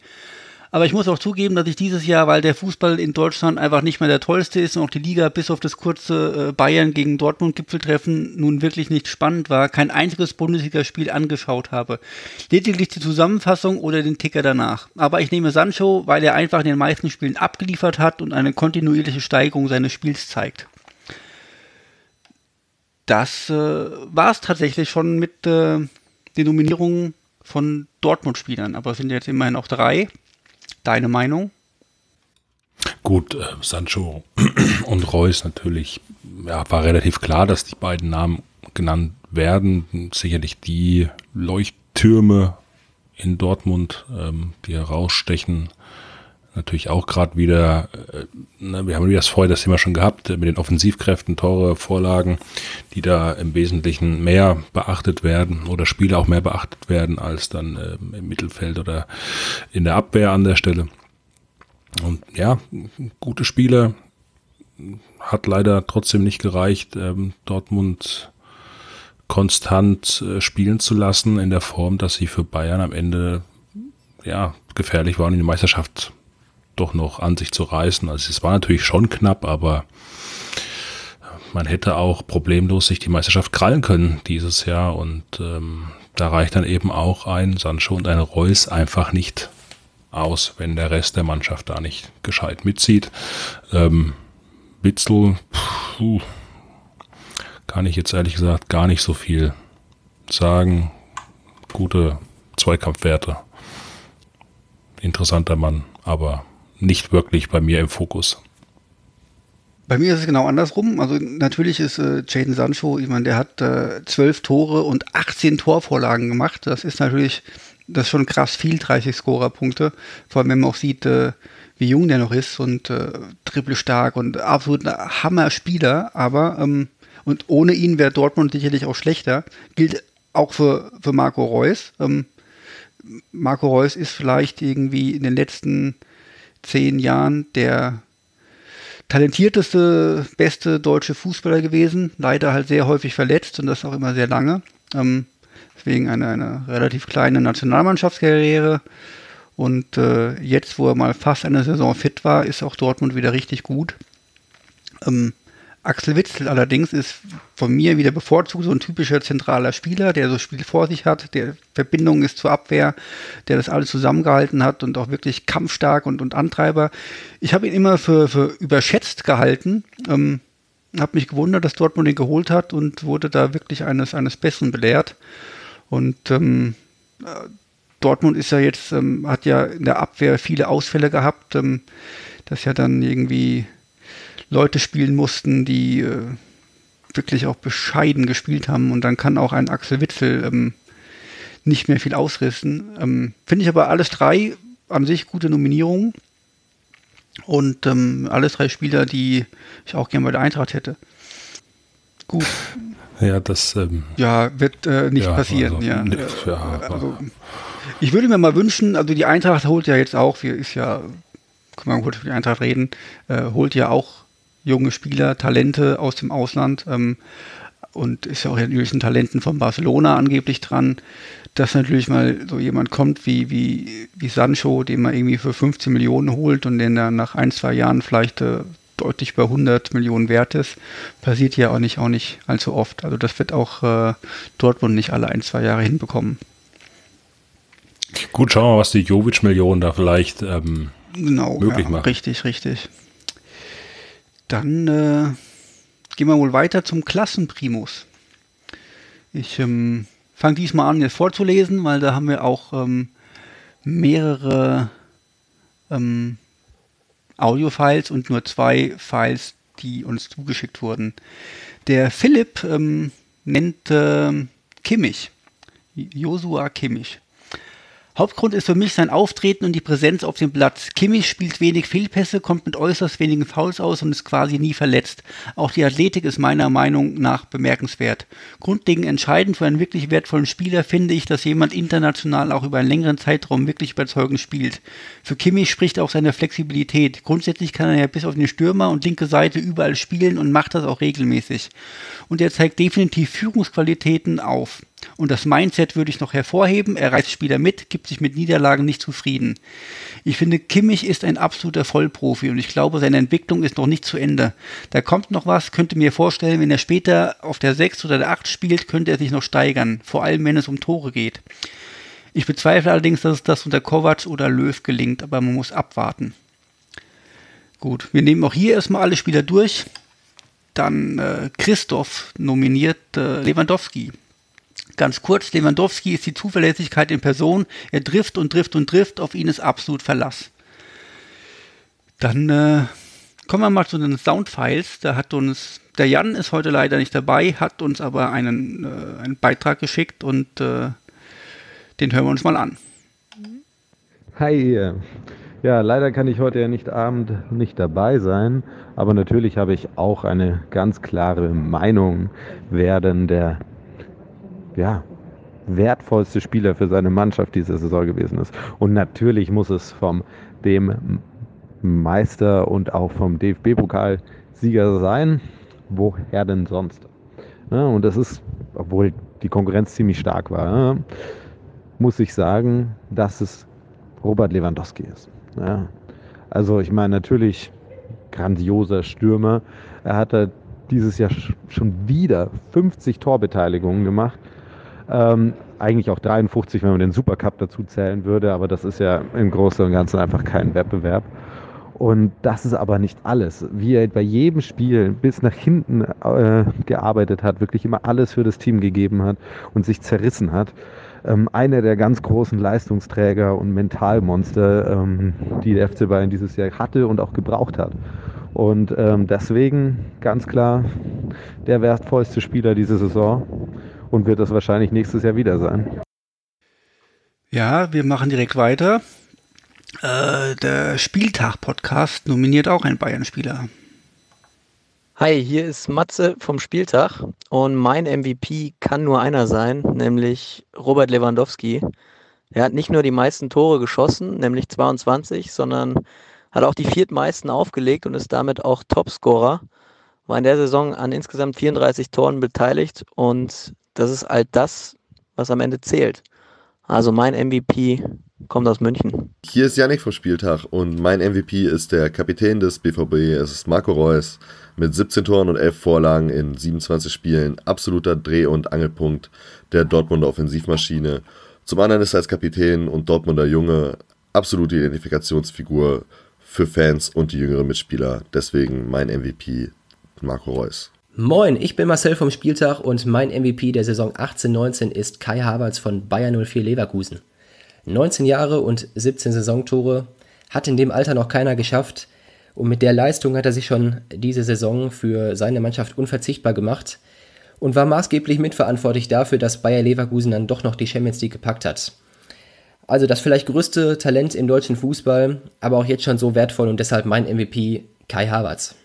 Aber ich muss auch zugeben, dass ich dieses Jahr, weil der Fußball in Deutschland einfach nicht mehr der tollste ist und auch die Liga bis auf das kurze äh, Bayern gegen Dortmund-Gipfeltreffen nun wirklich nicht spannend war, kein einziges Bundesligaspiel angeschaut habe. Lediglich die Zusammenfassung oder den Ticker danach. Aber ich nehme Sancho, weil er einfach in den meisten Spielen abgeliefert hat und eine kontinuierliche Steigerung seines Spiels zeigt. Das äh, war es tatsächlich schon mit äh, den Nominierungen von Dortmund-Spielern. Aber es sind jetzt immerhin auch drei. Deine Meinung?
Gut, äh, Sancho und Reus natürlich. Ja, war relativ klar, dass die beiden Namen genannt werden. Sicherlich die Leuchttürme in Dortmund, ähm, die herausstechen. Natürlich auch gerade wieder, äh, ne, wir haben das vorher das Thema schon gehabt, äh, mit den Offensivkräften, Tore, Vorlagen, die da im Wesentlichen mehr beachtet werden oder Spiele auch mehr beachtet werden als dann äh, im Mittelfeld oder in der Abwehr an der Stelle. Und ja, gute Spiele hat leider trotzdem nicht gereicht, ähm, Dortmund konstant äh, spielen zu lassen in der Form, dass sie für Bayern am Ende ja gefährlich waren in die Meisterschaft doch noch an sich zu reißen. Also es war natürlich schon knapp, aber man hätte auch problemlos sich die Meisterschaft krallen können dieses Jahr und ähm, da reicht dann eben auch ein Sancho und ein Reus einfach nicht aus, wenn der Rest der Mannschaft da nicht gescheit mitzieht. Ähm, Witzel, puh, kann ich jetzt ehrlich gesagt gar nicht so viel sagen. Gute Zweikampfwerte. Interessanter Mann, aber nicht wirklich bei mir im Fokus.
Bei mir ist es genau andersrum. Also natürlich ist äh, Jaden Sancho, ich meine, der hat äh, zwölf Tore und 18 Torvorlagen gemacht. Das ist natürlich, das ist schon krass viel, 30 Scorerpunkte. Vor allem, wenn man auch sieht, äh, wie jung der noch ist und äh, triple stark und absolut ein Hammer-Spieler. Aber ähm, und ohne ihn wäre Dortmund sicherlich auch schlechter. Gilt auch für, für Marco Reus. Ähm, Marco Reus ist vielleicht irgendwie in den letzten zehn Jahren der talentierteste, beste deutsche Fußballer gewesen. Leider halt sehr häufig verletzt und das auch immer sehr lange. Ähm, deswegen eine, eine relativ kleine Nationalmannschaftskarriere. Und äh, jetzt, wo er mal fast eine Saison fit war, ist auch Dortmund wieder richtig gut. Ähm, Axel Witzel allerdings ist von mir wieder bevorzugt so ein typischer zentraler Spieler, der so das Spiel vor sich hat, der Verbindung ist zur Abwehr, der das alles zusammengehalten hat und auch wirklich kampfstark und, und Antreiber. Ich habe ihn immer für, für überschätzt gehalten. Ähm, habe mich gewundert, dass Dortmund ihn geholt hat und wurde da wirklich eines, eines Besseren belehrt. Und ähm, äh, Dortmund ist ja jetzt, ähm, hat ja in der Abwehr viele Ausfälle gehabt, ähm, das ja dann irgendwie Leute spielen mussten, die äh, wirklich auch bescheiden gespielt haben. Und dann kann auch ein Axel Witzel ähm, nicht mehr viel ausrissen. Ähm, Finde ich aber alles drei an sich gute Nominierungen. Und ähm, alles drei Spieler, die ich auch gerne bei der Eintracht hätte. Gut.
Ja, das. Ähm,
ja, wird äh, nicht
ja,
passieren.
Also,
ja.
ne, ja,
also, ich würde mir mal wünschen, also die Eintracht holt ja jetzt auch, wir ist ja, kann man gut für die Eintracht reden, äh, holt ja auch junge Spieler, Talente aus dem Ausland ähm, und ist ja auch natürlich ein Talenten von Barcelona angeblich dran, dass natürlich mal so jemand kommt wie, wie, wie Sancho, den man irgendwie für 15 Millionen holt und den dann nach ein, zwei Jahren vielleicht äh, deutlich über 100 Millionen wert ist, passiert ja auch nicht, auch nicht allzu oft. Also das wird auch äh, Dortmund nicht alle ein, zwei Jahre hinbekommen.
Gut, schauen wir mal, was die Jovic-Millionen da vielleicht ähm,
genau,
möglich
ja,
machen.
Richtig, richtig. Dann äh, gehen wir wohl weiter zum Klassenprimus. Ich ähm, fange diesmal an, jetzt vorzulesen, weil da haben wir auch ähm, mehrere ähm, Audio-Files und nur zwei Files, die uns zugeschickt wurden. Der Philipp ähm, nennt äh, Kimmich, Josua Kimmich. Hauptgrund ist für mich sein Auftreten und die Präsenz auf dem Platz. Kimmich spielt wenig Fehlpässe, kommt mit äußerst wenigen Fouls aus und ist quasi nie verletzt. Auch die Athletik ist meiner Meinung nach bemerkenswert. Grundlegend entscheidend für einen wirklich wertvollen Spieler finde ich, dass jemand international auch über einen längeren Zeitraum wirklich überzeugend spielt. Für Kimmich spricht auch seine Flexibilität. Grundsätzlich kann er ja bis auf den Stürmer und linke Seite überall spielen und macht das auch regelmäßig. Und er zeigt definitiv Führungsqualitäten auf. Und das Mindset würde ich noch hervorheben. Er reißt Spieler mit, gibt sich mit Niederlagen nicht zufrieden. Ich finde, Kimmich ist ein absoluter Vollprofi und ich glaube, seine Entwicklung ist noch nicht zu Ende. Da kommt noch was, könnte mir vorstellen, wenn er später auf der 6 oder der 8 spielt, könnte er sich noch steigern. Vor allem, wenn es um Tore geht. Ich bezweifle allerdings, dass es das unter Kovac oder Löw gelingt, aber man muss abwarten. Gut, wir nehmen auch hier erstmal alle Spieler durch. Dann äh, Christoph nominiert äh, Lewandowski. Ganz kurz, Lewandowski ist die Zuverlässigkeit in Person. Er trifft und trifft und trifft. Auf ihn ist absolut Verlass. Dann äh, kommen wir mal zu den Soundfiles. Da hat uns, der Jan ist heute leider nicht dabei, hat uns aber einen, äh, einen Beitrag geschickt und äh, den hören wir uns mal an.
Hi. Ja, leider kann ich heute ja nicht Abend nicht dabei sein, aber natürlich habe ich auch eine ganz klare Meinung, wer denn der ja, wertvollste Spieler für seine Mannschaft diese Saison gewesen ist. Und natürlich muss es vom dem Meister und auch vom DFB-Pokalsieger sein. Woher denn sonst? Ja, und das ist, obwohl die Konkurrenz ziemlich stark war, ja, muss ich sagen, dass es Robert Lewandowski ist. Ja. Also ich meine natürlich grandioser Stürmer. Er hat dieses Jahr schon wieder 50 Torbeteiligungen gemacht. Ähm, eigentlich auch 53, wenn man den Supercup dazu zählen würde, aber das ist ja im Großen und Ganzen einfach kein Wettbewerb. Und das ist aber nicht alles. Wie er bei jedem Spiel bis nach hinten äh, gearbeitet hat, wirklich immer alles für das Team gegeben hat und sich zerrissen hat. Ähm, einer der ganz großen Leistungsträger und Mentalmonster, ähm, die der FC Bayern dieses Jahr hatte und auch gebraucht hat. Und ähm, deswegen ganz klar der wertvollste Spieler diese Saison und wird das wahrscheinlich nächstes Jahr wieder sein.
Ja, wir machen direkt weiter. Äh, der Spieltag-Podcast nominiert auch einen Bayern-Spieler.
Hi, hier ist Matze vom Spieltag und mein MVP kann nur einer sein, nämlich Robert Lewandowski. Er hat nicht nur die meisten Tore geschossen, nämlich 22, sondern hat auch die viertmeisten aufgelegt und ist damit auch Topscorer. War in der Saison an insgesamt 34 Toren beteiligt und das ist all das, was am Ende zählt. Also mein MVP kommt aus München.
Hier ist Yannick vom Spieltag und mein MVP ist der Kapitän des BVB, es ist Marco Reus mit 17 Toren und 11 Vorlagen in 27 Spielen. Absoluter Dreh- und Angelpunkt der Dortmunder Offensivmaschine. Zum anderen ist er als Kapitän und Dortmunder Junge absolute Identifikationsfigur für Fans und die jüngeren Mitspieler. Deswegen mein MVP Marco Reus.
Moin, ich bin Marcel vom Spieltag und mein MVP der Saison 18-19 ist Kai Havertz von Bayern 04 Leverkusen. 19 Jahre und 17 Saisontore hat in dem Alter noch keiner geschafft und mit der Leistung hat er sich schon diese Saison für seine Mannschaft unverzichtbar gemacht und war maßgeblich mitverantwortlich dafür, dass Bayer Leverkusen dann doch noch die Champions League gepackt hat. Also das vielleicht größte Talent im deutschen Fußball, aber auch jetzt schon so wertvoll und deshalb mein MVP Kai Havertz.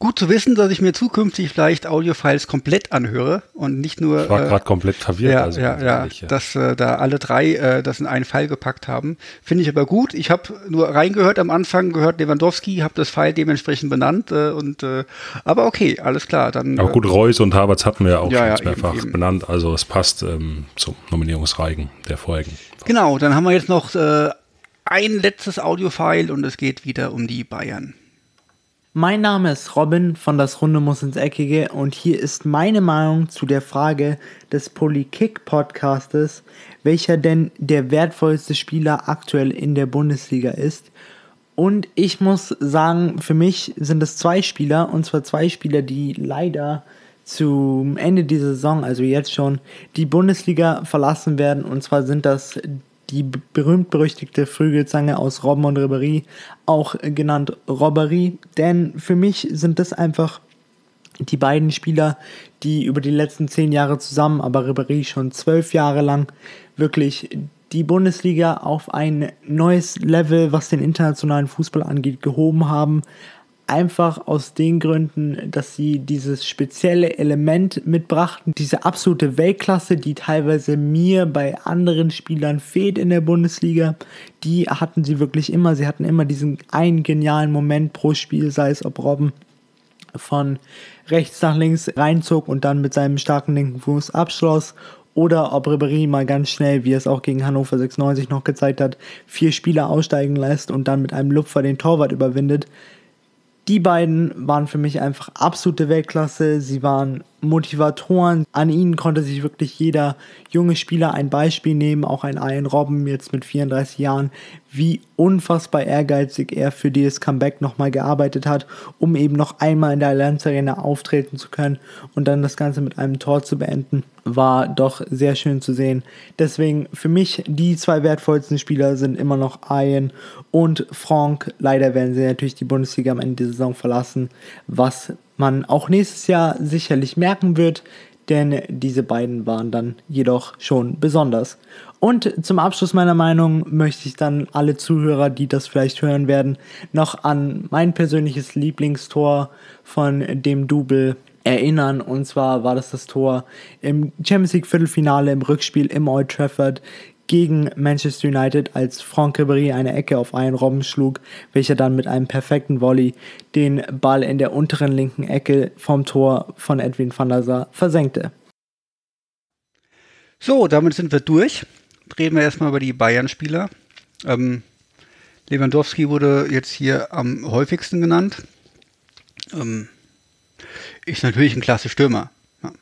Gut zu wissen, dass ich mir zukünftig vielleicht Audiofiles komplett anhöre und nicht nur.
Ich war äh, gerade komplett verwirrt.
Ja,
also
ja, ja, ja, dass äh, da alle drei äh, das in einen Pfeil gepackt haben. Finde ich aber gut. Ich habe nur reingehört am Anfang, gehört Lewandowski, habe das Pfeil dementsprechend benannt. Äh, und äh, Aber okay, alles klar. Dann,
aber gut,
äh,
Reus und Havertz hatten wir ja auch
ja,
schon mehrfach eben, eben. benannt. Also es passt ähm, zum Nominierungsreigen der Folgen.
Genau, dann haben wir jetzt noch äh, ein letztes Audiofile und es geht wieder um die Bayern.
Mein Name ist Robin von Das Runde muss ins Eckige und hier ist meine Meinung zu der Frage des Polykick Podcastes, welcher denn der wertvollste Spieler aktuell in der Bundesliga ist. Und ich muss sagen, für mich sind es zwei Spieler, und zwar zwei Spieler, die leider zum Ende dieser Saison, also jetzt schon, die Bundesliga verlassen werden. Und zwar sind das die berühmt-berüchtigte Flügelzange aus Robben und Ribéry, auch genannt Robbery, denn für mich sind das einfach die beiden Spieler, die über die letzten zehn Jahre zusammen, aber Ribéry schon zwölf Jahre lang wirklich die Bundesliga auf ein neues Level, was den internationalen Fußball angeht, gehoben haben. Einfach aus den Gründen, dass sie dieses spezielle Element mitbrachten, diese absolute Weltklasse, die teilweise mir bei anderen Spielern fehlt in der Bundesliga, die hatten sie wirklich immer. Sie hatten immer diesen einen genialen Moment pro Spiel, sei es ob Robben von rechts nach links reinzog und dann mit seinem starken linken Fuß abschloss oder ob Ribéry mal ganz schnell, wie es auch gegen Hannover 96 noch gezeigt hat, vier Spieler aussteigen lässt und dann mit einem Lupfer den Torwart überwindet. Die beiden waren für mich einfach absolute Weltklasse. Sie waren Motivatoren. An ihnen konnte sich wirklich jeder junge Spieler ein Beispiel nehmen, auch ein Ian Robben jetzt mit 34 Jahren, wie unfassbar ehrgeizig er für dieses Comeback nochmal gearbeitet hat, um eben noch einmal in der Allianz Arena auftreten zu können und dann das Ganze mit einem Tor zu beenden, war doch sehr schön zu sehen. Deswegen für mich die zwei wertvollsten Spieler sind immer noch Ian und Frank. Leider werden sie natürlich die Bundesliga am Ende der Saison verlassen, was man auch nächstes Jahr sicherlich merken wird, denn diese beiden waren dann jedoch schon besonders. Und zum Abschluss meiner Meinung möchte ich dann alle Zuhörer, die das vielleicht hören werden, noch an mein persönliches Lieblingstor von dem Double erinnern. Und zwar war das das Tor im Champions League Viertelfinale im Rückspiel im Old Trafford gegen Manchester United, als Franck Ribéry eine Ecke auf einen Robben schlug, welcher dann mit einem perfekten Volley den Ball in der unteren linken Ecke vom Tor von Edwin van der Sar versenkte.
So, damit sind wir durch. Reden wir erstmal über die Bayern-Spieler. Ähm, Lewandowski wurde jetzt hier am häufigsten genannt. Ähm, ist natürlich ein klasse Stürmer. Ja,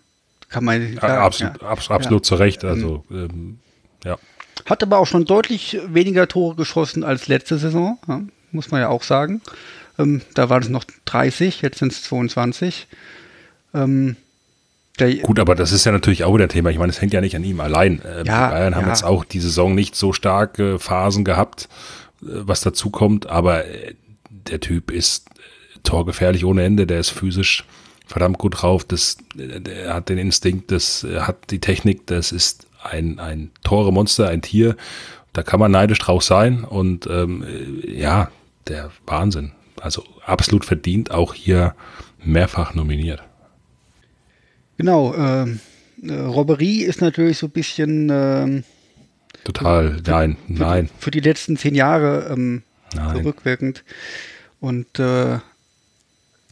kann man
ja, absolut, ja. absolut zu Recht. Also, ähm, ja.
Hat aber auch schon deutlich weniger Tore geschossen als letzte Saison, ja, muss man ja auch sagen. Ähm, da waren es noch 30, jetzt sind es 22. Ähm,
Gut, aber das ist ja natürlich auch wieder Thema. Ich meine, es hängt ja nicht an ihm allein. Äh, ja, Bayern haben ja. jetzt auch die Saison nicht so starke Phasen gehabt, äh, was dazu kommt, aber äh, der Typ ist äh, torgefährlich ohne Ende, der ist physisch verdammt gut drauf, das, der hat den Instinkt, das hat die Technik, das ist ein, ein Tore-Monster, ein Tier. Da kann man neidisch drauf sein und ähm, ja, der Wahnsinn. Also absolut verdient, auch hier mehrfach nominiert.
Genau, ähm, äh, Robberie ist natürlich so ein bisschen ähm,
total, für, nein,
für,
nein.
Für die letzten zehn Jahre ähm, rückwirkend. Und äh,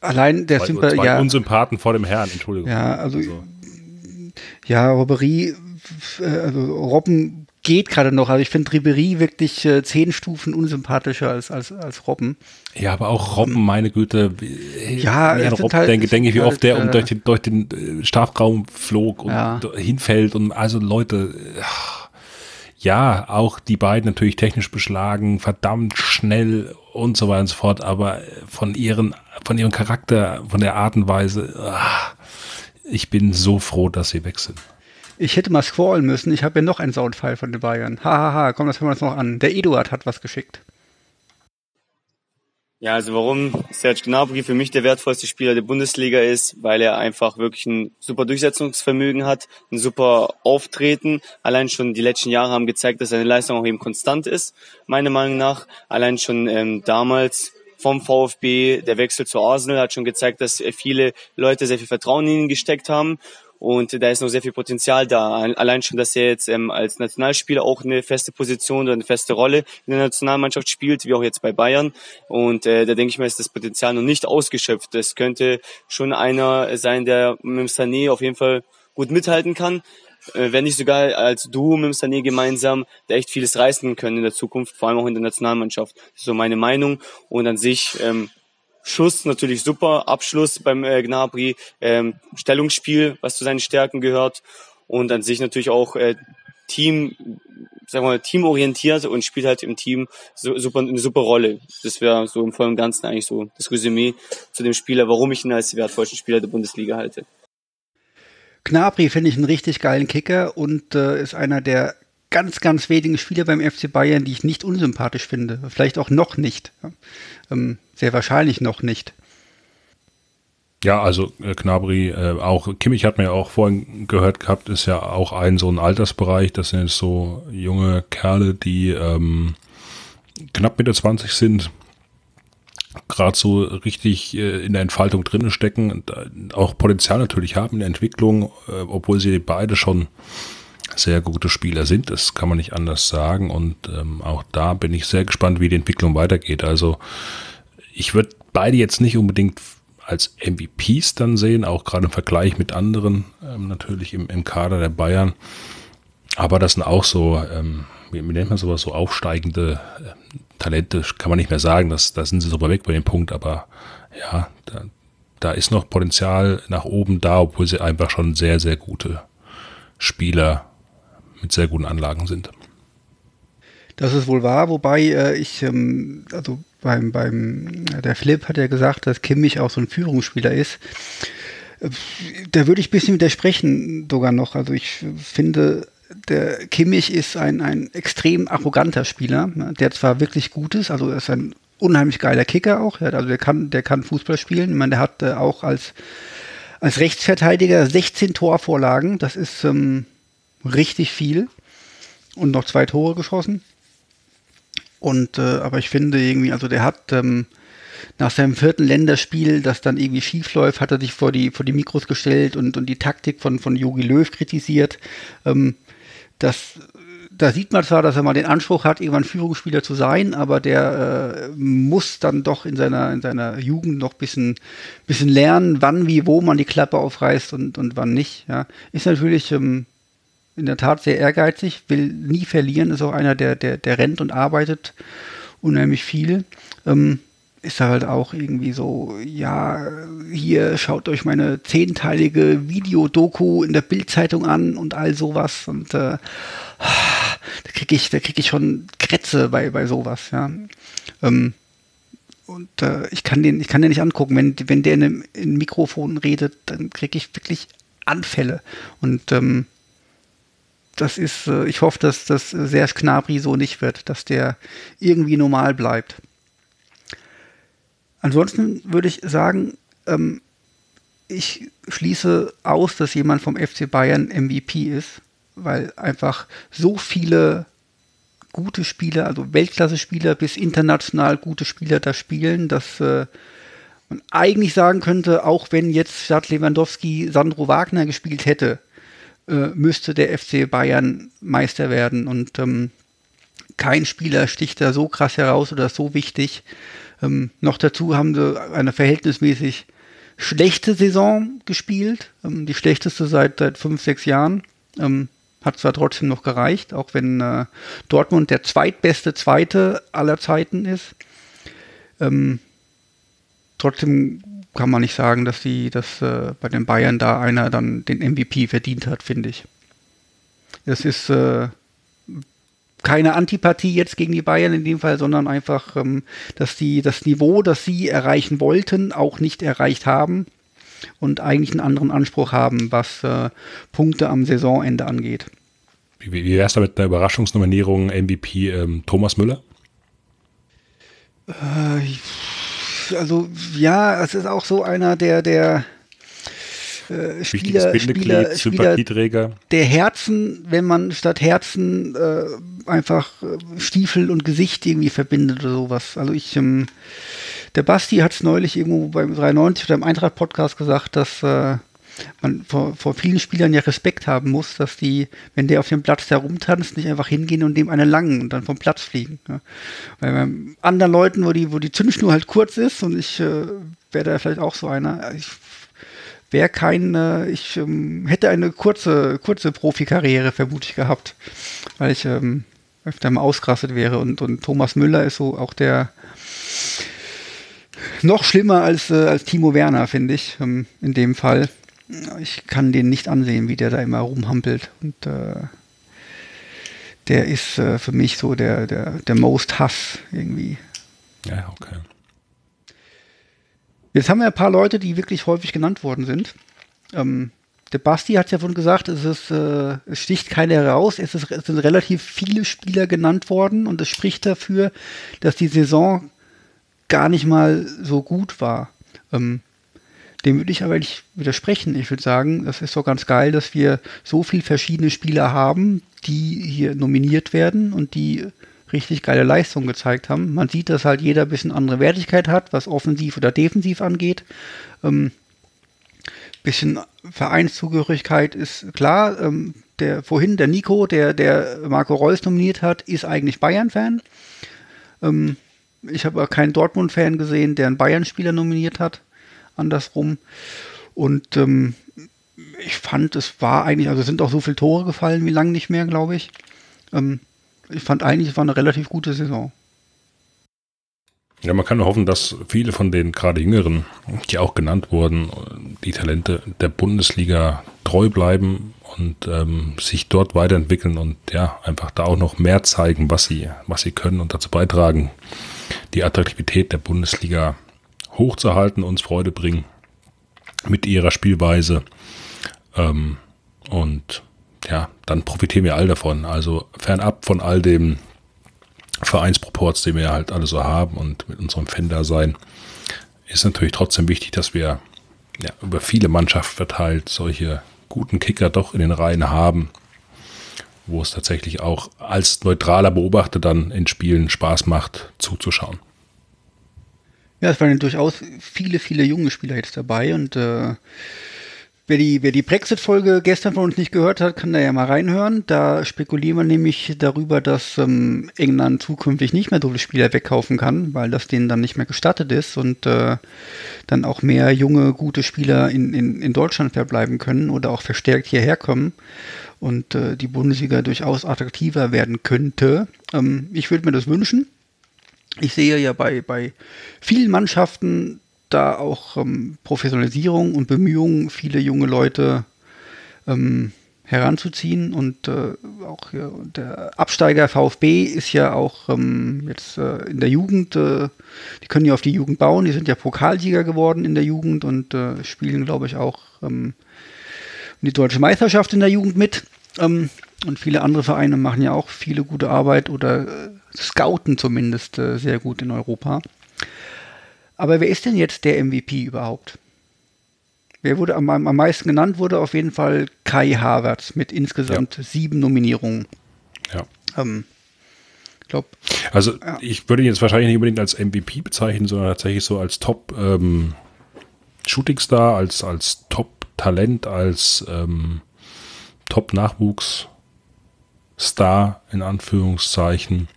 allein der
Sympathie. Ja, Unsympathen vor dem Herrn, Entschuldigung.
Ja, also, also. ja, Robberie also Robben geht gerade noch, aber ich finde Ribery wirklich äh, zehn Stufen unsympathischer als, als, als Robben.
Ja, aber auch Robben, meine Güte.
Ja,
ja Robben, halt, denke, denke ich, wie halt, oft der äh, durch den, durch den äh, Strafraum flog und ja. hinfällt und also Leute, ja, auch die beiden natürlich technisch beschlagen, verdammt schnell und so weiter und so fort, aber von ihren, von ihrem Charakter, von der Art und Weise, ach, ich bin so froh, dass sie weg sind.
Ich hätte mal scrollen müssen. Ich habe ja noch einen Soundfile von den Bayern. Hahaha, ha, ha. komm, das hören wir uns noch an. Der Eduard hat was geschickt.
Ja, also warum Serge Gnabry für mich der wertvollste Spieler der Bundesliga ist, weil er einfach wirklich ein super Durchsetzungsvermögen hat, ein super Auftreten. Allein schon die letzten Jahre haben gezeigt, dass seine Leistung auch eben konstant ist, meiner Meinung nach. Allein schon ähm, damals vom VfB, der Wechsel zu Arsenal hat schon gezeigt, dass viele Leute sehr viel Vertrauen in ihn gesteckt haben und da ist noch sehr viel Potenzial da. Allein schon, dass er jetzt ähm, als Nationalspieler auch eine feste Position oder eine feste Rolle in der Nationalmannschaft spielt, wie auch jetzt bei Bayern. Und äh, da denke ich mal, ist das Potenzial noch nicht ausgeschöpft. Das könnte schon einer sein, der mit Sané auf jeden Fall gut mithalten kann. Äh, wenn nicht sogar als Duo mit Sané gemeinsam, da echt vieles reißen können in der Zukunft, vor allem auch in der Nationalmannschaft. Das ist so meine Meinung. Und an sich ähm, Schuss natürlich super, Abschluss beim äh, Gnabry, ähm, Stellungsspiel, was zu seinen Stärken gehört und an sich natürlich auch äh, Team, sagen wir mal, teamorientiert und spielt halt im Team so, super, eine super Rolle. Das wäre so im vollen Ganzen eigentlich so das Resümee zu dem Spieler, warum ich ihn als wertvollsten Spieler der Bundesliga halte.
Gnabry finde ich einen richtig geilen Kicker und äh, ist einer der ganz, ganz wenigen Spieler beim FC Bayern, die ich nicht unsympathisch finde. Vielleicht auch noch nicht. Ähm, sehr wahrscheinlich noch nicht.
Ja, also äh, Knabri, äh, auch Kimmich hat mir ja auch vorhin gehört gehabt, ist ja auch ein so ein Altersbereich. Das sind jetzt so junge Kerle, die ähm, knapp Mitte 20 sind, gerade so richtig äh, in der Entfaltung drinnen stecken und äh, auch Potenzial natürlich haben in der Entwicklung, äh, obwohl sie beide schon sehr gute Spieler sind. Das kann man nicht anders sagen. Und ähm, auch da bin ich sehr gespannt, wie die Entwicklung weitergeht. Also ich würde beide jetzt nicht unbedingt als MVPs dann sehen, auch gerade im Vergleich mit anderen, ähm, natürlich im, im Kader der Bayern. Aber das sind auch so, ähm, wie, nennt man sowas, so aufsteigende äh, Talente, kann man nicht mehr sagen, das, da sind sie super weg bei dem Punkt, aber ja, da, da ist noch Potenzial nach oben da, obwohl sie einfach schon sehr, sehr gute Spieler mit sehr guten Anlagen sind.
Das ist wohl wahr, wobei äh, ich, ähm, also beim, beim, der Flip hat ja gesagt, dass Kimmich auch so ein Führungsspieler ist. Äh, da würde ich ein bisschen widersprechen sogar noch. Also ich finde, der Kimmich ist ein, ein extrem arroganter Spieler, ne, der zwar wirklich gut ist, also er ist ein unheimlich geiler Kicker auch, also der kann, der kann Fußball spielen. Ich meine, der hat äh, auch als, als Rechtsverteidiger 16 Torvorlagen, das ist ähm, richtig viel und noch zwei Tore geschossen. Und äh, aber ich finde irgendwie, also der hat ähm, nach seinem vierten Länderspiel, das dann irgendwie schief läuft, hat er sich vor die, vor die Mikros gestellt und, und die Taktik von, von Jogi Löw kritisiert. Ähm, das, da sieht man zwar, dass er mal den Anspruch hat, irgendwann Führungsspieler zu sein, aber der äh, muss dann doch in seiner, in seiner Jugend noch ein bisschen, bisschen lernen, wann, wie, wo man die Klappe aufreißt und, und wann nicht. Ja. Ist natürlich ähm, in der Tat sehr ehrgeizig, will nie verlieren, ist auch einer, der, der, der rennt und arbeitet unheimlich viel. Ähm, ist halt auch irgendwie so, ja, hier schaut euch meine zehnteilige Videodoku in der Bildzeitung an und all sowas. Und äh, da kriege ich, da ich schon Krätze bei, bei sowas, ja. Ähm, und äh, ich kann den, ich kann den nicht angucken. Wenn, wenn der in einem in Mikrofon redet, dann kriege ich wirklich Anfälle. Und ähm, das ist, äh, ich hoffe, dass das Serge Knabri so nicht wird, dass der irgendwie normal bleibt. Ansonsten würde ich sagen, ähm, ich schließe aus, dass jemand vom FC Bayern MVP ist, weil einfach so viele gute Spieler, also Weltklasse-Spieler bis international gute Spieler da spielen, dass äh, man eigentlich sagen könnte, auch wenn jetzt statt Lewandowski Sandro Wagner gespielt hätte, äh, müsste der FC Bayern Meister werden. Und ähm, kein Spieler sticht da so krass heraus oder so wichtig. Ähm, noch dazu haben sie eine verhältnismäßig schlechte Saison gespielt, ähm, die schlechteste seit, seit fünf, sechs Jahren. Ähm, hat zwar trotzdem noch gereicht, auch wenn äh, Dortmund der zweitbeste Zweite aller Zeiten ist. Ähm, trotzdem kann man nicht sagen, dass sie, dass äh, bei den Bayern da einer dann den MVP verdient hat, finde ich. Das ist äh, keine Antipathie jetzt gegen die Bayern in dem Fall, sondern einfach, ähm, dass die das Niveau, das sie erreichen wollten, auch nicht erreicht haben und eigentlich einen anderen Anspruch haben, was äh, Punkte am Saisonende angeht.
Wie, wie wäre es da mit einer Überraschungsnominierung MVP ähm, Thomas Müller?
Äh, also ja, es ist auch so einer, der, der äh, Spieler, Spieler, Spieler der Herzen, wenn man statt Herzen äh, einfach äh, Stiefel und Gesicht irgendwie verbindet oder sowas. Also ich, ähm, der Basti hat es neulich irgendwo beim 93 oder im Eintracht-Podcast gesagt, dass äh, man vor, vor vielen Spielern ja Respekt haben muss, dass die, wenn der auf dem Platz herumtanzt, nicht einfach hingehen und dem eine langen und dann vom Platz fliegen. Ja. Weil bei anderen Leuten, wo die, wo die Zündschnur halt kurz ist und ich äh, wäre da vielleicht auch so einer, ich wäre kein, äh, ich ähm, hätte eine kurze, kurze Profikarriere vermutlich gehabt, weil ich ähm, öfter mal ausgerastet wäre. Und, und Thomas Müller ist so auch der noch schlimmer als, äh, als Timo Werner, finde ich, ähm, in dem Fall. Ich kann den nicht ansehen, wie der da immer rumhampelt. Und äh, der ist äh, für mich so der, der, der Most Hass irgendwie.
Ja, okay.
Jetzt haben wir ein paar Leute, die wirklich häufig genannt worden sind. Ähm, der Basti hat ja schon gesagt, es, ist, äh, es sticht keiner heraus. Es, ist, es sind relativ viele Spieler genannt worden und es spricht dafür, dass die Saison gar nicht mal so gut war. Ähm, dem würde ich aber nicht widersprechen. Ich würde sagen, das ist doch ganz geil, dass wir so viele verschiedene Spieler haben, die hier nominiert werden und die richtig geile Leistung gezeigt haben. Man sieht, dass halt jeder ein bisschen andere Wertigkeit hat, was offensiv oder defensiv angeht. Ähm, bisschen Vereinszugehörigkeit ist klar. Ähm, der vorhin, der Nico, der, der Marco Reus nominiert hat, ist eigentlich Bayern-Fan. Ähm, ich habe keinen Dortmund-Fan gesehen, der einen Bayern-Spieler nominiert hat. Andersrum. Und ähm, ich fand, es war eigentlich, also sind auch so viele Tore gefallen wie lange nicht mehr, glaube ich. Ähm, ich fand eigentlich, es war eine relativ gute Saison.
Ja, man kann nur hoffen, dass viele von den gerade Jüngeren, die auch genannt wurden, die Talente der Bundesliga treu bleiben und ähm, sich dort weiterentwickeln und ja, einfach da auch noch mehr zeigen, was sie, was sie können und dazu beitragen, die Attraktivität der Bundesliga hochzuhalten, uns Freude bringen mit ihrer Spielweise. Ähm, und ja, dann profitieren wir all davon. Also fernab von all dem Vereinsproports, den wir halt alle so haben und mit unserem Fan-Dasein, ist natürlich trotzdem wichtig, dass wir ja, über viele Mannschaften verteilt solche guten Kicker doch in den Reihen haben, wo es tatsächlich auch als neutraler Beobachter dann in Spielen Spaß macht, zuzuschauen.
Ja, es waren durchaus viele, viele junge Spieler jetzt dabei und äh, Wer die, wer die Brexit-Folge gestern von uns nicht gehört hat, kann da ja mal reinhören. Da spekulieren wir nämlich darüber, dass ähm, England zukünftig nicht mehr so viele Spieler wegkaufen kann, weil das denen dann nicht mehr gestattet ist und äh, dann auch mehr junge, gute Spieler in, in, in Deutschland verbleiben können oder auch verstärkt hierher kommen und äh, die Bundesliga durchaus attraktiver werden könnte. Ähm, ich würde mir das wünschen. Ich sehe ja bei, bei vielen Mannschaften da auch ähm, Professionalisierung und Bemühungen, viele junge Leute ähm, heranzuziehen. Und äh, auch ja, der Absteiger VfB ist ja auch ähm, jetzt äh, in der Jugend, äh, die können ja auf die Jugend bauen, die sind ja Pokalsieger geworden in der Jugend und äh, spielen, glaube ich, auch ähm, die deutsche Meisterschaft in der Jugend mit. Ähm, und viele andere Vereine machen ja auch viele gute Arbeit oder äh, scouten zumindest äh, sehr gut in Europa. Aber wer ist denn jetzt der MVP überhaupt? Wer wurde am, am meisten genannt, wurde auf jeden Fall Kai Havertz mit insgesamt ja. sieben Nominierungen.
Ja.
Ähm, glaub,
also ja. ich würde ihn jetzt wahrscheinlich nicht unbedingt als MVP bezeichnen, sondern tatsächlich so als Top ähm, Shootingstar, als, als Top-Talent, als ähm, Top-Nachwuchs-Star in Anführungszeichen,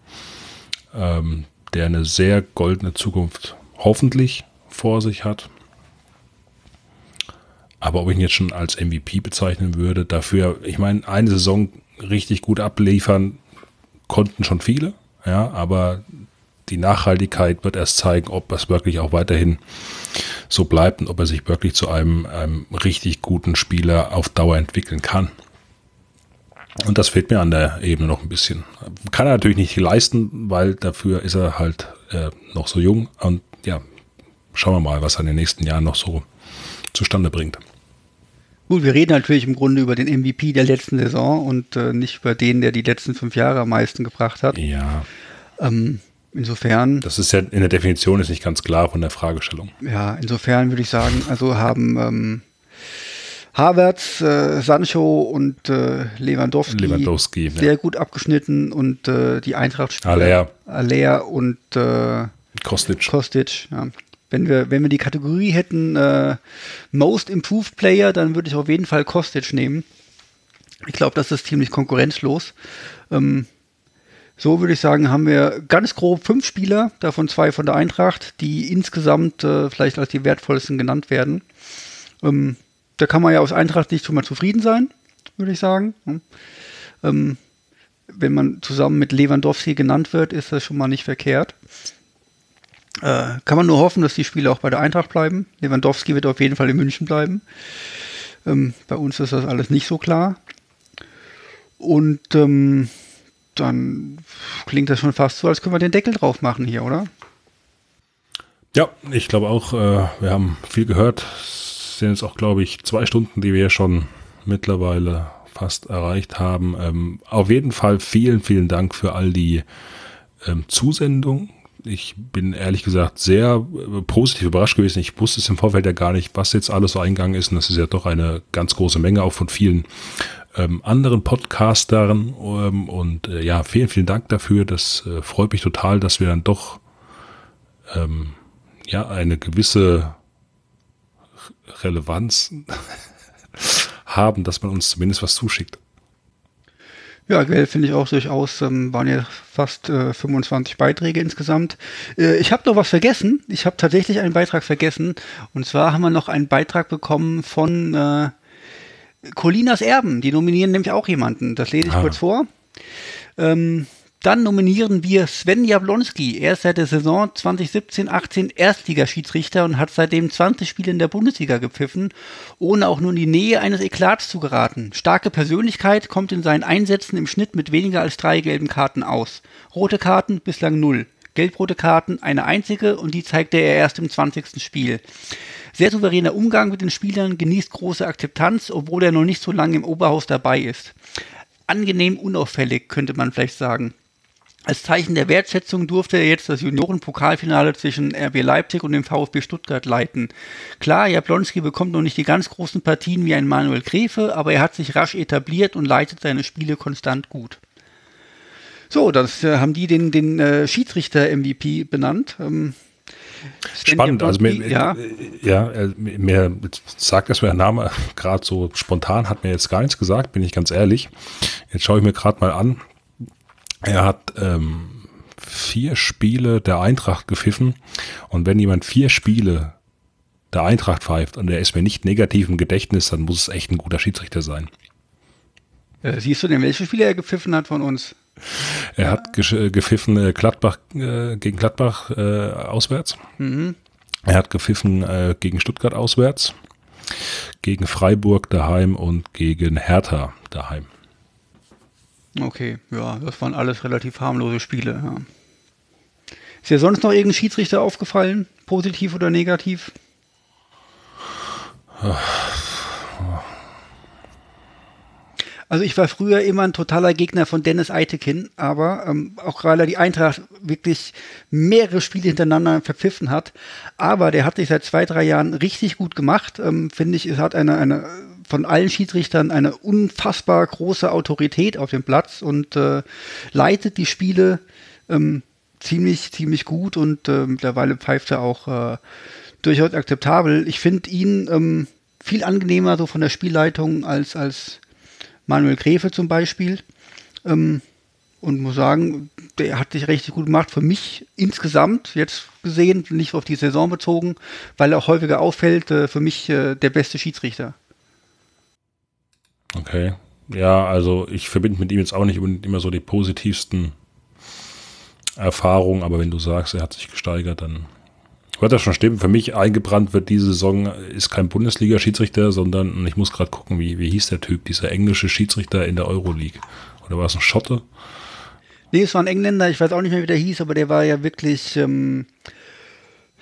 ähm, der eine sehr goldene Zukunft hoffentlich vor sich hat. Aber ob ich ihn jetzt schon als MVP bezeichnen würde, dafür, ich meine, eine Saison richtig gut abliefern konnten schon viele, ja, aber die Nachhaltigkeit wird erst zeigen, ob es wirklich auch weiterhin so bleibt und ob er sich wirklich zu einem, einem richtig guten Spieler auf Dauer entwickeln kann. Und das fehlt mir an der Ebene noch ein bisschen. Kann er natürlich nicht leisten, weil dafür ist er halt äh, noch so jung und ja, schauen wir mal, was er in den nächsten Jahren noch so zustande bringt.
Gut, wir reden natürlich im Grunde über den MVP der letzten Saison und äh, nicht über den, der die letzten fünf Jahre am meisten gebracht hat.
Ja.
Ähm, insofern.
Das ist ja in der Definition ist nicht ganz klar von der Fragestellung.
Ja, insofern würde ich sagen, also haben ähm, Havertz, äh, Sancho und äh, Lewandowski,
Lewandowski
sehr ja. gut abgeschnitten und äh, die Eintracht
Aller.
Aller und äh,
Kostic.
Kostic, ja. Wenn wir, wenn wir die Kategorie hätten äh, Most Improved Player, dann würde ich auf jeden Fall Kostic nehmen. Ich glaube, das ist ziemlich konkurrenzlos. Ähm, so würde ich sagen, haben wir ganz grob fünf Spieler, davon zwei von der Eintracht, die insgesamt äh, vielleicht als die wertvollsten genannt werden. Ähm, da kann man ja aus Eintracht nicht schon mal zufrieden sein, würde ich sagen. Ähm, wenn man zusammen mit Lewandowski genannt wird, ist das schon mal nicht verkehrt. Äh, kann man nur hoffen, dass die Spiele auch bei der Eintracht bleiben. Lewandowski wird auf jeden Fall in München bleiben. Ähm, bei uns ist das alles nicht so klar. Und ähm, dann klingt das schon fast so, als können wir den Deckel drauf machen hier, oder?
Ja, ich glaube auch, äh, wir haben viel gehört. Sind jetzt auch, glaube ich, zwei Stunden, die wir schon mittlerweile fast erreicht haben. Ähm, auf jeden Fall vielen, vielen Dank für all die ähm, Zusendungen ich bin ehrlich gesagt sehr äh, positiv überrascht gewesen. Ich wusste es im Vorfeld ja gar nicht, was jetzt alles so eingegangen ist. Und das ist ja doch eine ganz große Menge, auch von vielen ähm, anderen Podcastern. Ähm, und äh, ja, vielen, vielen Dank dafür. Das äh, freut mich total, dass wir dann doch ähm, ja eine gewisse Relevanz haben, dass man uns zumindest was zuschickt.
Ja, gell, finde ich auch durchaus. Ähm, waren ja fast äh, 25 Beiträge insgesamt. Äh, ich habe noch was vergessen. Ich habe tatsächlich einen Beitrag vergessen. Und zwar haben wir noch einen Beitrag bekommen von äh, Colinas Erben. Die nominieren nämlich auch jemanden. Das lese ich
Ah.
kurz vor. Ähm, dann nominieren wir Sven Jablonski. Er ist seit der Saison 2017-18 Erstligaschiedsrichter und hat seitdem 20 Spiele in der Bundesliga gepfiffen, ohne auch nur in die Nähe eines Eklats zu geraten. Starke Persönlichkeit kommt in seinen Einsätzen im Schnitt mit weniger als drei gelben Karten aus. Rote Karten bislang null. Gelbrote Karten eine einzige und die zeigte er erst im 20. Spiel. Sehr souveräner Umgang mit den Spielern, genießt große Akzeptanz, obwohl er noch nicht so lange im Oberhaus dabei ist. Angenehm unauffällig, könnte man vielleicht sagen. Als Zeichen der Wertschätzung durfte er jetzt das Juniorenpokalfinale zwischen RB Leipzig und dem VfB Stuttgart leiten. Klar, Jablonski bekommt noch nicht die ganz großen Partien wie ein Manuel Gräfe, aber er hat sich rasch etabliert und leitet seine Spiele konstant gut. So, das äh, haben die den, den äh, Schiedsrichter-MVP benannt. Ähm,
Spannend, also mir,
ja.
ja, äh, mir sagt das mir der Name gerade so spontan, hat mir jetzt gar nichts gesagt, bin ich ganz ehrlich. Jetzt schaue ich mir gerade mal an. Er hat ähm, vier Spiele der Eintracht gepfiffen und wenn jemand vier Spiele der Eintracht pfeift und er ist mir nicht negativ im Gedächtnis, dann muss es echt ein guter Schiedsrichter sein.
Äh, siehst du denn, welche Spiele er gepfiffen hat von uns?
Er hat gesch- äh, gepfiffen äh, Gladbach äh, gegen Gladbach äh, auswärts.
Mhm.
Er hat gepfiffen äh, gegen Stuttgart auswärts, gegen Freiburg daheim und gegen Hertha daheim.
Okay, ja, das waren alles relativ harmlose Spiele. Ja. Ist dir sonst noch irgendein Schiedsrichter aufgefallen? Positiv oder negativ? Also ich war früher immer ein totaler Gegner von Dennis Eitekin, aber ähm, auch er die Eintracht wirklich mehrere Spiele hintereinander verpfiffen hat, aber der hat sich seit zwei, drei Jahren richtig gut gemacht, ähm, finde ich, es hat eine, eine von allen Schiedsrichtern eine unfassbar große Autorität auf dem Platz und äh, leitet die Spiele ähm, ziemlich, ziemlich gut und äh, mittlerweile pfeift er auch äh, durchaus akzeptabel. Ich finde ihn ähm, viel angenehmer so von der Spielleitung als, als Manuel Gräfe zum Beispiel. Ähm, und muss sagen, der hat sich richtig gut gemacht. Für mich insgesamt, jetzt gesehen, nicht auf die Saison bezogen, weil er auch häufiger auffällt, äh, für mich äh, der beste Schiedsrichter.
Okay. Ja, also ich verbinde mit ihm jetzt auch nicht immer so die positivsten Erfahrungen, aber wenn du sagst, er hat sich gesteigert, dann wird das schon stimmen. Für mich eingebrannt wird diese Saison ist kein Bundesliga-Schiedsrichter, sondern und ich muss gerade gucken, wie, wie hieß der Typ, dieser englische Schiedsrichter in der Euroleague. Oder war es ein Schotte?
Nee, es war ein Engländer, ich weiß auch nicht mehr, wie der hieß, aber der war ja wirklich, ähm,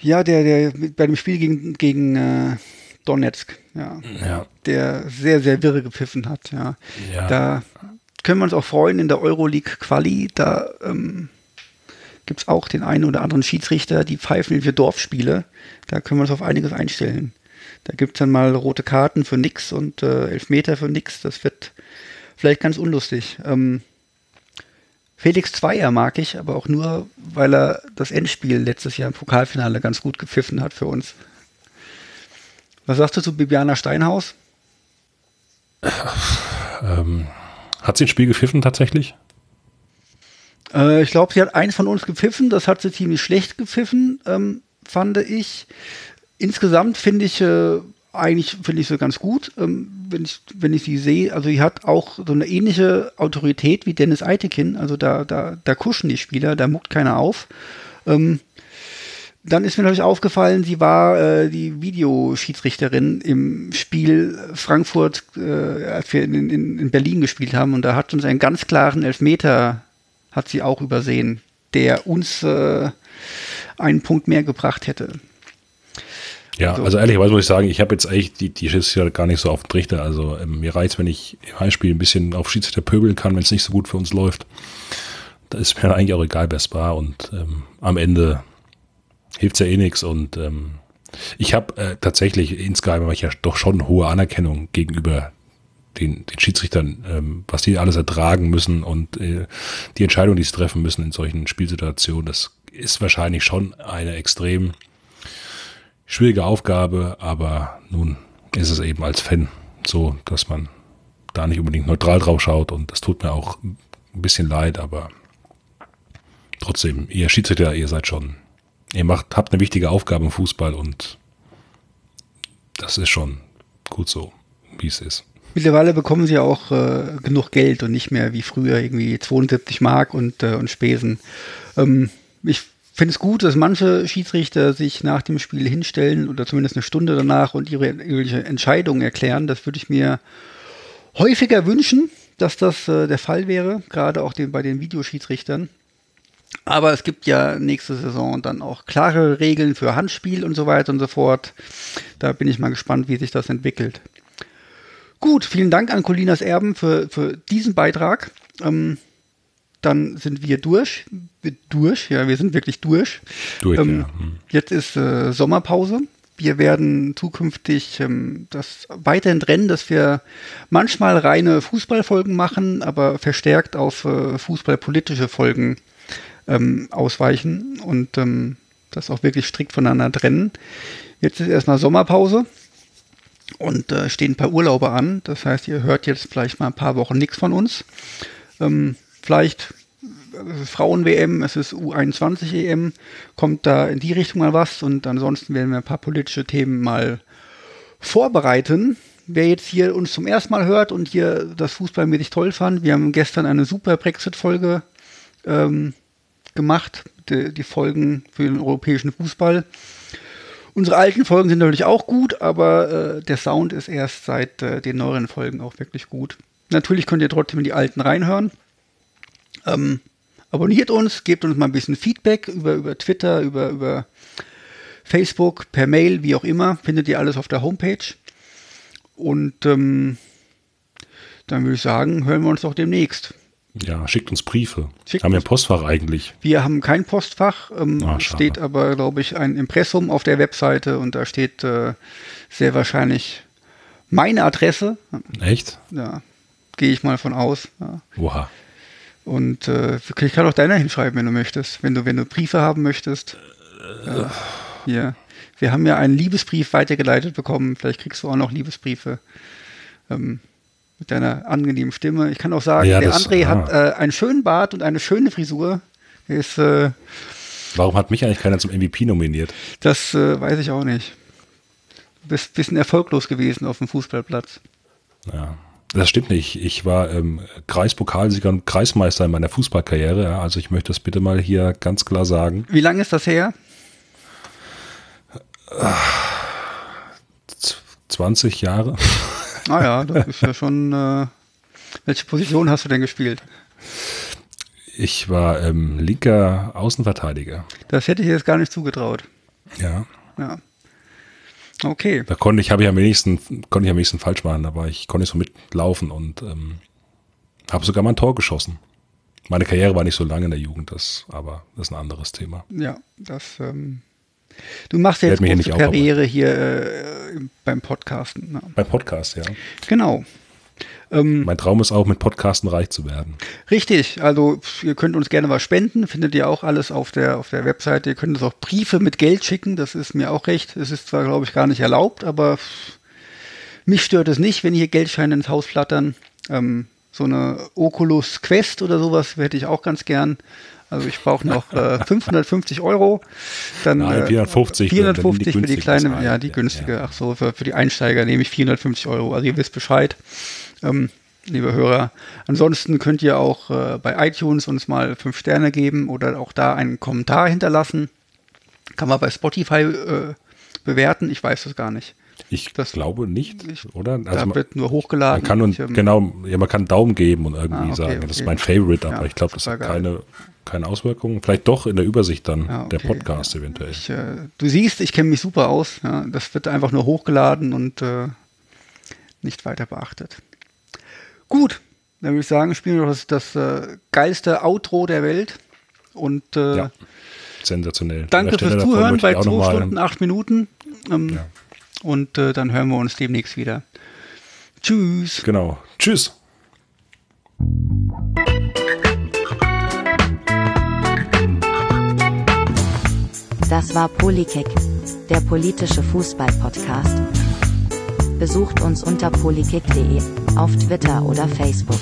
ja, der, der bei dem Spiel gegen, gegen äh, Donetsk, ja,
Ja.
der sehr, sehr wirre gepfiffen hat, ja.
Ja.
Da können wir uns auch freuen in der Euroleague Quali, da ähm, gibt es auch den einen oder anderen Schiedsrichter, die pfeifen für Dorfspiele. Da können wir uns auf einiges einstellen. Da gibt es dann mal rote Karten für nix und äh, Elfmeter für nix. Das wird vielleicht ganz unlustig. Ähm, Felix Zweier mag ich, aber auch nur, weil er das Endspiel letztes Jahr im Pokalfinale ganz gut gepfiffen hat für uns. Was sagst du zu Bibiana Steinhaus?
Ähm, hat sie ein Spiel gepfiffen tatsächlich?
Äh, ich glaube, sie hat eins von uns gepfiffen. Das hat sie ziemlich schlecht gepfiffen, ähm, fand ich. Insgesamt finde ich äh, eigentlich finde ich sie ganz gut, ähm, wenn ich wenn ich sie sehe. Also sie hat auch so eine ähnliche Autorität wie Dennis Eitekin. Also da da da kuschen die Spieler, da muckt keiner auf. Ähm, dann ist mir natürlich aufgefallen, sie war äh, die Videoschiedsrichterin im Spiel Frankfurt, äh, als wir in, in, in Berlin gespielt haben. Und da hat uns einen ganz klaren Elfmeter, hat sie auch übersehen, der uns äh, einen Punkt mehr gebracht hätte.
Ja,
So.
also ehrlicherweise muss ich sagen, ich habe jetzt eigentlich die, die Schiedsrichter gar nicht so auf den Trichter. Also ähm, mir reizt, wenn ich im Heimspiel ein bisschen auf Schiedsrichter pöbeln kann, wenn es nicht so gut für uns läuft. Da ist mir eigentlich auch egal, wer es war. Und ähm, am Ende hilft ja eh nichts. Und ähm, ich habe äh, tatsächlich insgeheim habe ich ja doch schon hohe Anerkennung gegenüber den, den Schiedsrichtern, ähm, was die alles ertragen müssen und äh, die Entscheidungen, die sie treffen müssen in solchen Spielsituationen. Das ist wahrscheinlich schon eine extrem schwierige Aufgabe, aber nun ist es eben als Fan so, dass man da nicht unbedingt neutral drauf schaut und das tut mir auch ein bisschen leid, aber trotzdem, ihr Schiedsrichter, ihr seid schon, ihr macht, habt eine wichtige Aufgabe im Fußball und das ist schon gut so, wie es ist.
Mittlerweile bekommen sie auch äh, genug Geld und nicht mehr wie früher irgendwie 72 Mark und, äh, und Spesen. Ähm, ich finde es gut, dass manche Schiedsrichter sich nach dem Spiel hinstellen oder zumindest eine Stunde danach und ihre, ihre Entscheidungen erklären. Das würde ich mir häufiger wünschen, dass das äh, der Fall wäre, gerade auch den, bei den Videoschiedsrichtern. Aber es gibt ja nächste Saison dann auch klare Regeln für Handspiel und so weiter und so fort. Da bin ich mal gespannt, wie sich das entwickelt. Gut, vielen Dank an Colinas Erben für, für diesen Beitrag. Ähm, dann sind wir durch. Wir durch, ja, wir sind wirklich durch.
Durch,
ähm,
ja. Hm.
Jetzt ist äh, Sommerpause. Wir werden zukünftig ähm, das weiterhin trennen, dass wir manchmal reine Fußballfolgen machen, aber verstärkt auf äh, fußballpolitische Folgen ähm, ausweichen und ähm, das auch wirklich strikt voneinander trennen. Jetzt ist erstmal Sommerpause und äh, stehen ein paar Urlaube an. Das heißt, ihr hört jetzt vielleicht mal ein paar Wochen nichts von uns. Ähm, vielleicht Frauen-WM, es ist U21-EM, kommt da in die Richtung mal was und ansonsten werden wir ein paar politische Themen mal vorbereiten. Wer jetzt hier uns zum ersten Mal hört und hier das fußballmäßig toll fand, wir haben gestern eine super Brexit-Folge ähm, gemacht, die, die Folgen für den europäischen Fußball. Unsere alten Folgen sind natürlich auch gut, aber äh, der Sound ist erst seit äh, den neueren Folgen auch wirklich gut. Natürlich könnt ihr trotzdem in die alten reinhören. Ähm, abonniert uns, gebt uns mal ein bisschen Feedback über, über Twitter, über, über Facebook, per Mail, wie auch immer. Findet ihr alles auf der Homepage. Und ähm, dann würde ich sagen, hören wir uns auch demnächst.
Ja, schickt uns Briefe.
Schickt
haben wir ein Postfach eigentlich?
Wir haben kein Postfach, ähm,
Ah,
steht aber, glaube ich, ein Impressum auf der Webseite und da steht äh, sehr wahrscheinlich meine Adresse.
Echt?
Ja, gehe ich mal von aus. Ja.
Oha.
Und äh, ich kann auch deiner hinschreiben, wenn du möchtest. Wenn du, wenn du Briefe haben möchtest. Äh, hier. Wir haben ja einen Liebesbrief weitergeleitet bekommen. Vielleicht kriegst du auch noch Liebesbriefe. Ähm, mit deiner angenehmen Stimme. Ich kann auch sagen,
Ja,
der
das-
André
ah.
hat äh, einen schönen Bart und eine schöne Frisur. Ist, äh,
Warum hat mich eigentlich keiner zum MVP nominiert?
das äh, weiß ich auch nicht. Du bist ein bisschen erfolglos gewesen auf dem Fußballplatz.
Ja, das stimmt nicht. Ich war ähm, Kreispokalsieger und Kreismeister in meiner Fußballkarriere. Ja, also ich möchte das bitte mal hier ganz klar sagen.
Wie lange ist das her?
Z- 20 Jahre.
Ah ja, das ist ja schon. Äh, welche Position hast du denn gespielt?
Ich war ähm, linker Außenverteidiger.
Das hätte ich jetzt gar nicht zugetraut.
Ja.
Ja. Okay.
Da konnte ich, habe ich am wenigsten, konnte ich am wenigsten falsch machen, aber ich konnte so mitlaufen und ähm, habe sogar mal ein Tor geschossen. Meine Karriere war nicht so lange in der Jugend, das, aber das ist ein anderes Thema.
Ja, das. Ähm, du machst ja jetzt große
nicht aufbauen.
Karriere hier äh, beim Podcasten. Ne?
Beim Podcast, ja.
Genau. Ähm,
Mein Traum ist auch, mit Podcasten reich zu werden.
Richtig, also ihr könnt uns gerne was spenden, findet ihr auch alles auf der, auf der Webseite. Ihr könnt uns auch Briefe mit Geld schicken, das ist mir auch recht. Es ist zwar, glaube ich, gar nicht erlaubt, aber mich stört es nicht, wenn hier Geldscheine ins Haus flattern. Ähm, so eine Oculus Quest oder sowas hätte ich auch ganz gern. Also ich brauche noch äh, 550 Euro. Dann,
Nein,
äh,
450, wenn- wenn die
450 für die kleine,
bezahlen.
ja, die günstige. Ach so, für, für die Einsteiger nehme ich 450 Euro. Also ihr wisst Bescheid, ähm, liebe Hörer. Ansonsten könnt ihr auch äh, bei iTunes uns mal fünf Sterne geben oder auch da einen Kommentar hinterlassen. Kann man bei Spotify äh, bewerten. Ich weiß es gar nicht.
Ich glaube nicht, oder?
da
man-
wird nur hochgeladen.
Man kann und,
Ich, ähm,
genau, ja, man kann einen Daumen geben und irgendwie
Ah, okay,
sagen, das ist mein Favorite, aber
Ja,
ich glaube, das hat
geil.
Keine, Auswirkungen. Vielleicht doch in der Übersicht dann
Ja,
der
okay,
Podcast eventuell.
Ich, äh, du siehst, ich kenne mich super aus. Ja, das wird einfach nur hochgeladen und äh, nicht weiter beachtet. Gut, dann würde ich sagen, spielen wir doch das, das äh, geilste Outro der Welt. Und äh,
Ja, sensationell. An
danke
der
fürs Zuhören bei
ich auch noch
2
mal-
Stunden, 8 Minuten. Ähm, Und äh, dann hören wir uns demnächst wieder. Tschüss.
Genau. Tschüss.
Das war Polikick, der politische Fußball-Podcast. Besucht uns unter polikick.de.
auf Twitter oder Facebook.